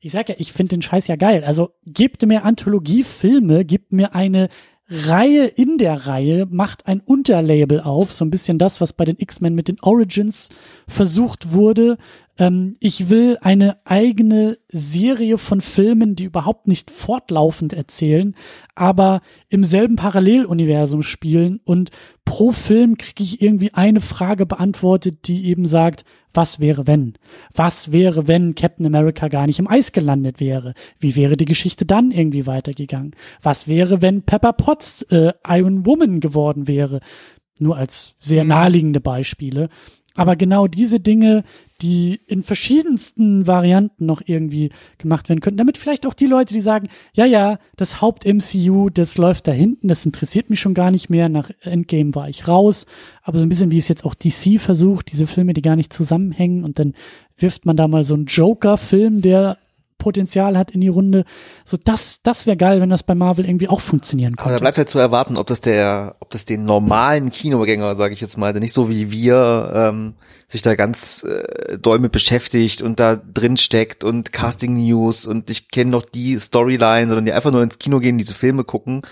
ich sag ja, ich finde den Scheiß ja geil. Also gebt mir Anthologiefilme, gebt mir eine Reihe in der Reihe, macht ein Unterlabel auf, so ein bisschen das, was bei den X-Men mit den Origins versucht wurde. Ähm, ich will eine eigene Serie von Filmen, die überhaupt nicht fortlaufend erzählen, aber im selben Paralleluniversum spielen und pro Film kriege ich irgendwie eine Frage beantwortet, die eben sagt, was wäre wenn? Was wäre, wenn Captain America gar nicht im Eis gelandet wäre? Wie wäre die Geschichte dann irgendwie weitergegangen? Was wäre, wenn Pepper Potts äh, Iron Woman geworden wäre? Nur als sehr Mhm. naheliegende Beispiele. Aber genau diese Dinge, die in verschiedensten Varianten noch irgendwie gemacht werden könnten, damit vielleicht auch die Leute, die sagen, ja, ja, das Haupt-MCU, das läuft da hinten, das interessiert mich schon gar nicht mehr, nach Endgame war ich raus, aber so ein bisschen wie es jetzt auch DC versucht, diese Filme, die gar nicht zusammenhängen. Und dann wirft man da mal so einen Joker-Film, der Potenzial hat in die Runde. So, das, das wäre geil, wenn das bei Marvel irgendwie auch funktionieren Aber da könnte. bleibt halt zu erwarten, ob das der, ob das den normalen Kinogänger, sage ich jetzt mal, der nicht so wie wir ähm, sich da ganz äh, doll mit beschäftigt und da drin steckt und Casting News und ich kenne noch die Storyline, sondern die einfach nur ins Kino gehen, diese Filme gucken.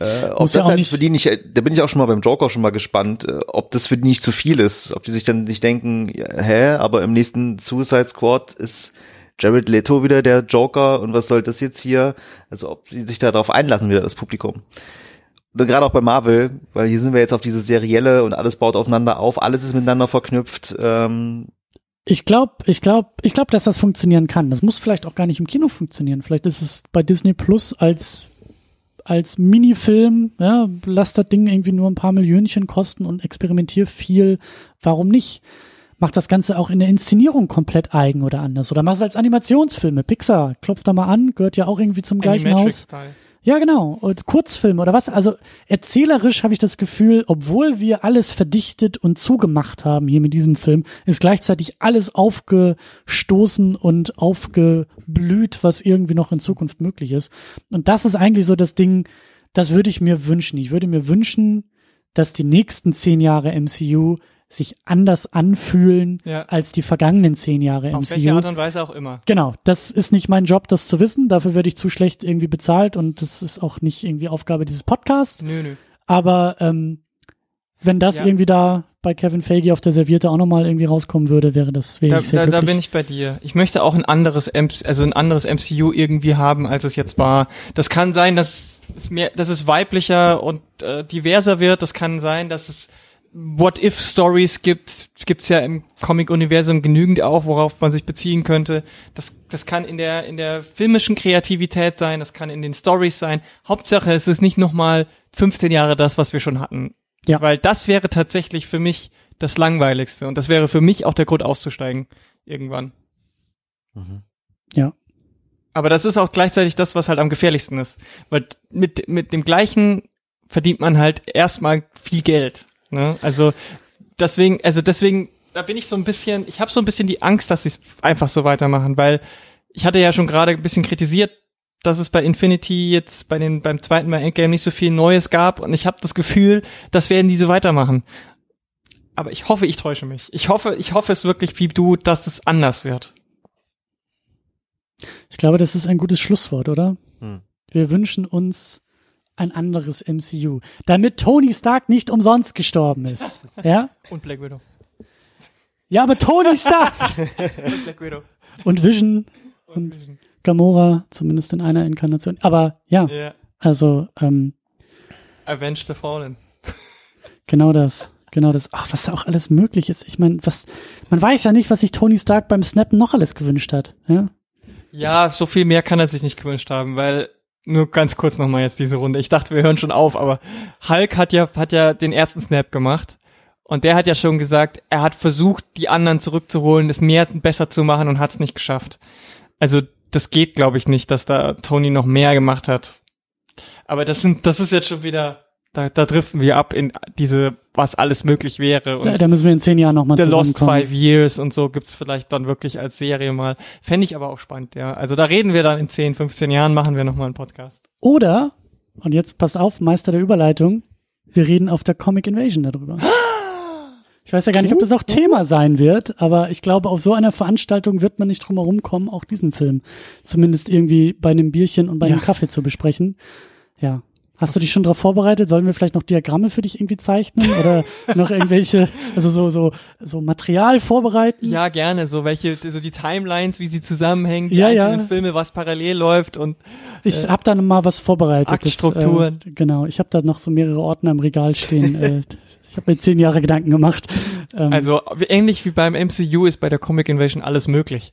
Äh, ob Muss ja das auch halt nicht- für die nicht, da bin ich auch schon mal beim Joker schon mal gespannt, äh, ob das für die nicht zu viel ist, ob die sich dann nicht denken, ja, hä, aber im nächsten Suicide Squad ist Jared Leto wieder der Joker und was soll das jetzt hier? Also ob sie sich da darauf einlassen wieder, das Publikum. Und gerade auch bei Marvel, weil hier sind wir jetzt auf diese Serielle und alles baut aufeinander auf, alles ist miteinander verknüpft. Ähm, Ich glaube, ich glaube, ich glaube, dass das funktionieren kann. Das muss vielleicht auch gar nicht im Kino funktionieren. Vielleicht ist es bei Disney Plus als als Minifilm, ja, lass das Ding irgendwie nur ein paar Millionchen kosten und experimentier viel. Warum nicht? Mach das Ganze auch in der Inszenierung komplett eigen oder anders. Oder mach es als Animationsfilme. Pixar, klopft da mal an, gehört ja auch irgendwie zum gleichen Haus. Ja, genau. Und Kurzfilm oder was? Also erzählerisch habe ich das Gefühl, obwohl wir alles verdichtet und zugemacht haben hier mit diesem Film, ist gleichzeitig alles aufgestoßen und aufgeblüht, was irgendwie noch in Zukunft möglich ist. Und das ist eigentlich so das Ding, das würde ich mir wünschen. Ich würde mir wünschen, dass die nächsten zehn Jahre MCU sich anders anfühlen Ja. als die vergangenen zehn Jahre Auf MCU. welche Art und Weise auch immer. Genau, das ist nicht mein Job, das zu wissen. Dafür werde ich zu schlecht irgendwie bezahlt und das ist auch nicht irgendwie Aufgabe dieses Podcasts. Nö, nö. Aber ähm, wenn das Ja. irgendwie da bei Kevin Feige auf der Serviette auch nochmal irgendwie rauskommen würde, wäre das wäre Da, ich sehr da, da bin ich bei dir. Ich möchte auch ein anderes, MC, also ein anderes MCU irgendwie haben, als es jetzt war. Das kann sein, dass es mehr, dass es weiblicher und äh, diverser wird. Das kann sein, dass es What-If-Stories gibt. Gibt's ja im Comic-Universum genügend auch, worauf man sich beziehen könnte. Das, das kann in der, in der filmischen Kreativität sein, das kann in den Stories sein. Hauptsache, es ist nicht nochmal 15 Jahre das, was wir schon hatten. Ja. Weil das wäre tatsächlich für mich das Langweiligste. Und das wäre für mich auch der Grund auszusteigen. Irgendwann. Ja. Aber das ist auch gleichzeitig das, was halt am gefährlichsten ist. Weil mit, mit dem gleichen verdient man halt erstmal viel Geld. Ne? Also deswegen, also deswegen, da bin ich so ein bisschen, ich habe so ein bisschen die Angst, dass sie es einfach so weitermachen, weil ich hatte ja schon gerade ein bisschen kritisiert, dass es bei Infinity jetzt bei den beim zweiten Mal Endgame nicht so viel Neues gab und ich habe das Gefühl, das werden diese weitermachen. Aber ich hoffe, ich täusche mich. Ich hoffe, ich hoffe es wirklich wie du, dass es anders wird. Ich glaube, das ist ein gutes Schlusswort, oder? Hm. Wir wünschen uns ein anderes MCU, damit Tony Stark nicht umsonst gestorben ist. [LAUGHS] ja? Und Black Widow. Ja, aber Tony Stark [LAUGHS] Und Black Widow. und Vision und Gamora, zumindest in einer Inkarnation. Aber ja, Ja. also ähm, Avenge the Fallen. [LAUGHS] Genau das. Genau das. Ach, was da auch alles möglich ist. Ich meine, was, man weiß ja nicht, was sich Tony Stark beim Snappen noch alles gewünscht hat. Ja? Ja, so viel mehr kann er sich nicht gewünscht haben, weil nur ganz kurz nochmal jetzt diese Runde. Ich dachte, wir hören schon auf, aber Hulk hat ja, hat ja den ersten Snap gemacht. Und der hat ja schon gesagt, er hat versucht, die anderen zurückzuholen, es mehr besser zu machen und hat es nicht geschafft. Also das geht, glaube ich, nicht, dass da Tony noch mehr gemacht hat. Aber das sind, das ist jetzt schon wieder, da, da driften wir ab in diese, was alles möglich wäre. Und Da, da müssen wir in zehn Jahren nochmal The Lost. Five Years und so gibt's vielleicht dann wirklich als Serie mal. Fände ich aber auch spannend, ja. Also da reden wir dann in 10, 15 Jahren, machen wir nochmal einen Podcast. Oder, und jetzt passt auf, Meister der Überleitung, wir reden auf der Comic Invasion darüber. [GASPS] Ich weiß ja gar nicht, ob das auch Thema sein wird, aber ich glaube, auf so einer Veranstaltung wird man nicht drum herum kommen, auch diesen Film zumindest irgendwie bei einem Bierchen und bei einem Ja. Kaffee zu besprechen. Ja. Hast du dich schon darauf vorbereitet? Sollen wir vielleicht noch Diagramme für dich irgendwie zeichnen oder [LAUGHS] noch irgendwelche, also so so so Material vorbereiten? Ja, gerne. So welche, so die Timelines, wie sie zusammenhängen, die Ja, ja. einzelnen Filme, was parallel läuft und Ich habe da mal was vorbereitet. Das, Aktstrukturen. äh, genau, ich habe da noch so mehrere Ordner im Regal stehen. [LAUGHS] äh, ich habe mir zehn Jahre Gedanken gemacht. Ähm, also ähnlich wie beim MCU ist bei der Comic Invasion alles möglich.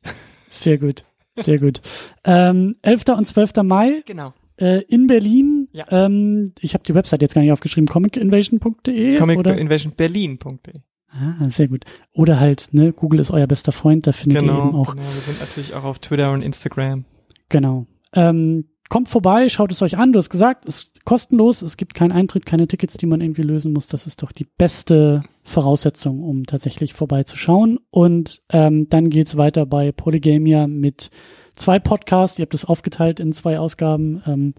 Sehr gut, sehr gut. Ähm, 11. und 12. Mai Genau. äh, in Berlin. Ja. Ähm, ich habe die Website jetzt gar nicht aufgeschrieben, comicinvasion.de Comic oder? Invasion Berlin.de. Ah, sehr gut. Oder halt, ne, Google ist euer bester Freund, da findet ihr eben Genau, auch genau. Wir sind natürlich auch auf Twitter und Instagram. Genau. Ähm, kommt vorbei, schaut es euch an. Du hast gesagt, es ist kostenlos, es gibt keinen Eintritt, keine Tickets, die man irgendwie lösen muss. Das ist doch die beste Voraussetzung, um tatsächlich vorbeizuschauen. Und ähm, dann geht's weiter bei Polygamia mit zwei Podcasts. Ihr habt es aufgeteilt in zwei Ausgaben. Ähm,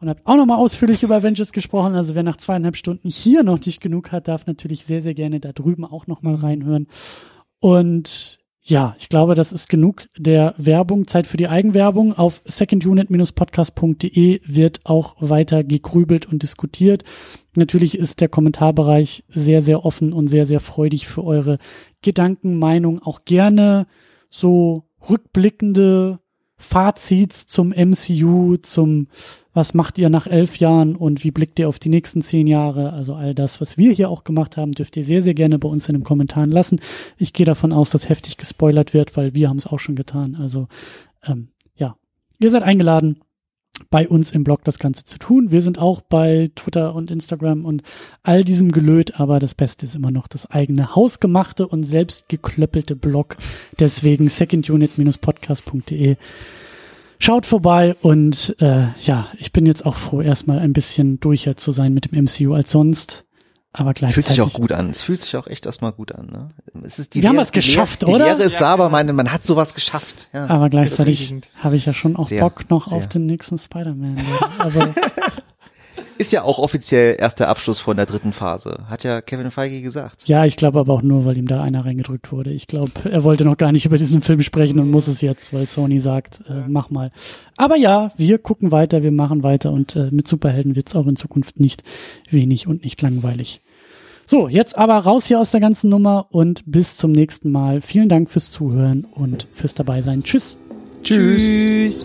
und habt auch nochmal ausführlich über Avengers gesprochen. Also wer nach zweieinhalb Stunden hier noch nicht genug hat, darf natürlich sehr, sehr gerne da drüben auch nochmal reinhören. Und ja, ich glaube, das ist genug der Werbung. Zeit für die Eigenwerbung. Auf secondunit-podcast.de wird auch weiter gegrübelt und diskutiert. Natürlich ist der Kommentarbereich sehr, sehr offen und sehr, sehr freudig für eure Gedanken, Meinungen. Auch gerne so rückblickende Fazits zum MCU, zum was macht ihr nach elf Jahren und wie blickt ihr auf die nächsten zehn Jahre? Also all das, was wir hier auch gemacht haben, dürft ihr sehr, sehr gerne bei uns in den Kommentaren lassen. Ich gehe davon aus, dass heftig gespoilert wird, weil wir haben es auch schon getan. Also ähm, ja, ihr seid eingeladen, bei uns im Blog das Ganze zu tun. Wir sind auch bei Twitter und Instagram und all diesem Gelöt, aber das Beste ist immer noch das eigene hausgemachte und selbst geklöppelte Blog. Deswegen secondunit-podcast.de. Schaut vorbei und äh, ja, ich bin jetzt auch froh, erstmal ein bisschen durcher zu sein mit dem MCU als sonst. Aber Fühlt gleichzeitig. sich auch gut an. Es fühlt sich auch echt erstmal gut an. Ne? Es ist die Wir haben Lehre- was geschafft, die Lehre, oder? Die Lehre ist Ja, da, aber genau. man, man hat sowas geschafft. Ja. Aber gleichzeitig habe ich ja schon auch Sehr, Bock noch sehr. auf den nächsten Spider-Man. [LAUGHS] Also Ist ja auch offiziell erst der Abschluss von der dritten Phase. Hat ja Kevin Feige gesagt. ja, ich glaube aber auch nur, weil ihm da einer reingedrückt wurde. Ich glaube, er wollte noch gar nicht über diesen Film sprechen und muss es jetzt, weil Sony sagt, äh, mach mal. Aber ja, wir gucken weiter, wir machen weiter und äh, mit Superhelden wird's auch in Zukunft nicht wenig und nicht langweilig. So, jetzt aber raus hier aus der ganzen Nummer und bis zum nächsten Mal. Vielen Dank fürs Zuhören und fürs Dabeisein. Tschüss. Tschüss.